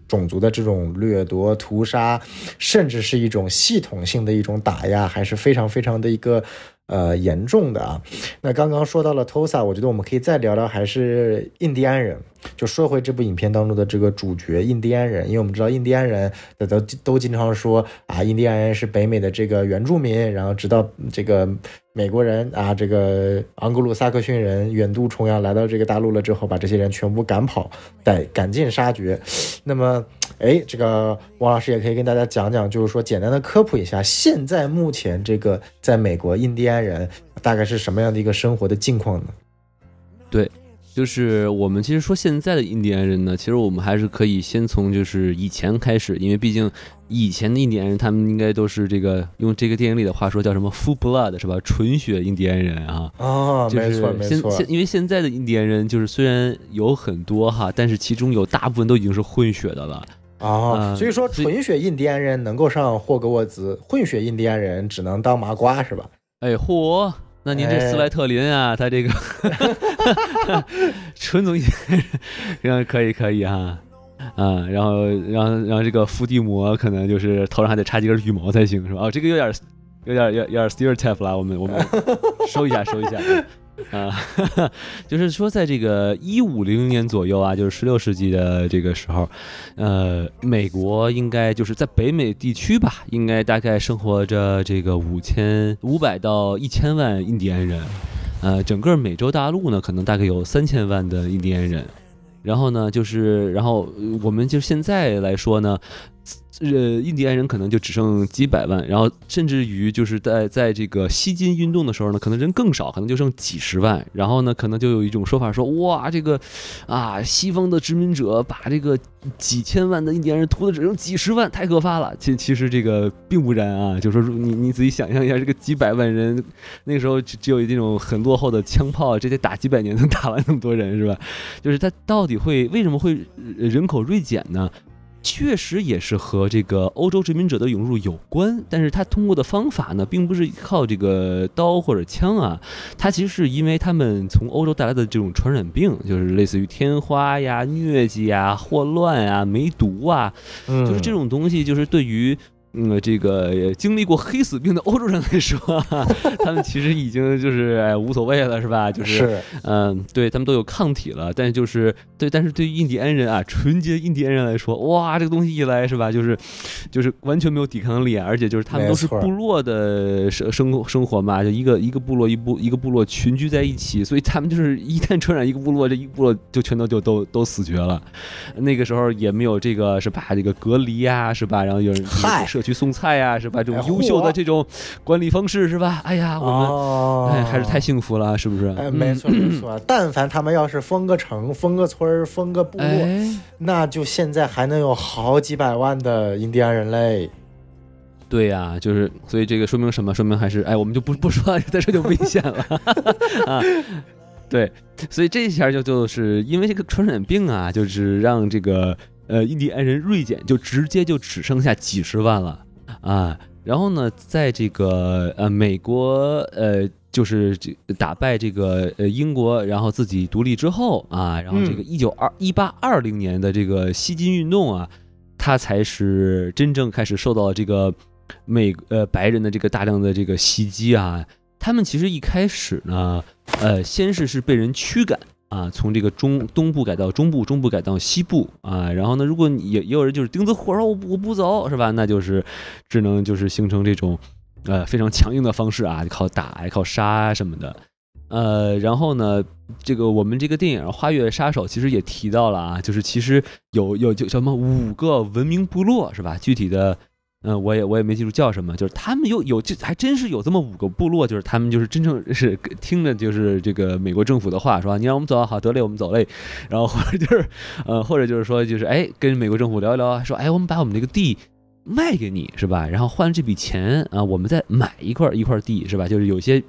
种族的这种掠夺、屠杀，甚至是一种系统性的一种打压，还是非常非常的一个。呃，严重的啊。那刚刚说到了 Tosa，我觉得我们可以再聊聊，还是印第安人。就说回这部影片当中的这个主角印第安人，因为我们知道印第安人都都经常说啊，印第安人是北美的这个原住民，然后直到这个美国人啊，这个昂格鲁萨克逊人远渡重洋来到这个大陆了之后，把这些人全部赶跑，赶赶尽杀绝。那么，哎，这个王老师也可以跟大家讲讲，就是说简单的科普一下，现在目前这个在美国印第安。人大概是什么样的一个生活的境况呢？对，就是我们其实说现在的印第安人呢，其实我们还是可以先从就是以前开始，因为毕竟以前的印第安人他们应该都是这个用这个电影里的话说叫什么 “full blood” 是吧？纯血印第安人啊啊，没错没错。现因为现在的印第安人就是虽然有很多哈，但是其中有大部分都已经是混血的了啊。所以说纯血印第安人能够上霍格沃兹，混血印第安人只能当麻瓜是吧？哎嚯，那您这斯莱特林啊，他这个 <laughs> <laughs> 纯种，然后可以可以哈，啊，然后然后然后这个伏地魔可能就是头上还得插几根羽毛才行是吧？哦，这个有点有点有有点 stereotype 了，我们我们收一下收一下。啊，<laughs> 就是说，在这个一五零零年左右啊，就是十六世纪的这个时候，呃，美国应该就是在北美地区吧，应该大概生活着这个五千五百到一千万印第安人，呃，整个美洲大陆呢，可能大概有三千万的印第安人。然后呢，就是然后我们就现在来说呢，呃，印第安人可能就只剩几百万，然后甚至于就是在在这个西金运动的时候呢，可能人更少，可能就剩几十万。然后呢，可能就有一种说法说，哇，这个啊，西方的殖民者把这个几千万的印第安人屠的只剩几十万，太可怕了。其其实这个并不然啊，就是说你你仔细想象一下，这个几百万人，那个时候只只有这种很落后的枪炮，这得打几百年能打完那么多人是吧？就是他到底会为什么会人口锐减呢？确实也是和这个欧洲殖民者的涌入有关，但是他通过的方法呢，并不是靠这个刀或者枪啊，他其实是因为他们从欧洲带来的这种传染病，就是类似于天花呀、疟疾呀、霍乱啊、梅毒啊，就是这种东西，就是对于。嗯，这个经历过黑死病的欧洲人来说，<laughs> 他们其实已经就是无所谓了，是吧？就是，嗯，对他们都有抗体了。但是就是对，但是对于印第安人啊，纯洁印第安人来说，哇，这个东西一来，是吧？就是，就是完全没有抵抗力，而且就是他们都是部落的生生生活嘛，就一个一个部落一部一个部落群居在一起，所以他们就是一旦传染一个部落，这一个部落就全都就都都死绝了。那个时候也没有这个是吧这个隔离啊，是吧？然后有人设。去送菜呀，是吧？这种优秀的这种管理方式，是吧？哎呀，我们哎还是太幸福了，是不是？哎，没错没错。<clears throat> 但凡他们要是封个城、封个村儿、封个部落，那就现在还能有好几百万的印第安人类。对呀，就是所以这个说明什么？说明还是哎，我们就不不说了，在这就危险了 <laughs> 啊。对，所以这一下就就是因为这个传染病啊，就是让这个。呃，印第安人锐减，就直接就只剩下几十万了啊。然后呢，在这个呃美国呃就是这打败这个呃英国，然后自己独立之后啊，然后这个一九二一八二零年的这个西金运动啊，它才是真正开始受到这个美呃白人的这个大量的这个袭击啊。他们其实一开始呢，呃，先是是被人驱赶。啊，从这个中东部改到中部，中部改到西部啊，然后呢，如果你也也有人就是钉子户说我我不走是吧？那就是只能就是形成这种呃非常强硬的方式啊，靠打靠杀什么的，呃，然后呢，这个我们这个电影《花月杀手》其实也提到了啊，就是其实有有就什么五个文明部落是吧？具体的。嗯，我也我也没记住叫什么，就是他们有有就还真是有这么五个部落，就是他们就是真正是听着就是这个美国政府的话，是吧？你让我们走好得嘞，我们走嘞。然后或者就是呃，或者就是说就是哎，跟美国政府聊一聊，说哎，我们把我们这个地卖给你是吧？然后换这笔钱啊，我们再买一块一块地是吧？就是有些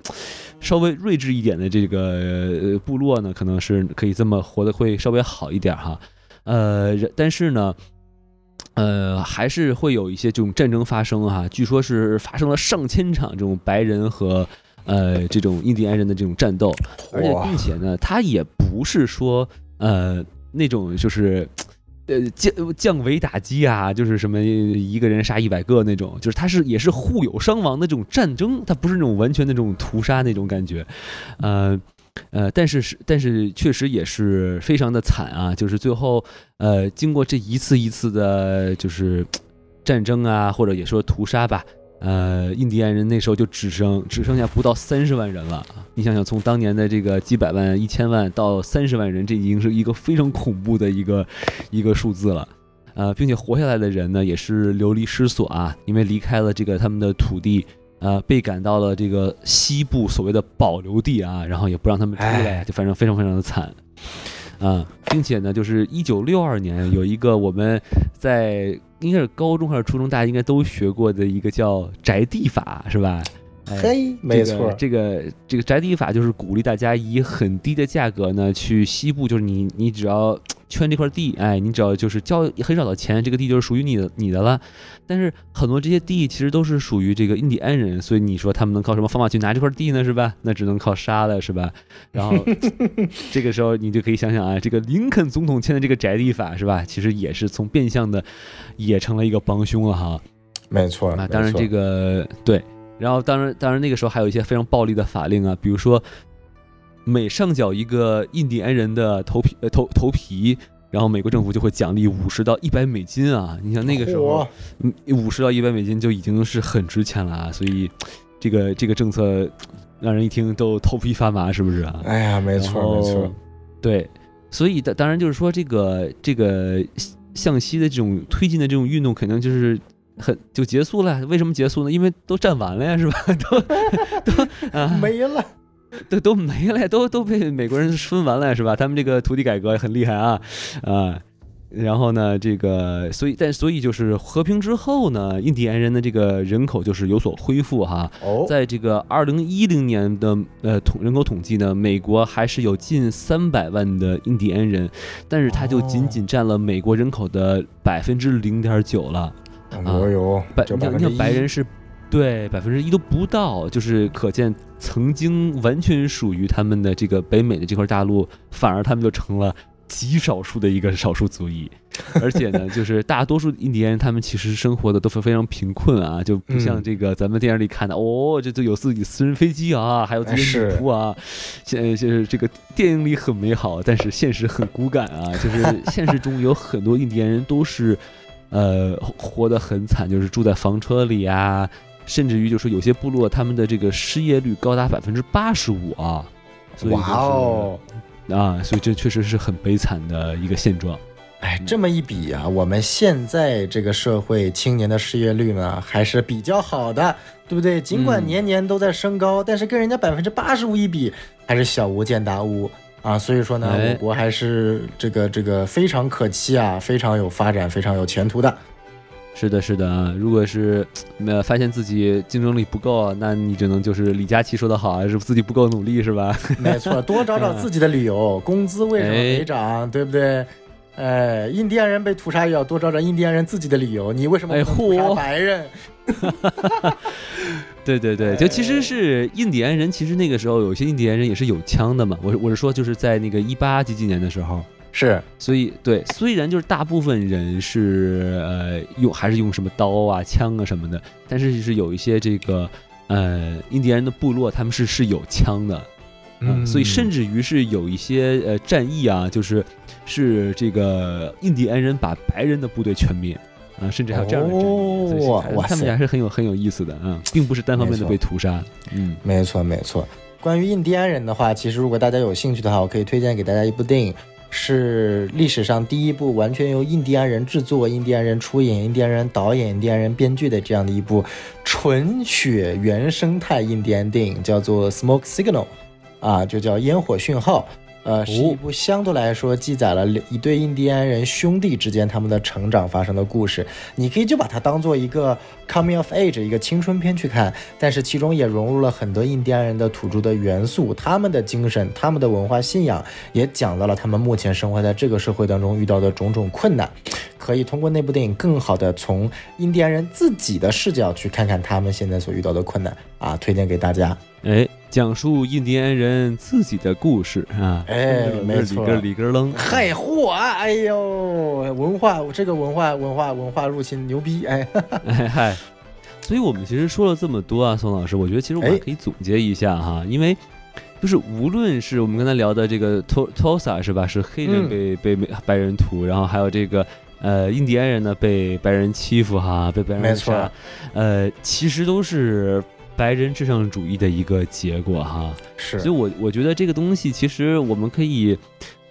稍微睿智一点的这个部落呢，可能是可以这么活得会稍微好一点哈。呃，但是呢。呃，还是会有一些这种战争发生哈，据说是发生了上千场这种白人和呃这种印第安人的这种战斗，而且并且呢，他也不是说呃那种就是呃降降维打击啊，就是什么一个人杀一百个那种，就是他是也是互有伤亡的这种战争，他不是那种完全的这种屠杀那种感觉，呃。呃，但是是，但是确实也是非常的惨啊！就是最后，呃，经过这一次一次的，就是 <tsk> 战争啊，或者也说屠杀吧，呃，印第安人那时候就只剩只剩下不到三十万人了。你想想，从当年的这个几百万、一千万到三十万人，这已经是一个非常恐怖的一个一个数字了。呃，并且活下来的人呢，也是流离失所啊，因为离开了这个他们的土地。呃，被赶到了这个西部所谓的保留地啊，然后也不让他们出来，就反正非常非常的惨，啊，并且呢，就是一九六二年有一个我们在应该是高中还是初中，大家应该都学过的一个叫宅地法，是吧？嘿，没错，这个这个宅地法就是鼓励大家以很低的价格呢去西部，就是你你只要圈这块地，哎，你只要就是交很少的钱，这个地就是属于你的你的了。但是很多这些地其实都是属于这个印第安人，所以你说他们能靠什么方法去拿这块地呢？是吧？那只能靠杀了，是吧？然后 <laughs> 这个时候你就可以想想啊，这个林肯总统签的这个宅地法是吧？其实也是从变相的也成了一个帮凶了哈。没错那，当然这个对。然后，当然，当然，那个时候还有一些非常暴力的法令啊，比如说，每上缴一个印第安人的头皮，呃，头头皮，然后美国政府就会奖励五十到一百美金啊。你想那个时候，五十到一百美金就已经是很值钱了啊。所以，这个这个政策让人一听都头皮发麻，是不是啊？哎呀，没错，没错，对。所以，当当然就是说，这个这个向西的这种推进的这种运动，肯定就是很就结束了。为什么结束呢？因为都占完了呀，是吧？<laughs> 都都啊没了。都都没了，都都被美国人分完了，是吧？他们这个土地改革很厉害啊，啊，然后呢，这个所以但所以就是和平之后呢，印第安人的这个人口就是有所恢复哈。哦，在这个二零一零年的呃统人口统计呢，美国还是有近三百万的印第安人，但是他就仅仅占了美国人口的百分之零点九了。哦哟，白你像白人是。对，百分之一都不到，就是可见曾经完全属于他们的这个北美的这块大陆，反而他们就成了极少数的一个少数族裔，而且呢，就是大多数印第安人他们其实生活的都是非常贫困啊，就不像这个咱们电影里看的，哦，这都有自己私人飞机啊，还有自己的女仆啊，现就是这个电影里很美好，但是现实很骨感啊，就是现实中有很多印第安人都是，呃，活得很惨，就是住在房车里啊。甚至于就是有些部落，他们的这个失业率高达百分之八十五啊！哇哦，啊，所以这确实是很悲惨的一个现状。哎，这么一比啊，我们现在这个社会青年的失业率呢还是比较好的，对不对？尽管年年都在升高，但是跟人家百分之八十五一比，还是小巫见大巫啊！所以说呢，我国还是这个这个非常可期啊，非常有发展，非常有前途的。是的，是的啊！如果是呃发现自己竞争力不够，那你只能就是李佳琦说的好，是自己不够努力，是吧？没错，多找找自己的理由。工资为什么没涨，对不对？哎，印第安人被屠杀也要多找找印第安人自己的理由。你为什么屠杀白人？<laughs> 对对对，就其实是印第安人，其实那个时候有些印第安人也是有枪的嘛。我我是说，就是在那个一八几几年的时候。是，所以对，虽然就是大部分人是呃用还是用什么刀啊、枪啊什么的，但是是有一些这个呃印第安人的部落，他们是是有枪的，嗯，所以甚至于是有一些呃战役啊，就是是这个印第安人把白人的部队全灭啊，甚至还有这样的战役，哇，他们还是很有很有意思的啊，并不是单方面的被屠杀，嗯，没错没错。关于印第安人的话，其实如果大家有兴趣的话，我可以推荐给大家一部电影。是历史上第一部完全由印第安人制作、印第安人出演、印第安人导演、印第安人编剧的这样的一部纯血原生态印第安电影，叫做《Smoke Signal》，啊，就叫烟火讯号。呃，是一部相对来说记载了一对印第安人兄弟之间他们的成长发生的故事。你可以就把它当做一个 coming of age 一个青春片去看，但是其中也融入了很多印第安人的土著的元素，他们的精神、他们的文化信仰，也讲到了他们目前生活在这个社会当中遇到的种种困难。可以通过那部电影更好的从印第安人自己的视角去看看他们现在所遇到的困难啊，推荐给大家。哎。讲述印第安人自己的故事啊！哎，没错，里根里根楞，嗨嚯！哎呦，文化这个文化文化文化入侵牛逼！哎 <laughs> 嗨，所以我们其实说了这么多啊，宋老师，我觉得其实我们可以总结一下哈，因为就是无论是我们刚才聊的这个托托萨是吧，是黑人被被白人屠，然后还有这个呃印第安人呢被白人欺负哈，被白人杀，呃，其实都是。白人至上主义的一个结果哈，是，所以我我觉得这个东西其实我们可以，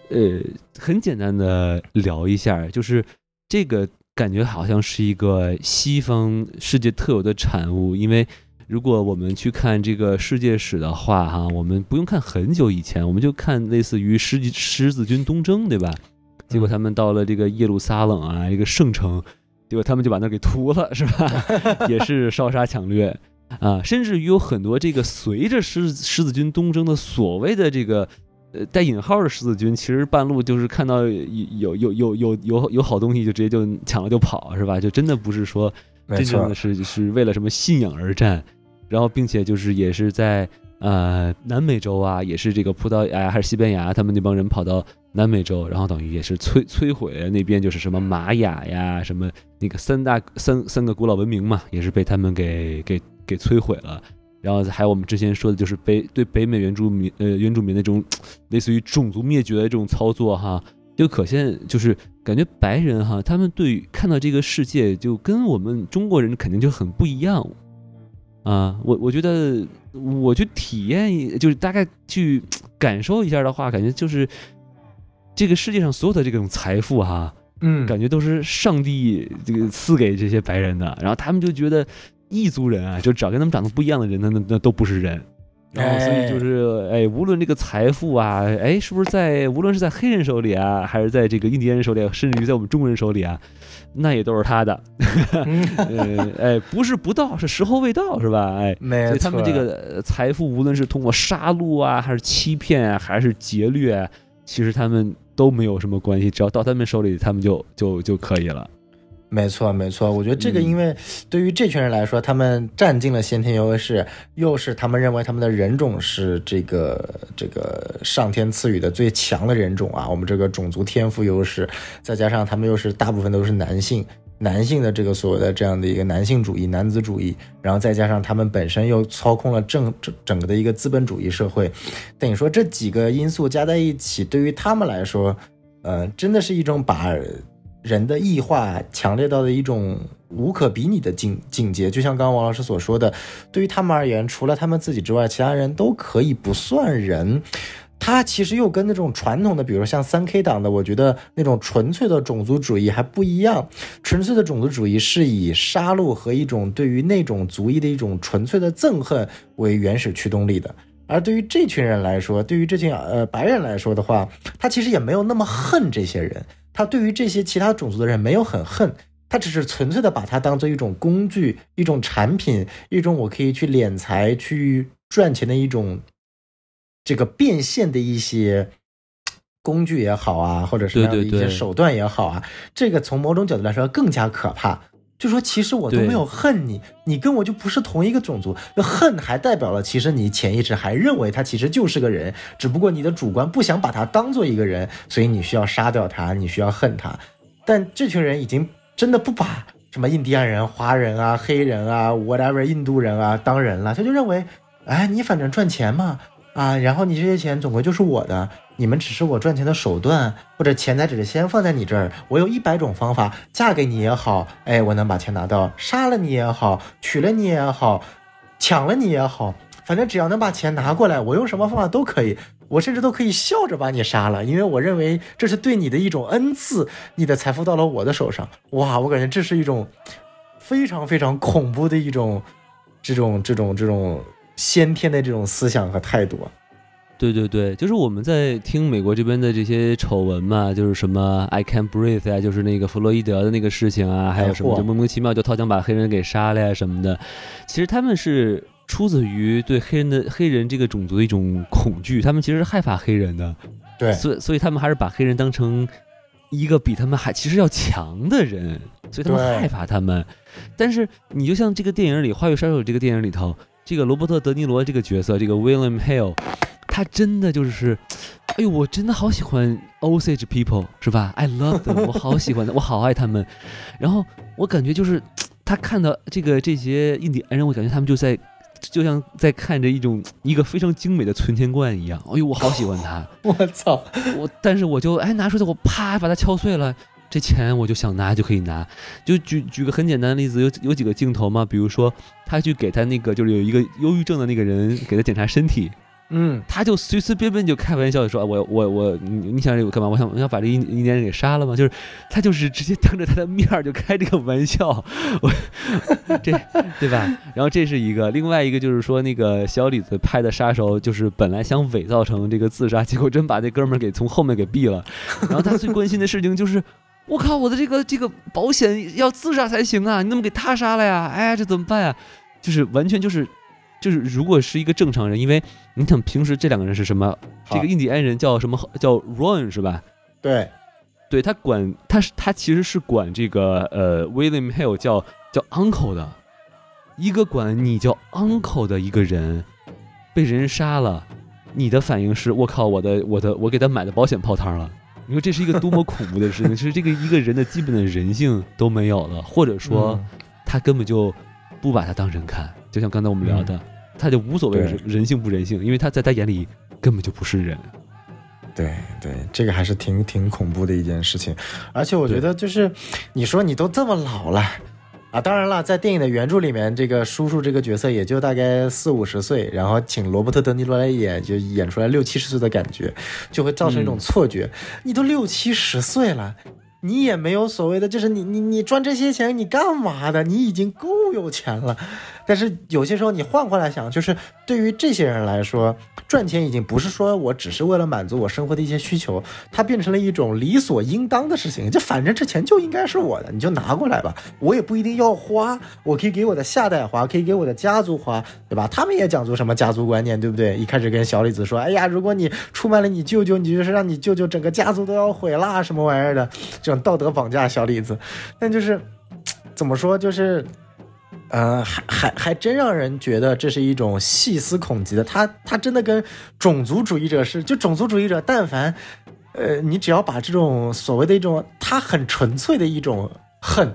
呃，很简单的聊一下，就是这个感觉好像是一个西方世界特有的产物，因为如果我们去看这个世界史的话哈，我们不用看很久以前，我们就看类似于十十字军东征对吧？结果他们到了这个耶路撒冷啊，一个圣城，结果他们就把那给屠了是吧？<laughs> 也是烧杀抢掠。啊，甚至于有很多这个随着十十字军东征的所谓的这个呃带引号的十字军，其实半路就是看到有有有有有有有好东西就直接就抢了就跑，是吧？就真的不是说真正的是是为了什么信仰而战，然后并且就是也是在呃南美洲啊，也是这个葡萄牙还是西班牙，他们那帮人跑到南美洲，然后等于也是摧摧毁那边就是什么玛雅呀，什么那个三大三三个古老文明嘛，也是被他们给给。给摧毁了，然后还有我们之前说的，就是北对北美原住民呃原住民的这种类似于种族灭绝的这种操作哈，就可见就是感觉白人哈，他们对看到这个世界就跟我们中国人肯定就很不一样啊。我我觉得我去体验，就是大概去感受一下的话，感觉就是这个世界上所有的这种财富哈，嗯，感觉都是上帝这个赐给这些白人的，然后他们就觉得异族人啊，就只要跟他们长得不一样的人，那那那都不是人。然后，所以就是，哎，无论这个财富啊，哎，是不是在无论是在黑人手里啊，还是在这个印第安人手里，甚至于在我们中国人手里啊，那也都是他的。<laughs> 呃，哎，不是不到，是时候未到，是吧？哎，没错。所以他们这个财富，无论是通过杀戮啊，还是欺骗啊，还是劫掠啊，其实他们都没有什么关系，只要到他们手里，他们就就就可以了。没错，没错，我觉得这个，因为对于这群人来说，他们占尽了先天优势，又是他们认为他们的人种是这个这个上天赐予的最强的人种啊，我们这个种族天赋优势，再加上他们又是大部分都是男性，男性的这个所谓的这样的一个男性主义、男子主义，然后再加上他们本身又操控了整整整个的一个资本主义社会，等于说这几个因素加在一起，对于他们来说，呃，真的是一种把。人的异化强烈到的一种无可比拟的境境界，就像刚刚王老师所说的，对于他们而言，除了他们自己之外，其他人都可以不算人。他其实又跟那种传统的，比如像三 K 党的，我觉得那种纯粹的种族主义还不一样。纯粹的种族主义是以杀戮和一种对于那种族裔的一种纯粹的憎恨为原始驱动力的。而对于这群人来说，对于这群呃白人来说的话，他其实也没有那么恨这些人。他对于这些其他种族的人没有很恨，他只是纯粹的把它当做一种工具、一种产品、一种我可以去敛财、去赚钱的一种这个变现的一些工具也好啊，或者什么样的一些手段也好啊，这个从某种角度来说更加可怕。就说其实我都没有恨你，你跟我就不是同一个种族。恨还代表了其实你潜意识还认为他其实就是个人，只不过你的主观不想把他当做一个人，所以你需要杀掉他，你需要恨他。但这群人已经真的不把什么印第安人、华人啊、黑人啊、whatever 印度人啊当人了，他就认为，哎，你反正赚钱嘛，啊，然后你这些钱总归就是我的。你们只是我赚钱的手段，或者钱财只是先放在你这儿。我有一百种方法，嫁给你也好，哎，我能把钱拿到；杀了你也好，娶了你也好，抢了你也好，反正只要能把钱拿过来，我用什么方法都可以。我甚至都可以笑着把你杀了，因为我认为这是对你的一种恩赐。你的财富到了我的手上，哇，我感觉这是一种非常非常恐怖的一种这种这种这种先天的这种思想和态度。对对对，就是我们在听美国这边的这些丑闻嘛，就是什么 I can't breathe 啊，就是那个弗洛伊德的那个事情啊，还有什么就莫名其妙就掏枪把黑人给杀了呀什么的。其实他们是出自于对黑人的黑人这个种族的一种恐惧，他们其实是害怕黑人的。对，所以所以他们还是把黑人当成一个比他们还其实要强的人，所以他们害怕他们。但是你就像这个电影里《花月杀手》这个电影里头，这个罗伯特·德尼罗这个角色，这个 William Hale。他真的就是，哎呦，我真的好喜欢 Osage people，是吧？I love them，<laughs> 我好喜欢的，我好爱他们。然后我感觉就是，他看到这个这些印第安人，我感觉他们就在，就像在看着一种一个非常精美的存钱罐一样。哎呦，我好喜欢他！<laughs> 我操！我但是我就哎拿出来，我啪把它敲碎了，这钱我就想拿就可以拿。就举举个很简单的例子，有有几个镜头嘛，比如说他去给他那个就是有一个忧郁症的那个人给他检查身体。嗯，他就随随便便就开玩笑的说：“我我我，你你想这干嘛？我想我想把这一一年人给杀了吗？就是他就是直接当着他的面就开这个玩笑，我这对吧？然后这是一个，另外一个就是说那个小李子拍的杀手，就是本来想伪造成这个自杀，结果真把那哥们儿给从后面给毙了。然后他最关心的事情就是，我靠，我的这个这个保险要自杀才行啊！你怎么给他杀了呀？哎，这怎么办呀？就是完全就是。”就是，如果是一个正常人，因为你想平时这两个人是什么？这个印第安人叫什么？叫 Ron 是吧？对，对他管他是他其实是管这个呃 William Hill 叫叫 Uncle 的，一个管你叫 Uncle 的一个人被人杀了，你的反应是我靠，我的我的我给他买的保险泡汤了。你说这是一个多么恐怖的事情？<laughs> 其实这个一个人的基本的人性都没有了，或者说他根本就不把他当人看，就像刚才我们聊的。他就无所谓人性不人性，因为他在他眼里根本就不是人。对对，这个还是挺挺恐怖的一件事情。而且我觉得，就是你说你都这么老了啊，当然了，在电影的原著里面，这个叔叔这个角色也就大概四五十岁，然后请罗伯特·德尼罗来演，就演出来六七十岁的感觉，就会造成一种错觉。你都六七十岁了，你也没有所谓的，就是你你你赚这些钱你干嘛的？你已经够有钱了。但是有些时候你换过来想，就是对于这些人来说，赚钱已经不是说我只是为了满足我生活的一些需求，它变成了一种理所应当的事情。就反正这钱就应该是我的，你就拿过来吧，我也不一定要花，我可以给我的下代花，可以给我的家族花，对吧？他们也讲究什么家族观念，对不对？一开始跟小李子说，哎呀，如果你出卖了你舅舅，你就是让你舅舅整个家族都要毁啦，什么玩意儿的，这种道德绑架小李子。但就是怎么说，就是。呃，还还还真让人觉得这是一种细思恐极的，他他真的跟种族主义者是，就种族主义者，但凡，呃，你只要把这种所谓的一种他很纯粹的一种恨，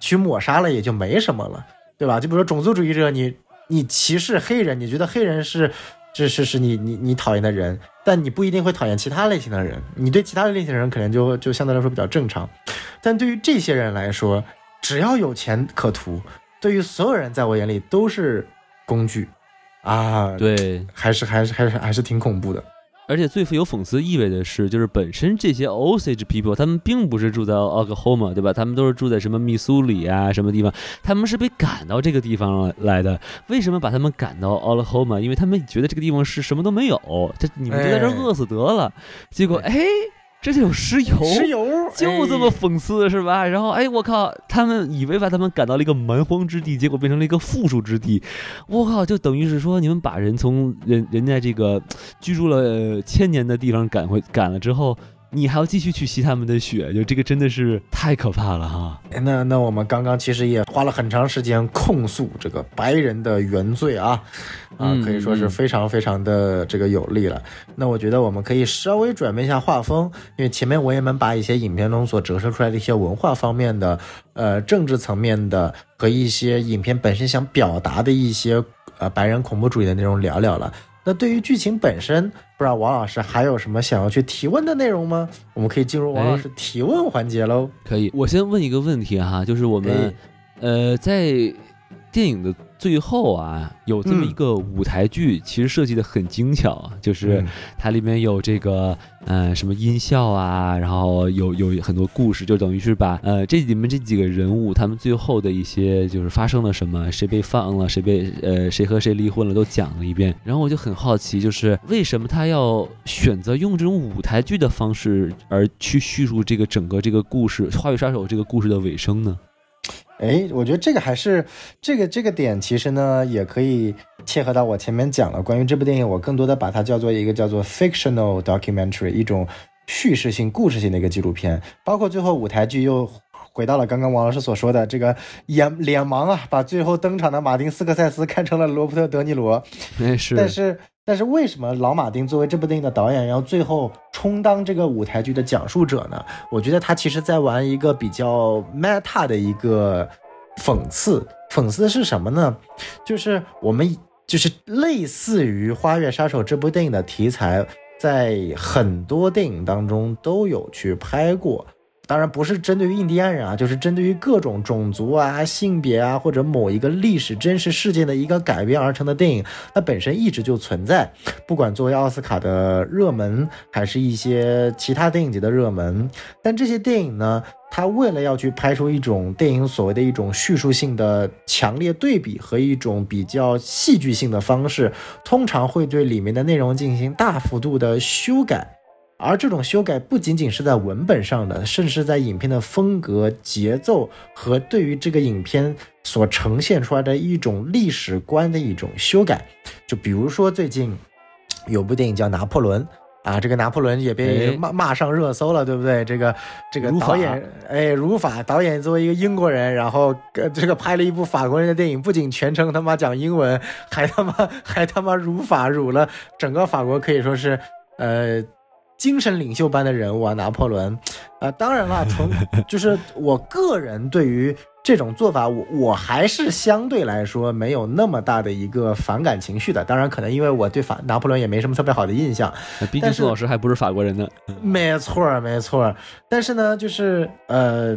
去抹杀了，也就没什么了，对吧？就比如说种族主义者，你你歧视黑人，你觉得黑人是这是是你你你讨厌的人，但你不一定会讨厌其他类型的人，你对其他的类型的人可能就就相对来说比较正常，但对于这些人来说，只要有钱可图。对于所有人，在我眼里都是工具，啊，对，还是还是还是还是挺恐怖的。而且最富有讽刺意味的是，就是本身这些 Osage people 他们并不是住在 Oklahoma，对吧？他们都是住在什么密苏里啊什么地方？他们是被赶到这个地方来的。为什么把他们赶到 Oklahoma？因为他们觉得这个地方是什么都没有，这你们就在这饿死得了。结果，哎。这就有石油，石油就这么讽刺是吧？然后哎，我靠，他们以为把他们赶到了一个蛮荒之地，结果变成了一个富庶之地。我靠，就等于是说你们把人从人人家这个居住了千年的地方赶回赶了之后。你还要继续去吸他们的血，就这个真的是太可怕了哈！那那我们刚刚其实也花了很长时间控诉这个白人的原罪啊，啊，可以说是非常非常的这个有力了。那我觉得我们可以稍微转变一下画风，因为前面我也们把一些影片中所折射出来的一些文化方面的、呃政治层面的和一些影片本身想表达的一些呃白人恐怖主义的内容聊聊了。那对于剧情本身，不知道王老师还有什么想要去提问的内容吗？我们可以进入王老师提问环节喽。可以，我先问一个问题哈，就是我们，呃，在电影的。最后啊，有这么一个舞台剧，其实设计的很精巧，就是它里面有这个，呃，什么音效啊，然后有有很多故事，就等于是把呃这里面这几个人物，他们最后的一些就是发生了什么，谁被放了，谁被呃谁和谁离婚了，都讲了一遍。然后我就很好奇，就是为什么他要选择用这种舞台剧的方式而去叙述这个整个这个故事《花语杀手》这个故事的尾声呢？哎，我觉得这个还是这个这个点，其实呢也可以切合到我前面讲了关于这部电影，我更多的把它叫做一个叫做 fictional documentary，一种叙事性、故事性的一个纪录片。包括最后舞台剧又回到了刚刚王老师所说的这个眼脸盲啊，把最后登场的马丁斯科塞斯看成了罗伯特德尼罗。是，但是。但是为什么老马丁作为这部电影的导演，要最后充当这个舞台剧的讲述者呢？我觉得他其实在玩一个比较 meta 的一个讽刺。讽刺的是什么呢？就是我们就是类似于《花月杀手》这部电影的题材，在很多电影当中都有去拍过。当然不是针对于印第安人啊，就是针对于各种种族啊、性别啊，或者某一个历史真实事件的一个改编而成的电影，它本身一直就存在。不管作为奥斯卡的热门，还是一些其他电影节的热门，但这些电影呢，它为了要去拍出一种电影所谓的一种叙述性的强烈对比和一种比较戏剧性的方式，通常会对里面的内容进行大幅度的修改。而这种修改不仅仅是在文本上的，甚至在影片的风格、节奏和对于这个影片所呈现出来的一种历史观的一种修改。就比如说最近有部电影叫《拿破仑》啊，这个拿破仑也被骂骂上热搜了，对不对？这个这个导演哎，如法导演作为一个英国人，然后这个拍了一部法国人的电影，不仅全程他妈讲英文，还他妈还他妈如法辱了整个法国，可以说是呃。精神领袖般的人物啊，拿破仑，呃，当然了，<laughs> 从就是我个人对于这种做法，我我还是相对来说没有那么大的一个反感情绪的。当然，可能因为我对法拿破仑也没什么特别好的印象。毕竟苏老师还不是法国人呢。没错，没错。但是呢，就是呃，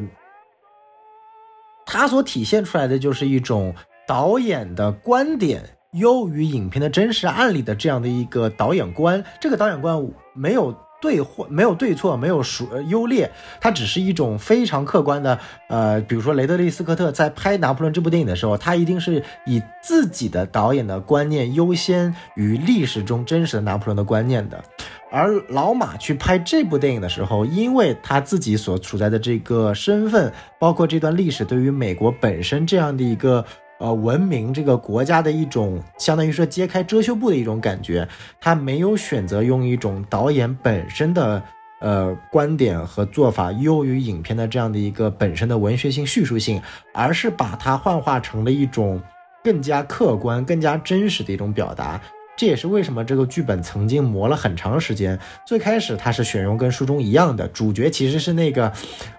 他所体现出来的就是一种导演的观点优于影片的真实案例的这样的一个导演观。这个导演观没有。对或没有对错，没有孰优劣，它只是一种非常客观的。呃，比如说雷德利·斯科特在拍《拿破仑》这部电影的时候，他一定是以自己的导演的观念优先于历史中真实的拿破仑的观念的。而老马去拍这部电影的时候，因为他自己所处在的这个身份，包括这段历史对于美国本身这样的一个呃文明这个国家的一种，相当于说揭开遮羞布的一种感觉，他没有选择用一种导演本身的呃观点和做法优于影片的这样的一个本身的文学性叙述性，而是把它幻化成了一种更加客观、更加真实的一种表达。这也是为什么这个剧本曾经磨了很长时间。最开始他是选用跟书中一样的主角，其实是那个，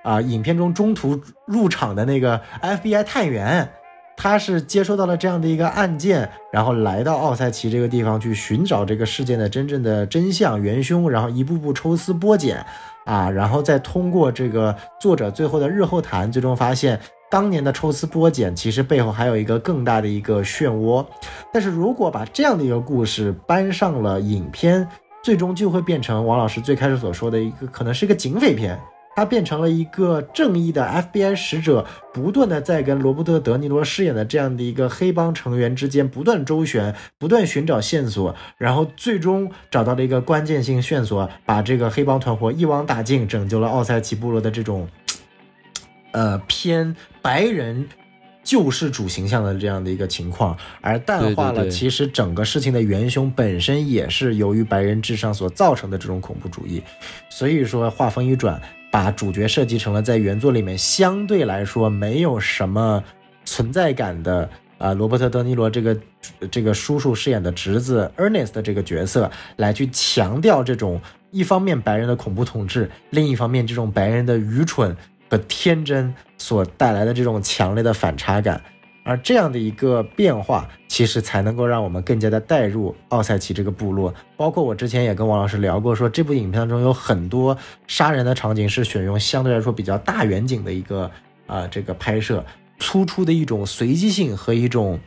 啊，影片中中途入场的那个 FBI 探员，他是接收到了这样的一个案件，然后来到奥赛奇这个地方去寻找这个事件的真正的真相元凶，然后一步步抽丝剥茧，啊，然后再通过这个作者最后的日后谈，最终发现。当年的抽丝剥茧，其实背后还有一个更大的一个漩涡。但是如果把这样的一个故事搬上了影片，最终就会变成王老师最开始所说的一个，可能是一个警匪片。它变成了一个正义的 FBI 使者，不断的在跟罗伯特·德尼罗饰演的这样的一个黑帮成员之间不断周旋，不断寻找线索，然后最终找到了一个关键性线索，把这个黑帮团伙一网打尽，拯救了奥赛奇部落的这种。呃，偏白人救世主形象的这样的一个情况，而淡化了其实整个事情的元凶本身也是由于白人至上所造成的这种恐怖主义。所以说，话锋一转，把主角设计成了在原作里面相对来说没有什么存在感的啊，罗伯特·德尼罗这个这个叔叔饰演的侄子 Ernest 这个角色，来去强调这种一方面白人的恐怖统治，另一方面这种白人的愚蠢。和天真所带来的这种强烈的反差感，而这样的一个变化，其实才能够让我们更加的带入奥赛奇这个部落。包括我之前也跟王老师聊过，说这部影片当中有很多杀人的场景是选用相对来说比较大远景的一个啊这个拍摄，突出的一种随机性和一种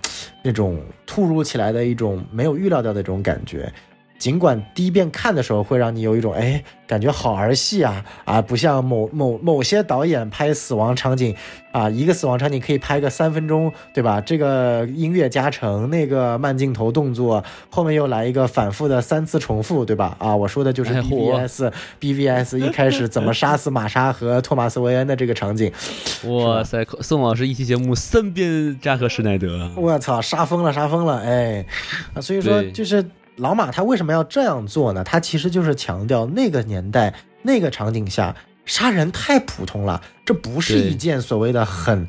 那种突如其来的一种没有预料到的这种感觉。尽管第一遍看的时候会让你有一种哎，感觉好儿戏啊啊，不像某某某些导演拍死亡场景啊，一个死亡场景可以拍个三分钟，对吧？这个音乐加成，那个慢镜头动作，后面又来一个反复的三次重复，对吧？啊，我说的就是 BVS BVS 一开始怎么杀死玛莎和托马斯韦恩的这个场景。哇塞，宋老师一期节目三遍扎克施耐德，我操，杀疯了，杀疯了，哎，所以说就是。老马他为什么要这样做呢？他其实就是强调那个年代那个场景下杀人太普通了，这不是一件所谓的很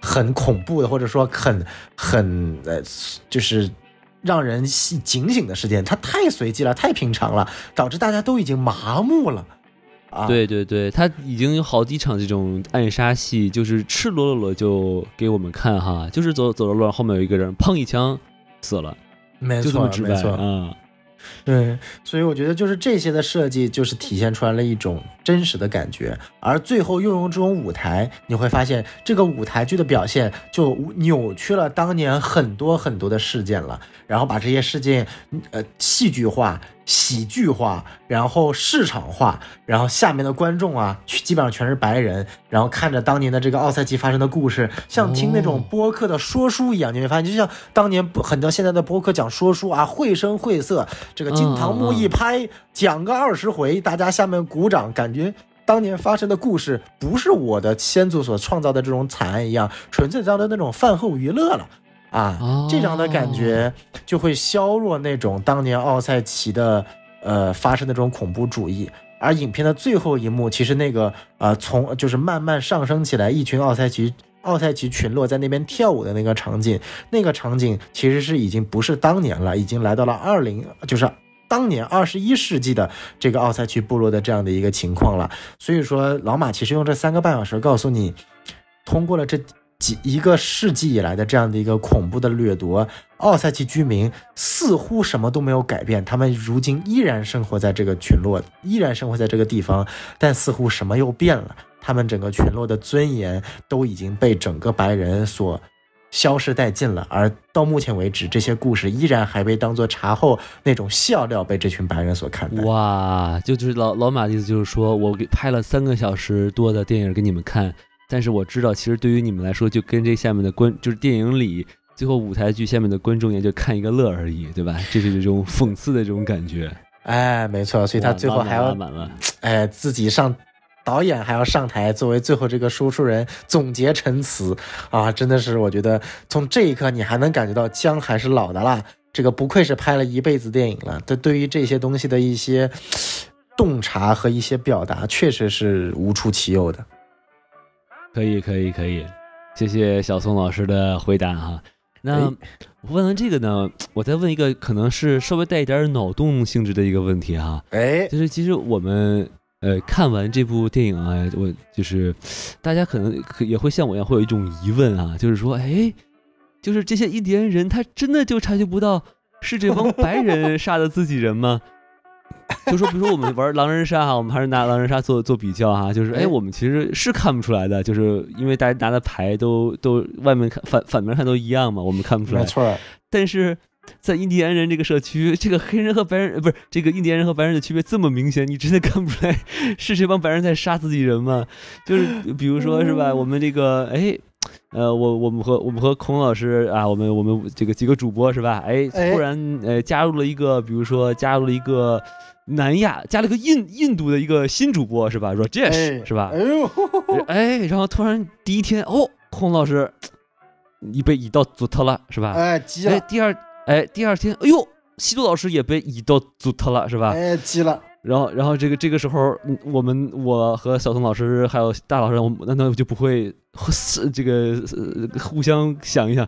很恐怖的，或者说很很呃，就是让人警醒的事件。它太随机了，太平常了，导致大家都已经麻木了。啊，对对对，他已经有好几场这种暗杀戏，就是赤裸裸就给我们看哈，就是走走着路上后面有一个人，砰一枪死了。没错，没错，嗯，对，所以我觉得就是这些的设计，就是体现出来了一种真实的感觉，而最后又用这种舞台，你会发现这个舞台剧的表现就扭曲了当年很多很多的事件了，然后把这些事件，呃，戏剧化。喜剧化，然后市场化，然后下面的观众啊，基本上全是白人，然后看着当年的这个奥赛奇发生的故事，像听那种播客的说书一样，你会发现，就像当年很多现在的播客讲说书啊，绘声绘色，这个金堂木一拍，讲个二十回，大家下面鼓掌，感觉当年发生的故事不是我的先祖所创造的这种惨案一样，纯粹当的那种饭后娱乐了。啊，这样的感觉就会削弱那种当年奥赛奇的呃发生的这种恐怖主义。而影片的最后一幕，其实那个呃从就是慢慢上升起来，一群奥赛奇奥赛奇群落在那边跳舞的那个场景，那个场景其实是已经不是当年了，已经来到了二零就是当年二十一世纪的这个奥赛奇部落的这样的一个情况了。所以说，老马其实用这三个半小时告诉你，通过了这。几一个世纪以来的这样的一个恐怖的掠夺，奥赛奇居民似乎什么都没有改变，他们如今依然生活在这个群落，依然生活在这个地方，但似乎什么又变了，他们整个群落的尊严都已经被整个白人所消失殆尽了，而到目前为止，这些故事依然还被当做茶后那种笑料被这群白人所看待。哇，就就是老老马的意思，就是说我给拍了三个小时多的电影给你们看，但是我知道，其实对于你们来说，就跟这下面的观，就是电影里最后舞台剧下面的观众也就看一个乐而已，对吧？这是这种 <laughs> 讽刺的这种感觉。哎，没错，所以他最后还要，哎，自己上。导演还要上台作为最后这个说书人总结陈词啊，真的是我觉得从这一刻你还能感觉到姜还是老的辣，这个不愧是拍了一辈子电影了。他对于这些东西的一些 <sniffs> 洞察和一些表达，确实是无出其右的。可以，可以，可以，谢谢小宋老师的回答哈。那问完这个呢，我再问一个可能是稍微带一点脑洞性质的一个问题哈。哎，就是其实我们。呃，看完这部电影啊，我就是大家可能也会像我一样会有一种疑问啊，就是说，哎，就是这些印第安人，他真的就察觉不到是这帮白人 <laughs> 杀的自己人吗？就说，比如说我们玩狼人杀哈，我们还是拿狼人杀做做比较哈，就是哎，我们其实是看不出来的，就是因为大家拿的牌都都外面看反反面看都一样嘛，我们看不出来。没错，但是。在印第安人这个社区，这个黑人和白人不是这个印第安人和白人的区别这么明显，你真的看不出来是这帮白人在杀自己人吗？就是比如说是吧，我们这个哎，呃，我我们和我们和孔老师啊，我们我们这个几个主播是吧？哎，突然呃加入了一个，比如说加入了一个南亚，加了个印印度的一个新主播是吧？Rajesh 是吧？哎呦，哎，然后突然第一天哦，孔老师你被移到组特了是吧？哎，急了。第二。哎，第二天，哎呦，西多老师也被移到组特了，是吧？哎，急了。然后，然后这个这个时候，我们我和小宋老师还有大老师，我难道就不会这个互相想一想，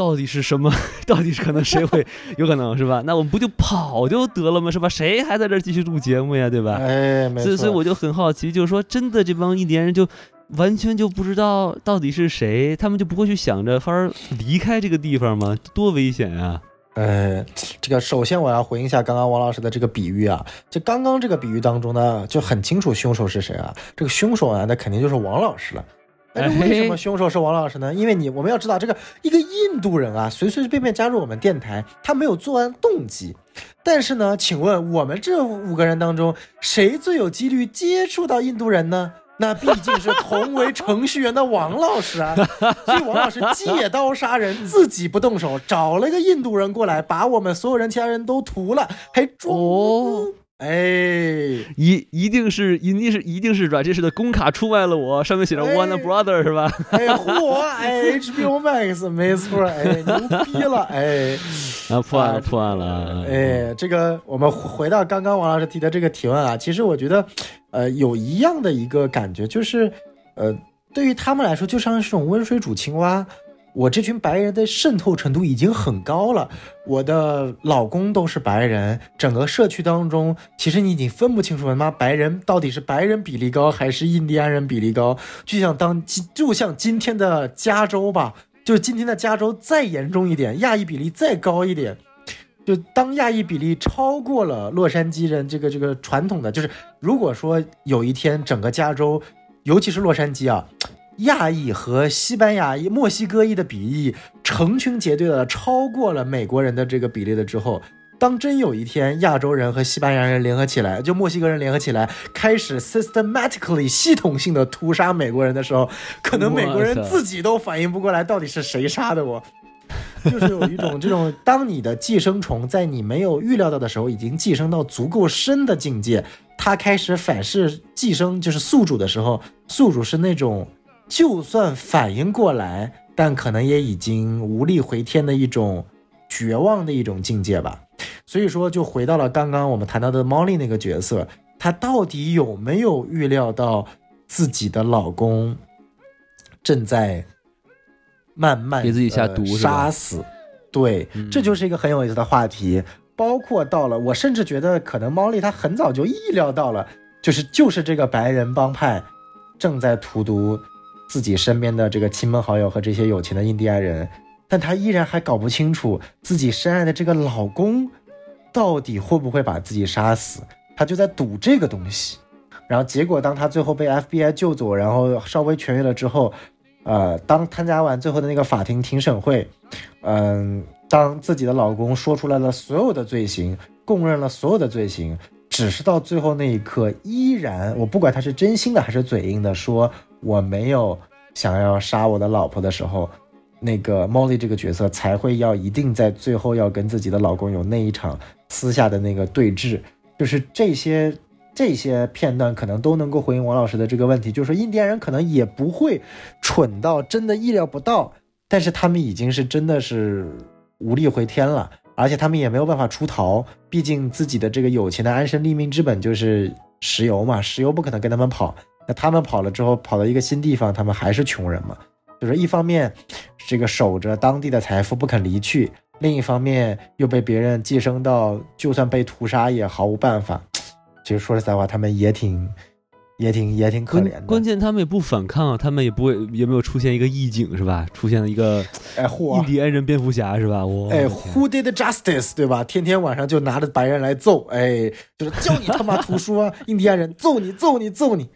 到底是什么？<laughs> 到底是可能谁会 <laughs> 有可能是吧？那我们不就跑就得了吗？是吧？谁还在这儿继续录节目呀？对吧？哎，所以所以我就很好奇，就是说，真的这帮印第安人就完全就不知道到底是谁，他们就不会去想着法儿离开这个地方吗？多危险啊！呃，这个首先我要回应一下刚刚王老师的这个比喻啊，就刚刚这个比喻当中呢，就很清楚凶手是谁啊？这个凶手啊，那肯定就是王老师了。那为什么凶手是王老师呢？因为你我们要知道，这个一个印度人啊，随随便便加入我们电台，他没有作案动机。但是呢，请问我们这五个人当中，谁最有几率接触到印度人呢？那毕竟是同为程序员的王老师啊，所以王老师借刀杀人，自己不动手，找了个印度人过来，把我们所有人其他人都屠了，还装。哎，一一定是，一定是，一定是软这是的工卡出卖了我，上面写着 One Brother 是吧？哎，嚯，哎，HBO Max 没错，哎，牛逼了，哎，啊，破案了，破案了，哎，这个我们回到刚刚王老师提的这个提问啊，其实我觉得。呃，有一样的一个感觉，就是，呃，对于他们来说，就像是种温水煮青蛙。我这群白人的渗透程度已经很高了，我的老公都是白人，整个社区当中，其实你已经分不清楚，他妈白人到底是白人比例高还是印第安人比例高。就像当 <laughs> 就像今天的加州吧，就是今天的加州再严重一点，亚裔比例再高一点。就当亚裔比例超过了洛杉矶人，这个这个传统的就是，如果说有一天整个加州，尤其是洛杉矶啊，亚裔和西班牙裔、墨西哥裔的比例成群结队的超过了美国人的这个比例了之后，当真有一天亚洲人和西班牙人联合起来，就墨西哥人联合起来，开始 systematically 系统性的屠杀美国人的时候，可能美国人自己都反应不过来到底是谁杀的我。<laughs> 就是有一种这种，当你的寄生虫在你没有预料到的时候，已经寄生到足够深的境界，它开始反噬寄生，就是宿主的时候，宿主是那种就算反应过来，但可能也已经无力回天的一种绝望的一种境界吧。所以说，就回到了刚刚我们谈到的猫莉那个角色，她到底有没有预料到自己的老公正在？慢慢给自己下毒，杀死，对，这就是一个很有意思的话题。包括到了，我甚至觉得可能猫莉她很早就意料到了，就是就是这个白人帮派正在荼毒自己身边的这个亲朋好友和这些有钱的印第安人，但她依然还搞不清楚自己深爱的这个老公到底会不会把自己杀死，她就在赌这个东西。然后结果，当她最后被 FBI 救走，然后稍微痊愈了之后。呃，当参加完最后的那个法庭庭审会，嗯，当自己的老公说出来了所有的罪行，供认了所有的罪行，只是到最后那一刻，依然我不管他是真心的还是嘴硬的，说我没有想要杀我的老婆的时候，那个 Molly 这个角色才会要一定在最后要跟自己的老公有那一场私下的那个对峙，就是这些。这些片段可能都能够回应王老师的这个问题，就是说印第安人可能也不会蠢到真的意料不到，但是他们已经是真的是无力回天了，而且他们也没有办法出逃，毕竟自己的这个有钱的安身立命之本就是石油嘛，石油不可能跟他们跑，那他们跑了之后跑到一个新地方，他们还是穷人嘛，就是一方面这个守着当地的财富不肯离去，另一方面又被别人寄生到，就算被屠杀也毫无办法。其实说实在话，他们也挺、也挺、也挺可怜的。关键他们也不反抗，他们也不会有没有出现一个义警是吧？出现了一个哎，印第安人蝙蝠侠是吧？我哎，Who did justice？对吧？天天晚上就拿着白人来揍，哎，就是叫你他妈图书啊！<laughs> 印第安人揍你，揍你，揍你。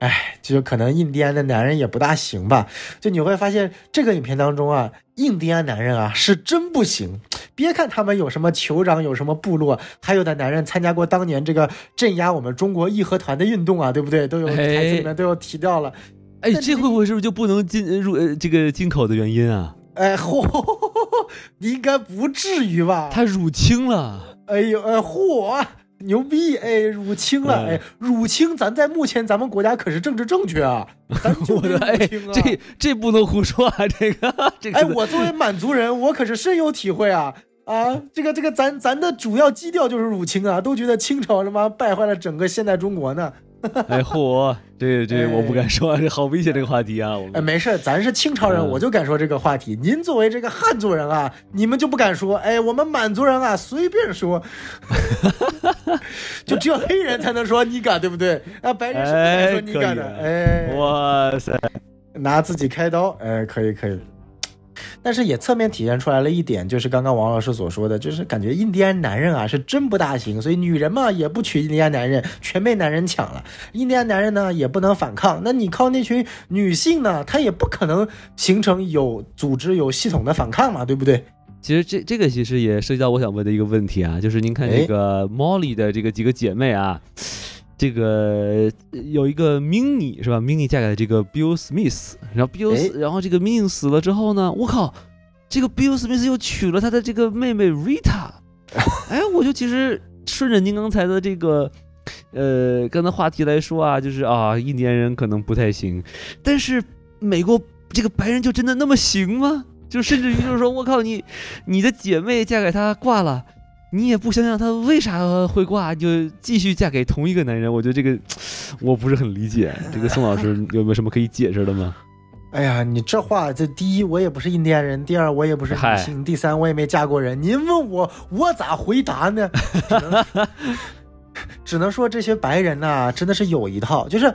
哎，就可能印第安的男人也不大行吧？就你会发现这个影片当中啊，印第安男人啊是真不行。别看他们有什么酋长，有什么部落，还有的男人参加过当年这个镇压我们中国义和团的运动啊，对不对？都有台词里面都有提到了。哎，这会不会是不是就不能进入呃这个进口的原因啊？哎，嚯，<laughs> 你应该不至于吧？他入侵了。哎呦，哎，嚯！牛逼！哎，入侵了！哎，入侵，咱在目前咱们国家可是政治正确啊！<laughs> 咱就得入侵啊！这这不能胡说啊！这个，<laughs> 这个，哎，我作为满族人，我可是深有体会啊！啊，这个这个，咱咱的主要基调就是入侵啊！都觉得清朝他妈败坏了整个现代中国呢。<laughs> 哎嚯，<laughs> 这这我不敢说，这好危险这个话题啊！哎，没事，咱是清朝人，我就敢说这个话题。您作为这个汉族人啊，你们就不敢说。哎，我们满族人啊，随便说，<laughs> 就只有黑人才能说你敢，对不对？啊，白人是不敢说你敢的。哎，哇塞，拿自己开刀，哎，可以可以。但是也侧面体现出来了一点，就是刚刚王老师所说的，就是感觉印第安男人啊是真不大行，所以女人嘛也不娶印第安男人，全被男人抢了。印第安男人呢也不能反抗，那你靠那群女性呢，她也不可能形成有组织、有系统的反抗嘛，对不对？其实这这个其实也涉及到我想问的一个问题啊，就是您看这个 Molly 的这个几个姐妹啊。这个有一个 Mini 是吧？Mini 嫁给了这个 Bill Smith，然后 Bill，然后这个 Mini 死了之后呢，我靠，这个 Bill Smith 又娶了他的这个妹妹 Rita，<laughs> 哎，我就其实顺着您刚才的这个，呃，刚才话题来说啊，就是啊，印第安人可能不太行，但是美国这个白人就真的那么行吗？就甚至于就是说我靠你，你的姐妹嫁给他挂了。你也不想想她为啥会挂，就继续嫁给同一个男人？我觉得这个 <tsk> 我不是很理解。这个宋老师有没有什么可以解释的吗？哎呀，你这话，这第一我也不是印第安人，第二我也不是女性，第三我也没嫁过人。您问我，我咋回答呢？<laughs> 只能说这些白人呐，真的是有一套，就是。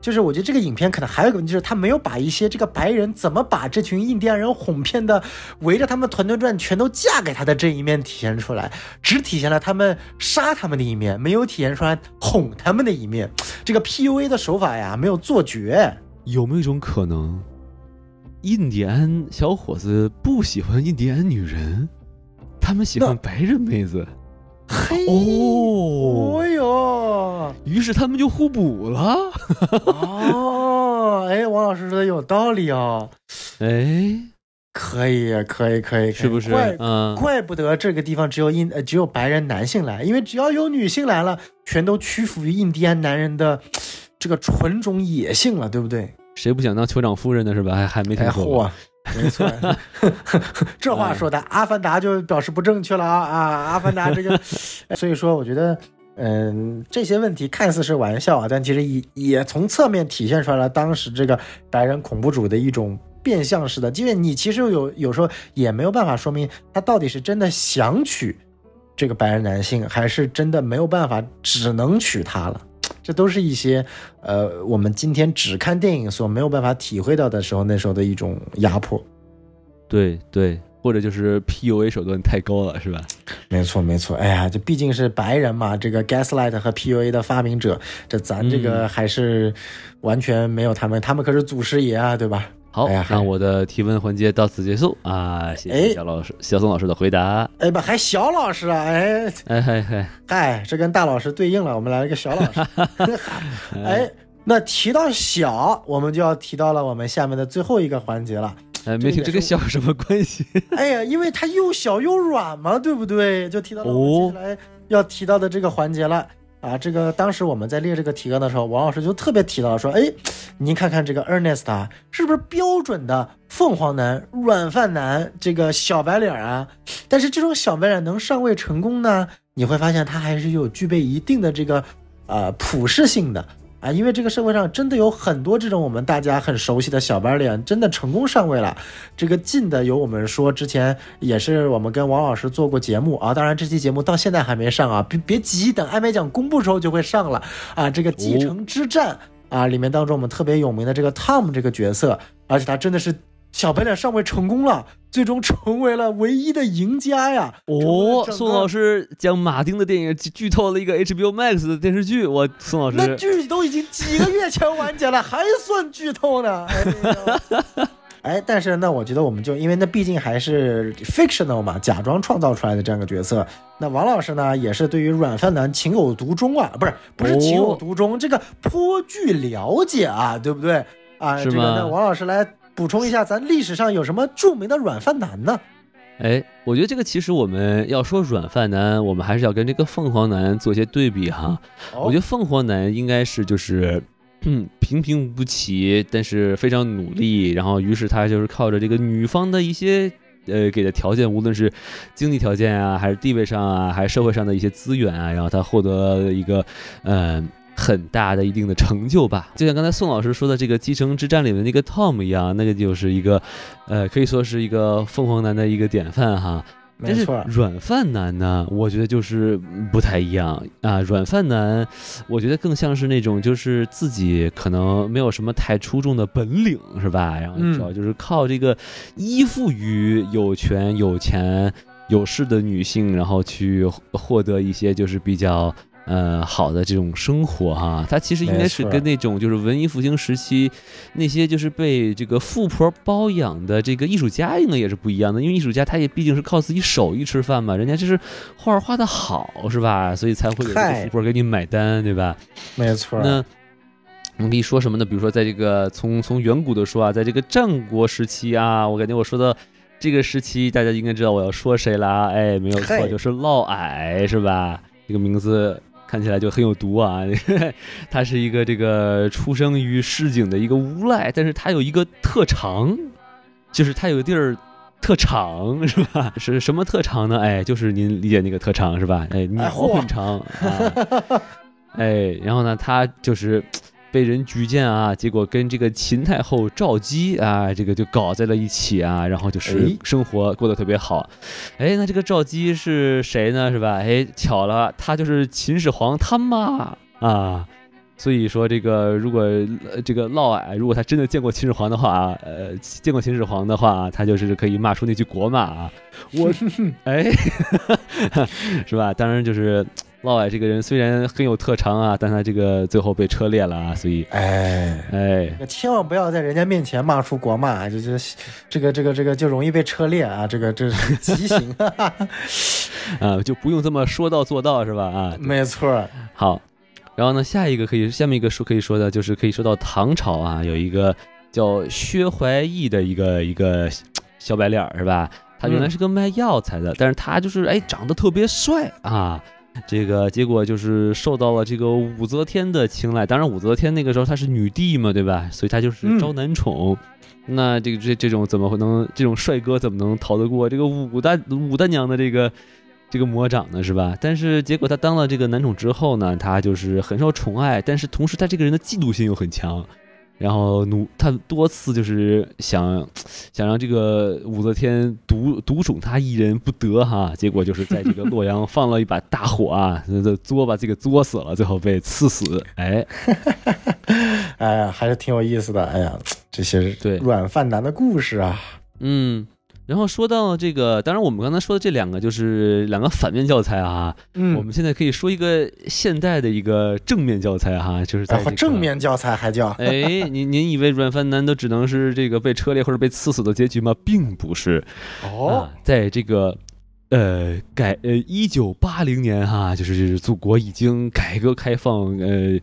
就是我觉得这个影片可能还有一个问题，就是他没有把一些这个白人怎么把这群印第安人哄骗的，围着他们团团转，全都嫁给他的这一面体现出来，只体现了他们杀他们的一面，没有体现出来哄他们的一面。这个 PUA 的手法呀，没有做绝。有没有一种可能，印第安小伙子不喜欢印第安女人，他们喜欢白人妹子？嘿哦，哎呦，于是他们就互补了。哦，哎，王老师说的有道理哦。哎，可以，可以，可以，是不是？怪，怪不得这个地方只有印，呃，只有白人男性来，因为只要有女性来了，全都屈服于印第安男人的这个纯种野性了，对不对？谁不想当酋长夫人呢？是吧？还还没听说。没错，<laughs> 这话说的，阿凡达就表示不正确了啊啊！阿凡达这个，<laughs> 所以说我觉得，嗯，这些问题看似是玩笑啊，但其实也也从侧面体现出来了当时这个白人恐怖主的一种变相式的，因为你其实有有时候也没有办法说明他到底是真的想娶这个白人男性，还是真的没有办法只能娶她了。这都是一些，呃，我们今天只看电影所没有办法体会到的时候，那时候的一种压迫。对对，或者就是 PUA 手段太高了，是吧？没错没错。哎呀，这毕竟是白人嘛，这个 Gaslight 和 PUA 的发明者，这咱这个还是完全没有他们，他们可是祖师爷啊，对吧？好，那我的提问环节到此结束啊！谢哎谢小老师、小宋老师的回答。哎不，还小老师啊，哎哎嗨嗨，嗨，这跟大老师对应了，我们来了个小老师。<laughs> 哎，那提到小，我们就要提到了我们下面的最后一个环节了。哎，没听这个小有什么关系？<laughs> 哎呀，因为它又小又软嘛，对不对？就提到了我哦们接下来要提到的这个环节了。啊，这个当时我们在列这个提纲的时候，王老师就特别提到说，哎，您看看这个 Ernest 啊，是不是标准的凤凰男、软饭男，这个小白脸啊？但是这种小白脸能上位成功呢，你会发现他还是有具备一定的这个呃普适性的啊，因为这个社会上真的有很多这种我们大家很熟悉的小白脸，真的成功上位了。这个近的有我们说之前也是我们跟王老师做过节目啊，当然这期节目到现在还没上啊，别别急，等艾美奖公布之后就会上了啊。这个继承之战、啊，里面当中我们特别有名的这个 Tom 这个角色，而且他真的是小白脸上位成功了，最终成为了唯一的赢家呀。哦，宋老师。将马丁的电影剧剧透了一个 HBO Max 的电视剧，我宋老师那剧都已经几个月前完结了，<laughs> 还算剧透呢？哎 <laughs> 但是那我觉得我们就因为那毕竟还是 fictional 嘛，假装创造出来的这样一个角色。那王老师呢，也是对于软饭男情有独钟啊，不是不是情有独钟，这个颇具了解啊，对不对啊？这个那王老师来补充一下，咱历史上有什么著名的软饭男呢？哎，我觉得这个其实我们要说软饭男，我们还是要跟这个凤凰男做一些对比哈。哦我觉得凤凰男应该是就是。嗯，平平无奇，但是非常努力，然后于是他就是靠着这个女方的一些呃给的条件，无论是经济条件啊，还是地位上啊，还是社会上的一些资源啊，然后他获得了一个嗯、很大的一定的成就吧。就像刚才宋老师说的这个《继承之战》里的那个 Tom 一样，那个就是一个呃可以说是一个凤凰男的一个典范哈。但是没错，软饭男呢，我觉得就是不太一样啊。软饭男，我觉得更像是那种就是自己可能没有什么太出众的本领，是吧？然后嗯主要就是靠这个依附于有权、有钱、有势的女性，然后去获得一些就是比较。呃，好的这种生活哈，它其实应该是跟那种就是文艺复兴时期那些就是被这个富婆包养的这个艺术家应该也是不一样的，因为艺术家他也毕竟是靠自己手艺吃饭嘛，人家就是画儿画的好是吧？所以才会有这个富婆给你买单，对吧？没错。那我们可以说什么呢？比如说在这个从从远古的说啊，在这个战国时期啊，我感觉我说的这个时期，大家应该知道我要说谁啦？哎，没有错，就是嫪毐是吧？这个名字。看起来就很有毒啊！<laughs> 他是一个这个出生于市井的一个无赖，但是他有一个特长，就是他有个地儿特长是吧？<laughs> 是什么特长呢？哎，就是您理解那个特长是吧？哎，鸟嚯很长啊，哎，然后呢，他就是被人举荐啊，结果跟这个秦太后赵姬啊，这个就搞在了一起啊，然后就是哎生活过得特别好。哎，那这个赵姬是谁呢？是吧？哎，巧了，她就是秦始皇他妈啊。所以说，这个如果、呃、这个嫪毐，如果他真的见过秦始皇的话，呃，见过秦始皇的话，他就是可以骂出那句国骂啊，我，<laughs> 哎，<laughs> 是吧？当然，就是嫪毐这个人虽然很有特长啊，但他这个最后被车裂了啊，所以，哎，哎，千万不要在人家面前骂出国骂，这这这个这个这个就容易被车裂啊！这个这是 <laughs> 畸形，啊，就不用这么说到做到，是吧？啊，没错，好，然后呢，下一个可以，下面一个说可以说的就是可以说到唐朝啊，有一个叫薛怀义的一个一个小白脸儿是吧？他原来是个卖药材的，但是他就是哎长得特别帅啊。这个结果就是受到了这个武则天的青睐，当然武则天那个时候她是女帝嘛，对吧？所以她就是招男宠。那这个这这种怎么会能这种帅哥怎么能逃得过这个武大武大娘的这个这个魔掌呢，是吧？但是结果她当了这个男宠之后呢，她就是很受宠爱，但是同时她这个人的嫉妒心又很强，然后努他多次就是想想让这个武则天独独宠他一人不得哈，结果就是在这个洛阳 <laughs> 放了一把大火啊，这作把自己给作死了，最后被赐死。哎，<laughs> 哎呀，还是挺有意思的。哎呀，这些对软饭男的故事啊，嗯。然后说到这个，当然我们刚才说的这两个就是两个反面教材啊。嗯，我们现在可以说一个现代的一个正面教材哈，就是在、这个正面教材还叫？<laughs> 哎，您您以为软饭男都只能是这个被车裂或者被刺死的结局吗？并不是。哦，在这个。呃，改呃，一九八零年哈，就是祖国已经改革开放，呃，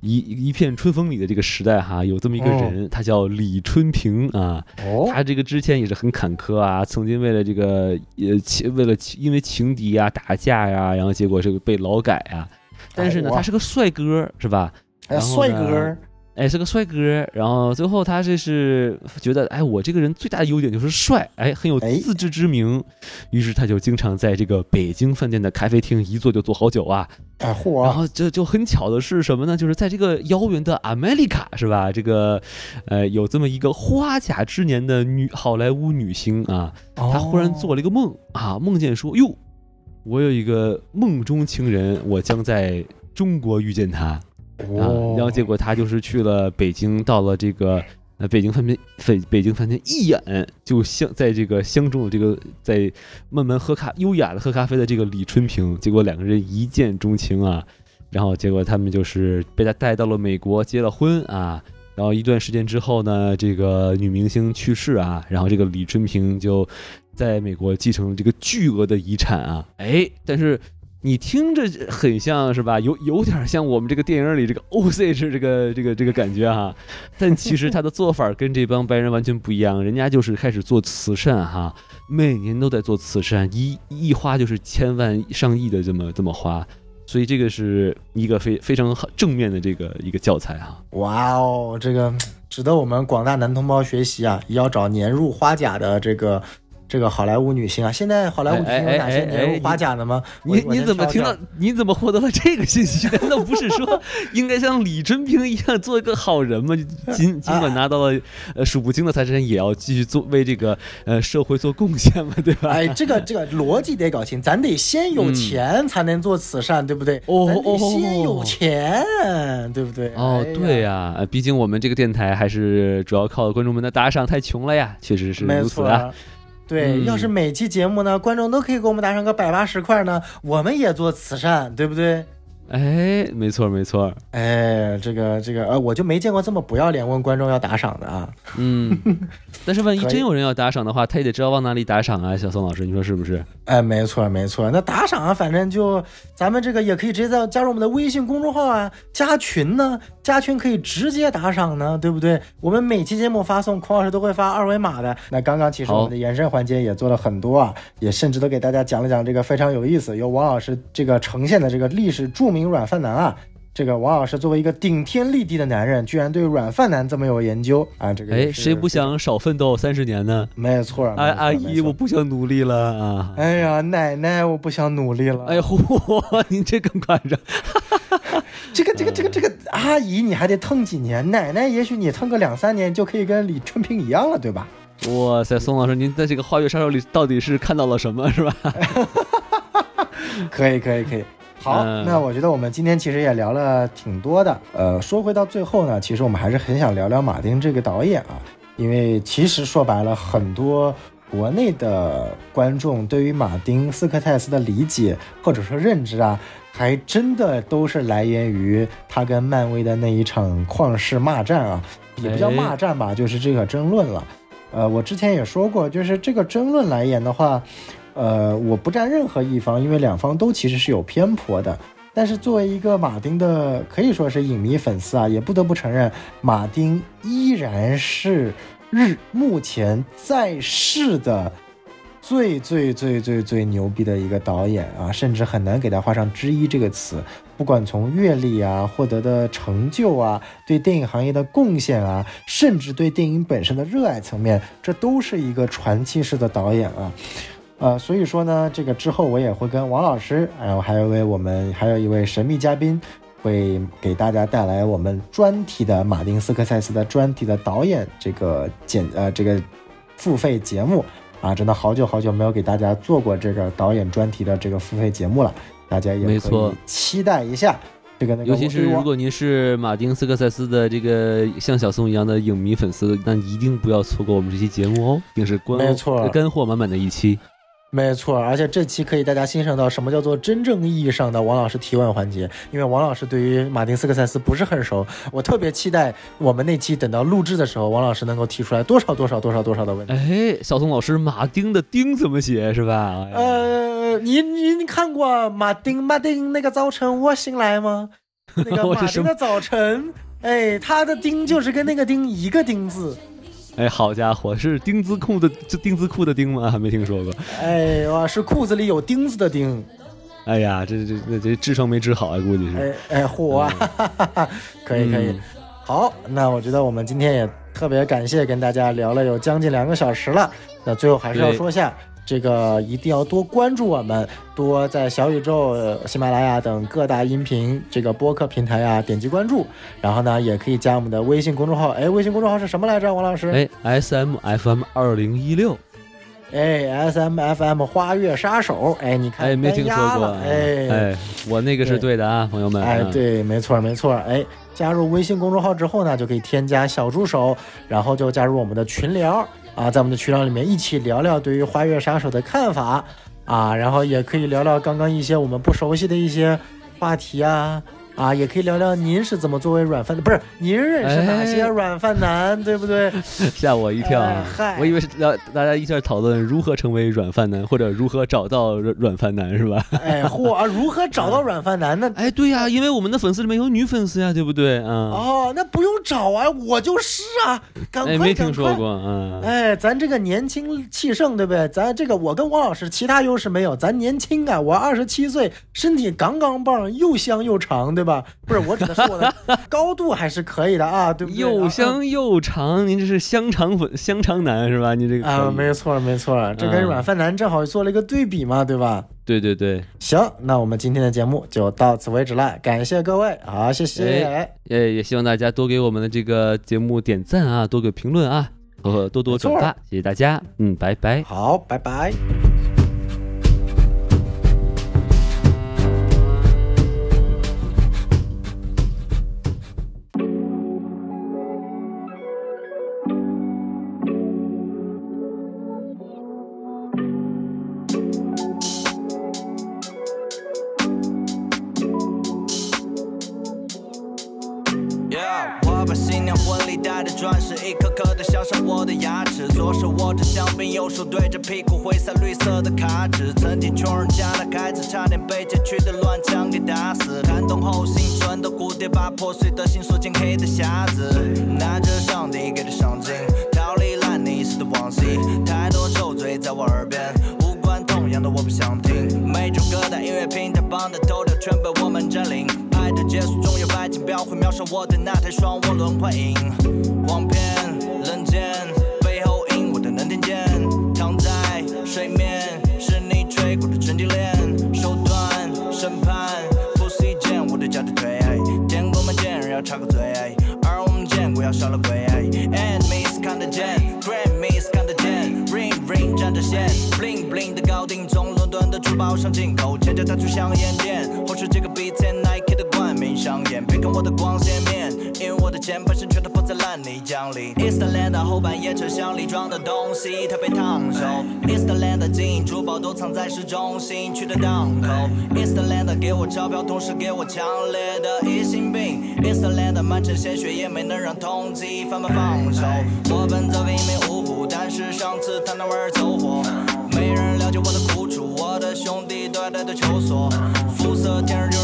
一一片春风里的这个时代哈，有这么一个人，他叫李春平啊。哦。他这个之前也是很坎坷啊，曾经为了这个呃情，为了因为情敌啊打架呀，然后结果这个被劳改啊。但是呢，他是个帅哥，是吧？帅哥。哎，是个帅哥，然后最后他这是觉得，哎，我这个人最大的优点就是帅，哎，很有自知之明，于是他就经常在这个北京饭店的咖啡厅一坐就坐好久啊。哎，嚯！然后这就很巧的是什么呢？就是在这个遥远的 America，是吧？这个，呃，有这么一个花甲之年的女好莱坞女星啊，她忽然做了一个梦啊，梦见说，哟，我有一个梦中情人，我将在中国遇见他。啊，然后结果他就是去了北京，到了这个呃北京饭店，北北京饭店一眼就相在这个相中了这个在慢慢喝咖优雅的喝咖啡的这个李春平，结果两个人一见钟情啊，然后结果他们就是被他带到了美国结了婚啊，然后一段时间之后呢，这个女明星去世啊，然后这个李春平就在美国继承了这个巨额的遗产啊，哎，但是。你听着很像是吧？有有点像我们这个电影里这个 O.C. 是这个这个这个感觉哈，但其实他的做法跟这帮白人完全不一样，人家就是开始做慈善哈，每年都在做慈善，一一花就是千万上亿的这么这么花，所以这个是一个非非常正面的这个一个教材哈。哇哦，这个值得我们广大男同胞学习啊！要找年入花甲的这个。这个好莱坞女星啊，现在好莱坞女星有哪些年入花甲的吗？你你怎么听到？你怎么获得了这个信息？<laughs> 难道不是说应该像李春平一样做一个好人吗？尽尽管拿到了呃数不清的财产，也要继续做为这个呃社会做贡献嘛，对吧？哎，这个这个逻辑得搞清，咱得先有钱才能做慈善，对不对？哦哦，先有钱，对不对？哦，对呀，毕竟我们这个电台还是主要靠观众们的打赏，太穷了呀，确实是如此啊。对，要是每期节目呢，观众都可以给我们打上个百八十块呢，我们也做慈善，对不对？哎，没错没错，哎，这个这个呃，我就没见过这么不要脸问观众要打赏的啊。嗯，<laughs> 但是万一真有人要打赏的话，他也得知道往哪里打赏啊，小宋老师，你说是不是？哎，没错没错，那打赏啊，反正就咱们这个也可以直接在加入我们的微信公众号啊，加群呢，加群可以直接打赏呢，对不对？我们每期节目发送，孔老师都会发二维码的。那刚刚其实我们的延伸环节也做了很多啊，也甚至都给大家讲了讲这个非常有意思，由王老师这个呈现的这个历史著名。软饭男啊，这个王老师作为一个顶天立地的男人，居然对软饭男这么有研究啊！这个哎，谁不想少奋斗三十年呢？没错，哎，阿姨，我不想努力了啊！哎呀，奶奶，我不想努力了！哎嚯，<laughs> 您这更夸张！<laughs> 这个这个这个这个阿姨，你还得疼几年？奶奶，也许你疼个两三年就可以跟李春平一样了，对吧？哇塞，宋老师，您在这个《花月杀手》里到底是看到了什么，是吧？<laughs> 可以，可以，可以。好，那我觉得我们今天其实也聊了挺多的。呃，说回到最后呢，其实我们还是很想聊聊马丁这个导演啊，因为其实说白了，很多国内的观众对于马丁斯科塞斯的理解或者说认知啊，还真的都是来源于他跟漫威的那一场旷世骂战啊，也不叫骂战吧，就是这个争论了。呃，我之前也说过，就是这个争论来言的话。呃，我不站任何一方，因为两方都其实是有偏颇的。但是作为一个马丁的可以说是影迷粉丝啊，也不得不承认，马丁依然是日目前在世的最最最最最牛逼的一个导演啊，甚至很难给他画上之一这个词。不管从阅历啊、获得的成就啊、对电影行业的贡献啊，甚至对电影本身的热爱层面，这都是一个传奇式的导演啊。呃，所以说呢，这个之后我也会跟王老师，然后还有一位我们还有一位神秘嘉宾，会给大家带来我们专题的马丁斯科塞斯的专题的导演这个简呃这个付费节目啊，真的好久好久没有给大家做过这个导演专题的这个付费节目了，大家也可以期待一下。这个那个，尤其是如果您是马丁斯科塞斯的这个像小宋一样的影迷粉丝，那一定不要错过我们这期节目哦，定是关没错干货满满的一期。没错，而且这期可以大家欣赏到什么叫做真正意义上的王老师提问环节，因为王老师对于马丁斯科塞斯不是很熟，我特别期待我们那期等到录制的时候，王老师能够提出来多少多少多少多少的问题。哎，小宋老师，马丁的丁怎么写是吧？呃，你你你看过马丁马丁那个早晨我醒来吗？<laughs> 那个马丁的早晨，哎，他的丁就是跟那个丁一个丁字。哎，好家伙，是钉子裤的，这钉子裤的钉吗？还没听说过。哎哇，是裤子里有钉子的钉。哎呀，这这这这支撑没支好啊，估计是。哎哎，嚯 <laughs> 啊！可以可以，好，那我觉得我们今天也特别感谢跟大家聊了有将近两个小时了。那最后还是要说一下。这个一定要多关注我们，多在小宇宙、喜马拉雅等各大音频这个播客平台啊点击关注，然后呢，也可以加我们的微信公众号。哎，微信公众号是什么来着，王老师？哎，S M F M 二零一六。哎，S M F M 花月杀手。哎，你看，哎，没听说过。哎哎，我那个是对的啊，朋友们。哎，对，没错没错。哎，加入微信公众号之后呢，就可以添加小助手，然后就加入我们的群聊。啊，在我们的群聊里面一起聊聊对于花月杀手的看法啊，然后也可以聊聊刚刚一些我们不熟悉的一些话题啊。啊，也可以聊聊您是怎么作为软饭的，不是您认识哪些软饭男，对不对？<laughs> 吓我一跳，嗨，我以为是要大家一下讨论如何成为软饭男，或者如何找到软饭男，是吧？<laughs> 哎，嚯，如何找到软饭男呢？哎，对呀，因为我们的粉丝里面有女粉丝呀，对不对？啊，哦，那不用找啊，我就是啊，赶快，没听说过，嗯，哎，咱这个年轻气盛，对不对？咱这个我跟王老师其他优势没有，咱年轻啊，我二十七岁，身体杠杠棒，又香又长，对吧？不是，我指的是我的 <laughs> 高度还是可以的啊，对不对？又香又长，您这是香肠粉、<laughs> 香肠男是吧？你这个啊，没错没错，这跟软饭男正好做了一个对比嘛，对吧？对对对，行，那我们今天的节目就到此为止了，感谢各位，好，谢谢，哎，也希望大家多给我们的这个节目点赞啊，多给评论啊，和多多转发，谢谢大家，嗯，拜拜，好，拜拜。新娘婚礼戴的钻石，一颗颗的镶上我的牙齿。左手握着香槟右手对着屁股挥洒绿色的卡纸，曾经穷人家的孩子，差点被街区的乱枪给打死。寒冬后幸存的蝴蝶，把破碎的心锁进黑的匣子。拿着上帝给的赏金，逃离烂泥似的往昔。太多臭嘴在我耳边，无关痛痒的我不想听。每种歌单音乐平台榜的头条全被我们占领。结束中有白金表会秒杀我的那台双涡轮幻影。黄片冷箭背后音我都能听见。躺在。水面是你吹过的沉积链，手段审判不是一件我的脚底腿。见过没见人要插个嘴，而我们见过要杀了鬼。Enemies 看得见，Grammys 看得见，Ring Ring 站着线，Bling Bling 的高定从伦敦的珠宝商进口，前脚踏出香烟店，后是这个 b e a 上演，别看我的光鲜面，因为我的前半生全都在。烂泥浆里。I s t a l a n d 后半夜车厢里装的东西特别烫手。I s t a l a n d 金银珠宝都藏在市中心区的档口。I s t a l a n d 给我钞票，同时给我强烈的疑心病。I s t a l a n d 满城鲜血也没能让通缉犯们放手。我本早平民五虎，但是上次他那玩意走火，没人了解我的苦楚，我的兄弟都要带着求索，肤色天生就，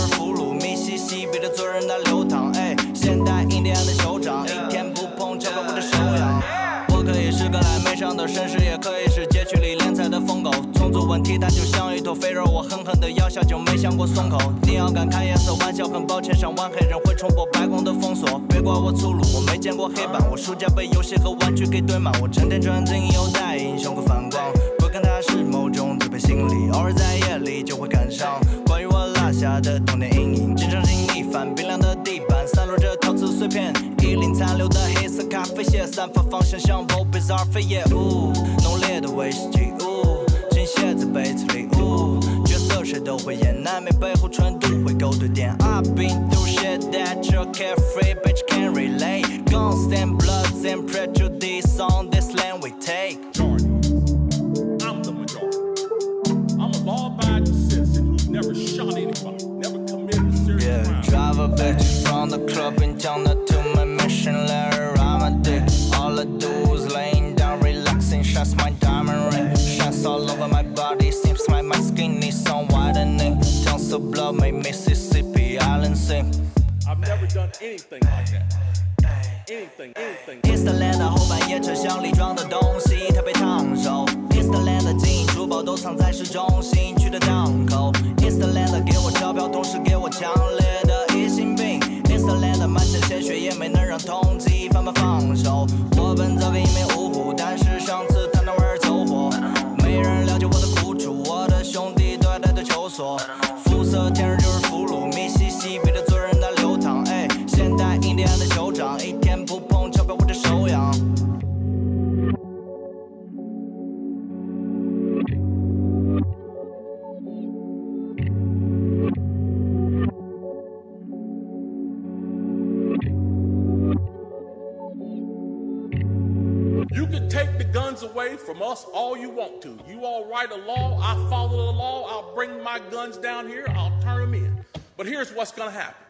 密西西比的罪人在流淌，哎，现代印第安的酋长。一天不碰就把我的手痒。我可以是个矮眉上的绅士也可以是街区里敛财的疯狗，重组问题它就像一坨肥肉，我狠狠的咬下就没想过松口。你要敢开颜色玩笑，很抱歉，上万黑人会冲破白宫的封锁。别怪我粗鲁，我没见过黑板，我书架被游戏和玩具给堆满，我整天穿金优待，英雄会反光。他是某种自卑心理，偶尔在夜里就会感伤。关于我落下的童年阴影，冰凉的地板散落着陶瓷碎片，衣领残留的黑色咖啡屑散发芳香，像 b o b bizarre 飞液。浓烈的威士忌，呜，倾泻在杯子里，呜，角色。谁都会演，难免背后纯度会勾兑点。I've been through shit that your carefree, bitch can relate. Guns and bloods and prejudice on this land we take. bitch from the club and down to my mission layer. I'm a dick. All I do is laying down, relaxing, shines my diamond ring. Shines all over my body, seems like my skin needs some whitening. Tons of blood made Mississippi Island sing. I've never done anything like that. Anything, anything. Instaland 后半夜车厢里装的东西特别烫手。Instaland 金银珠宝都藏在市中心区的档口。Instaland 给我钞票，同时给我强烈 没能让通缉犯们放手。我本早该一命呜呼，但是上次他那玩意儿走火，没人了解我的苦楚，我的兄弟都要带队求索。肤色天生就是俘虏，密西西比的罪人在流淌。哎，现代印第安的酋 You can take the guns away from us all you want to. You all write a law, I follow the law, I'll bring my guns down here, I'll turn them in. But here's what's gonna happen.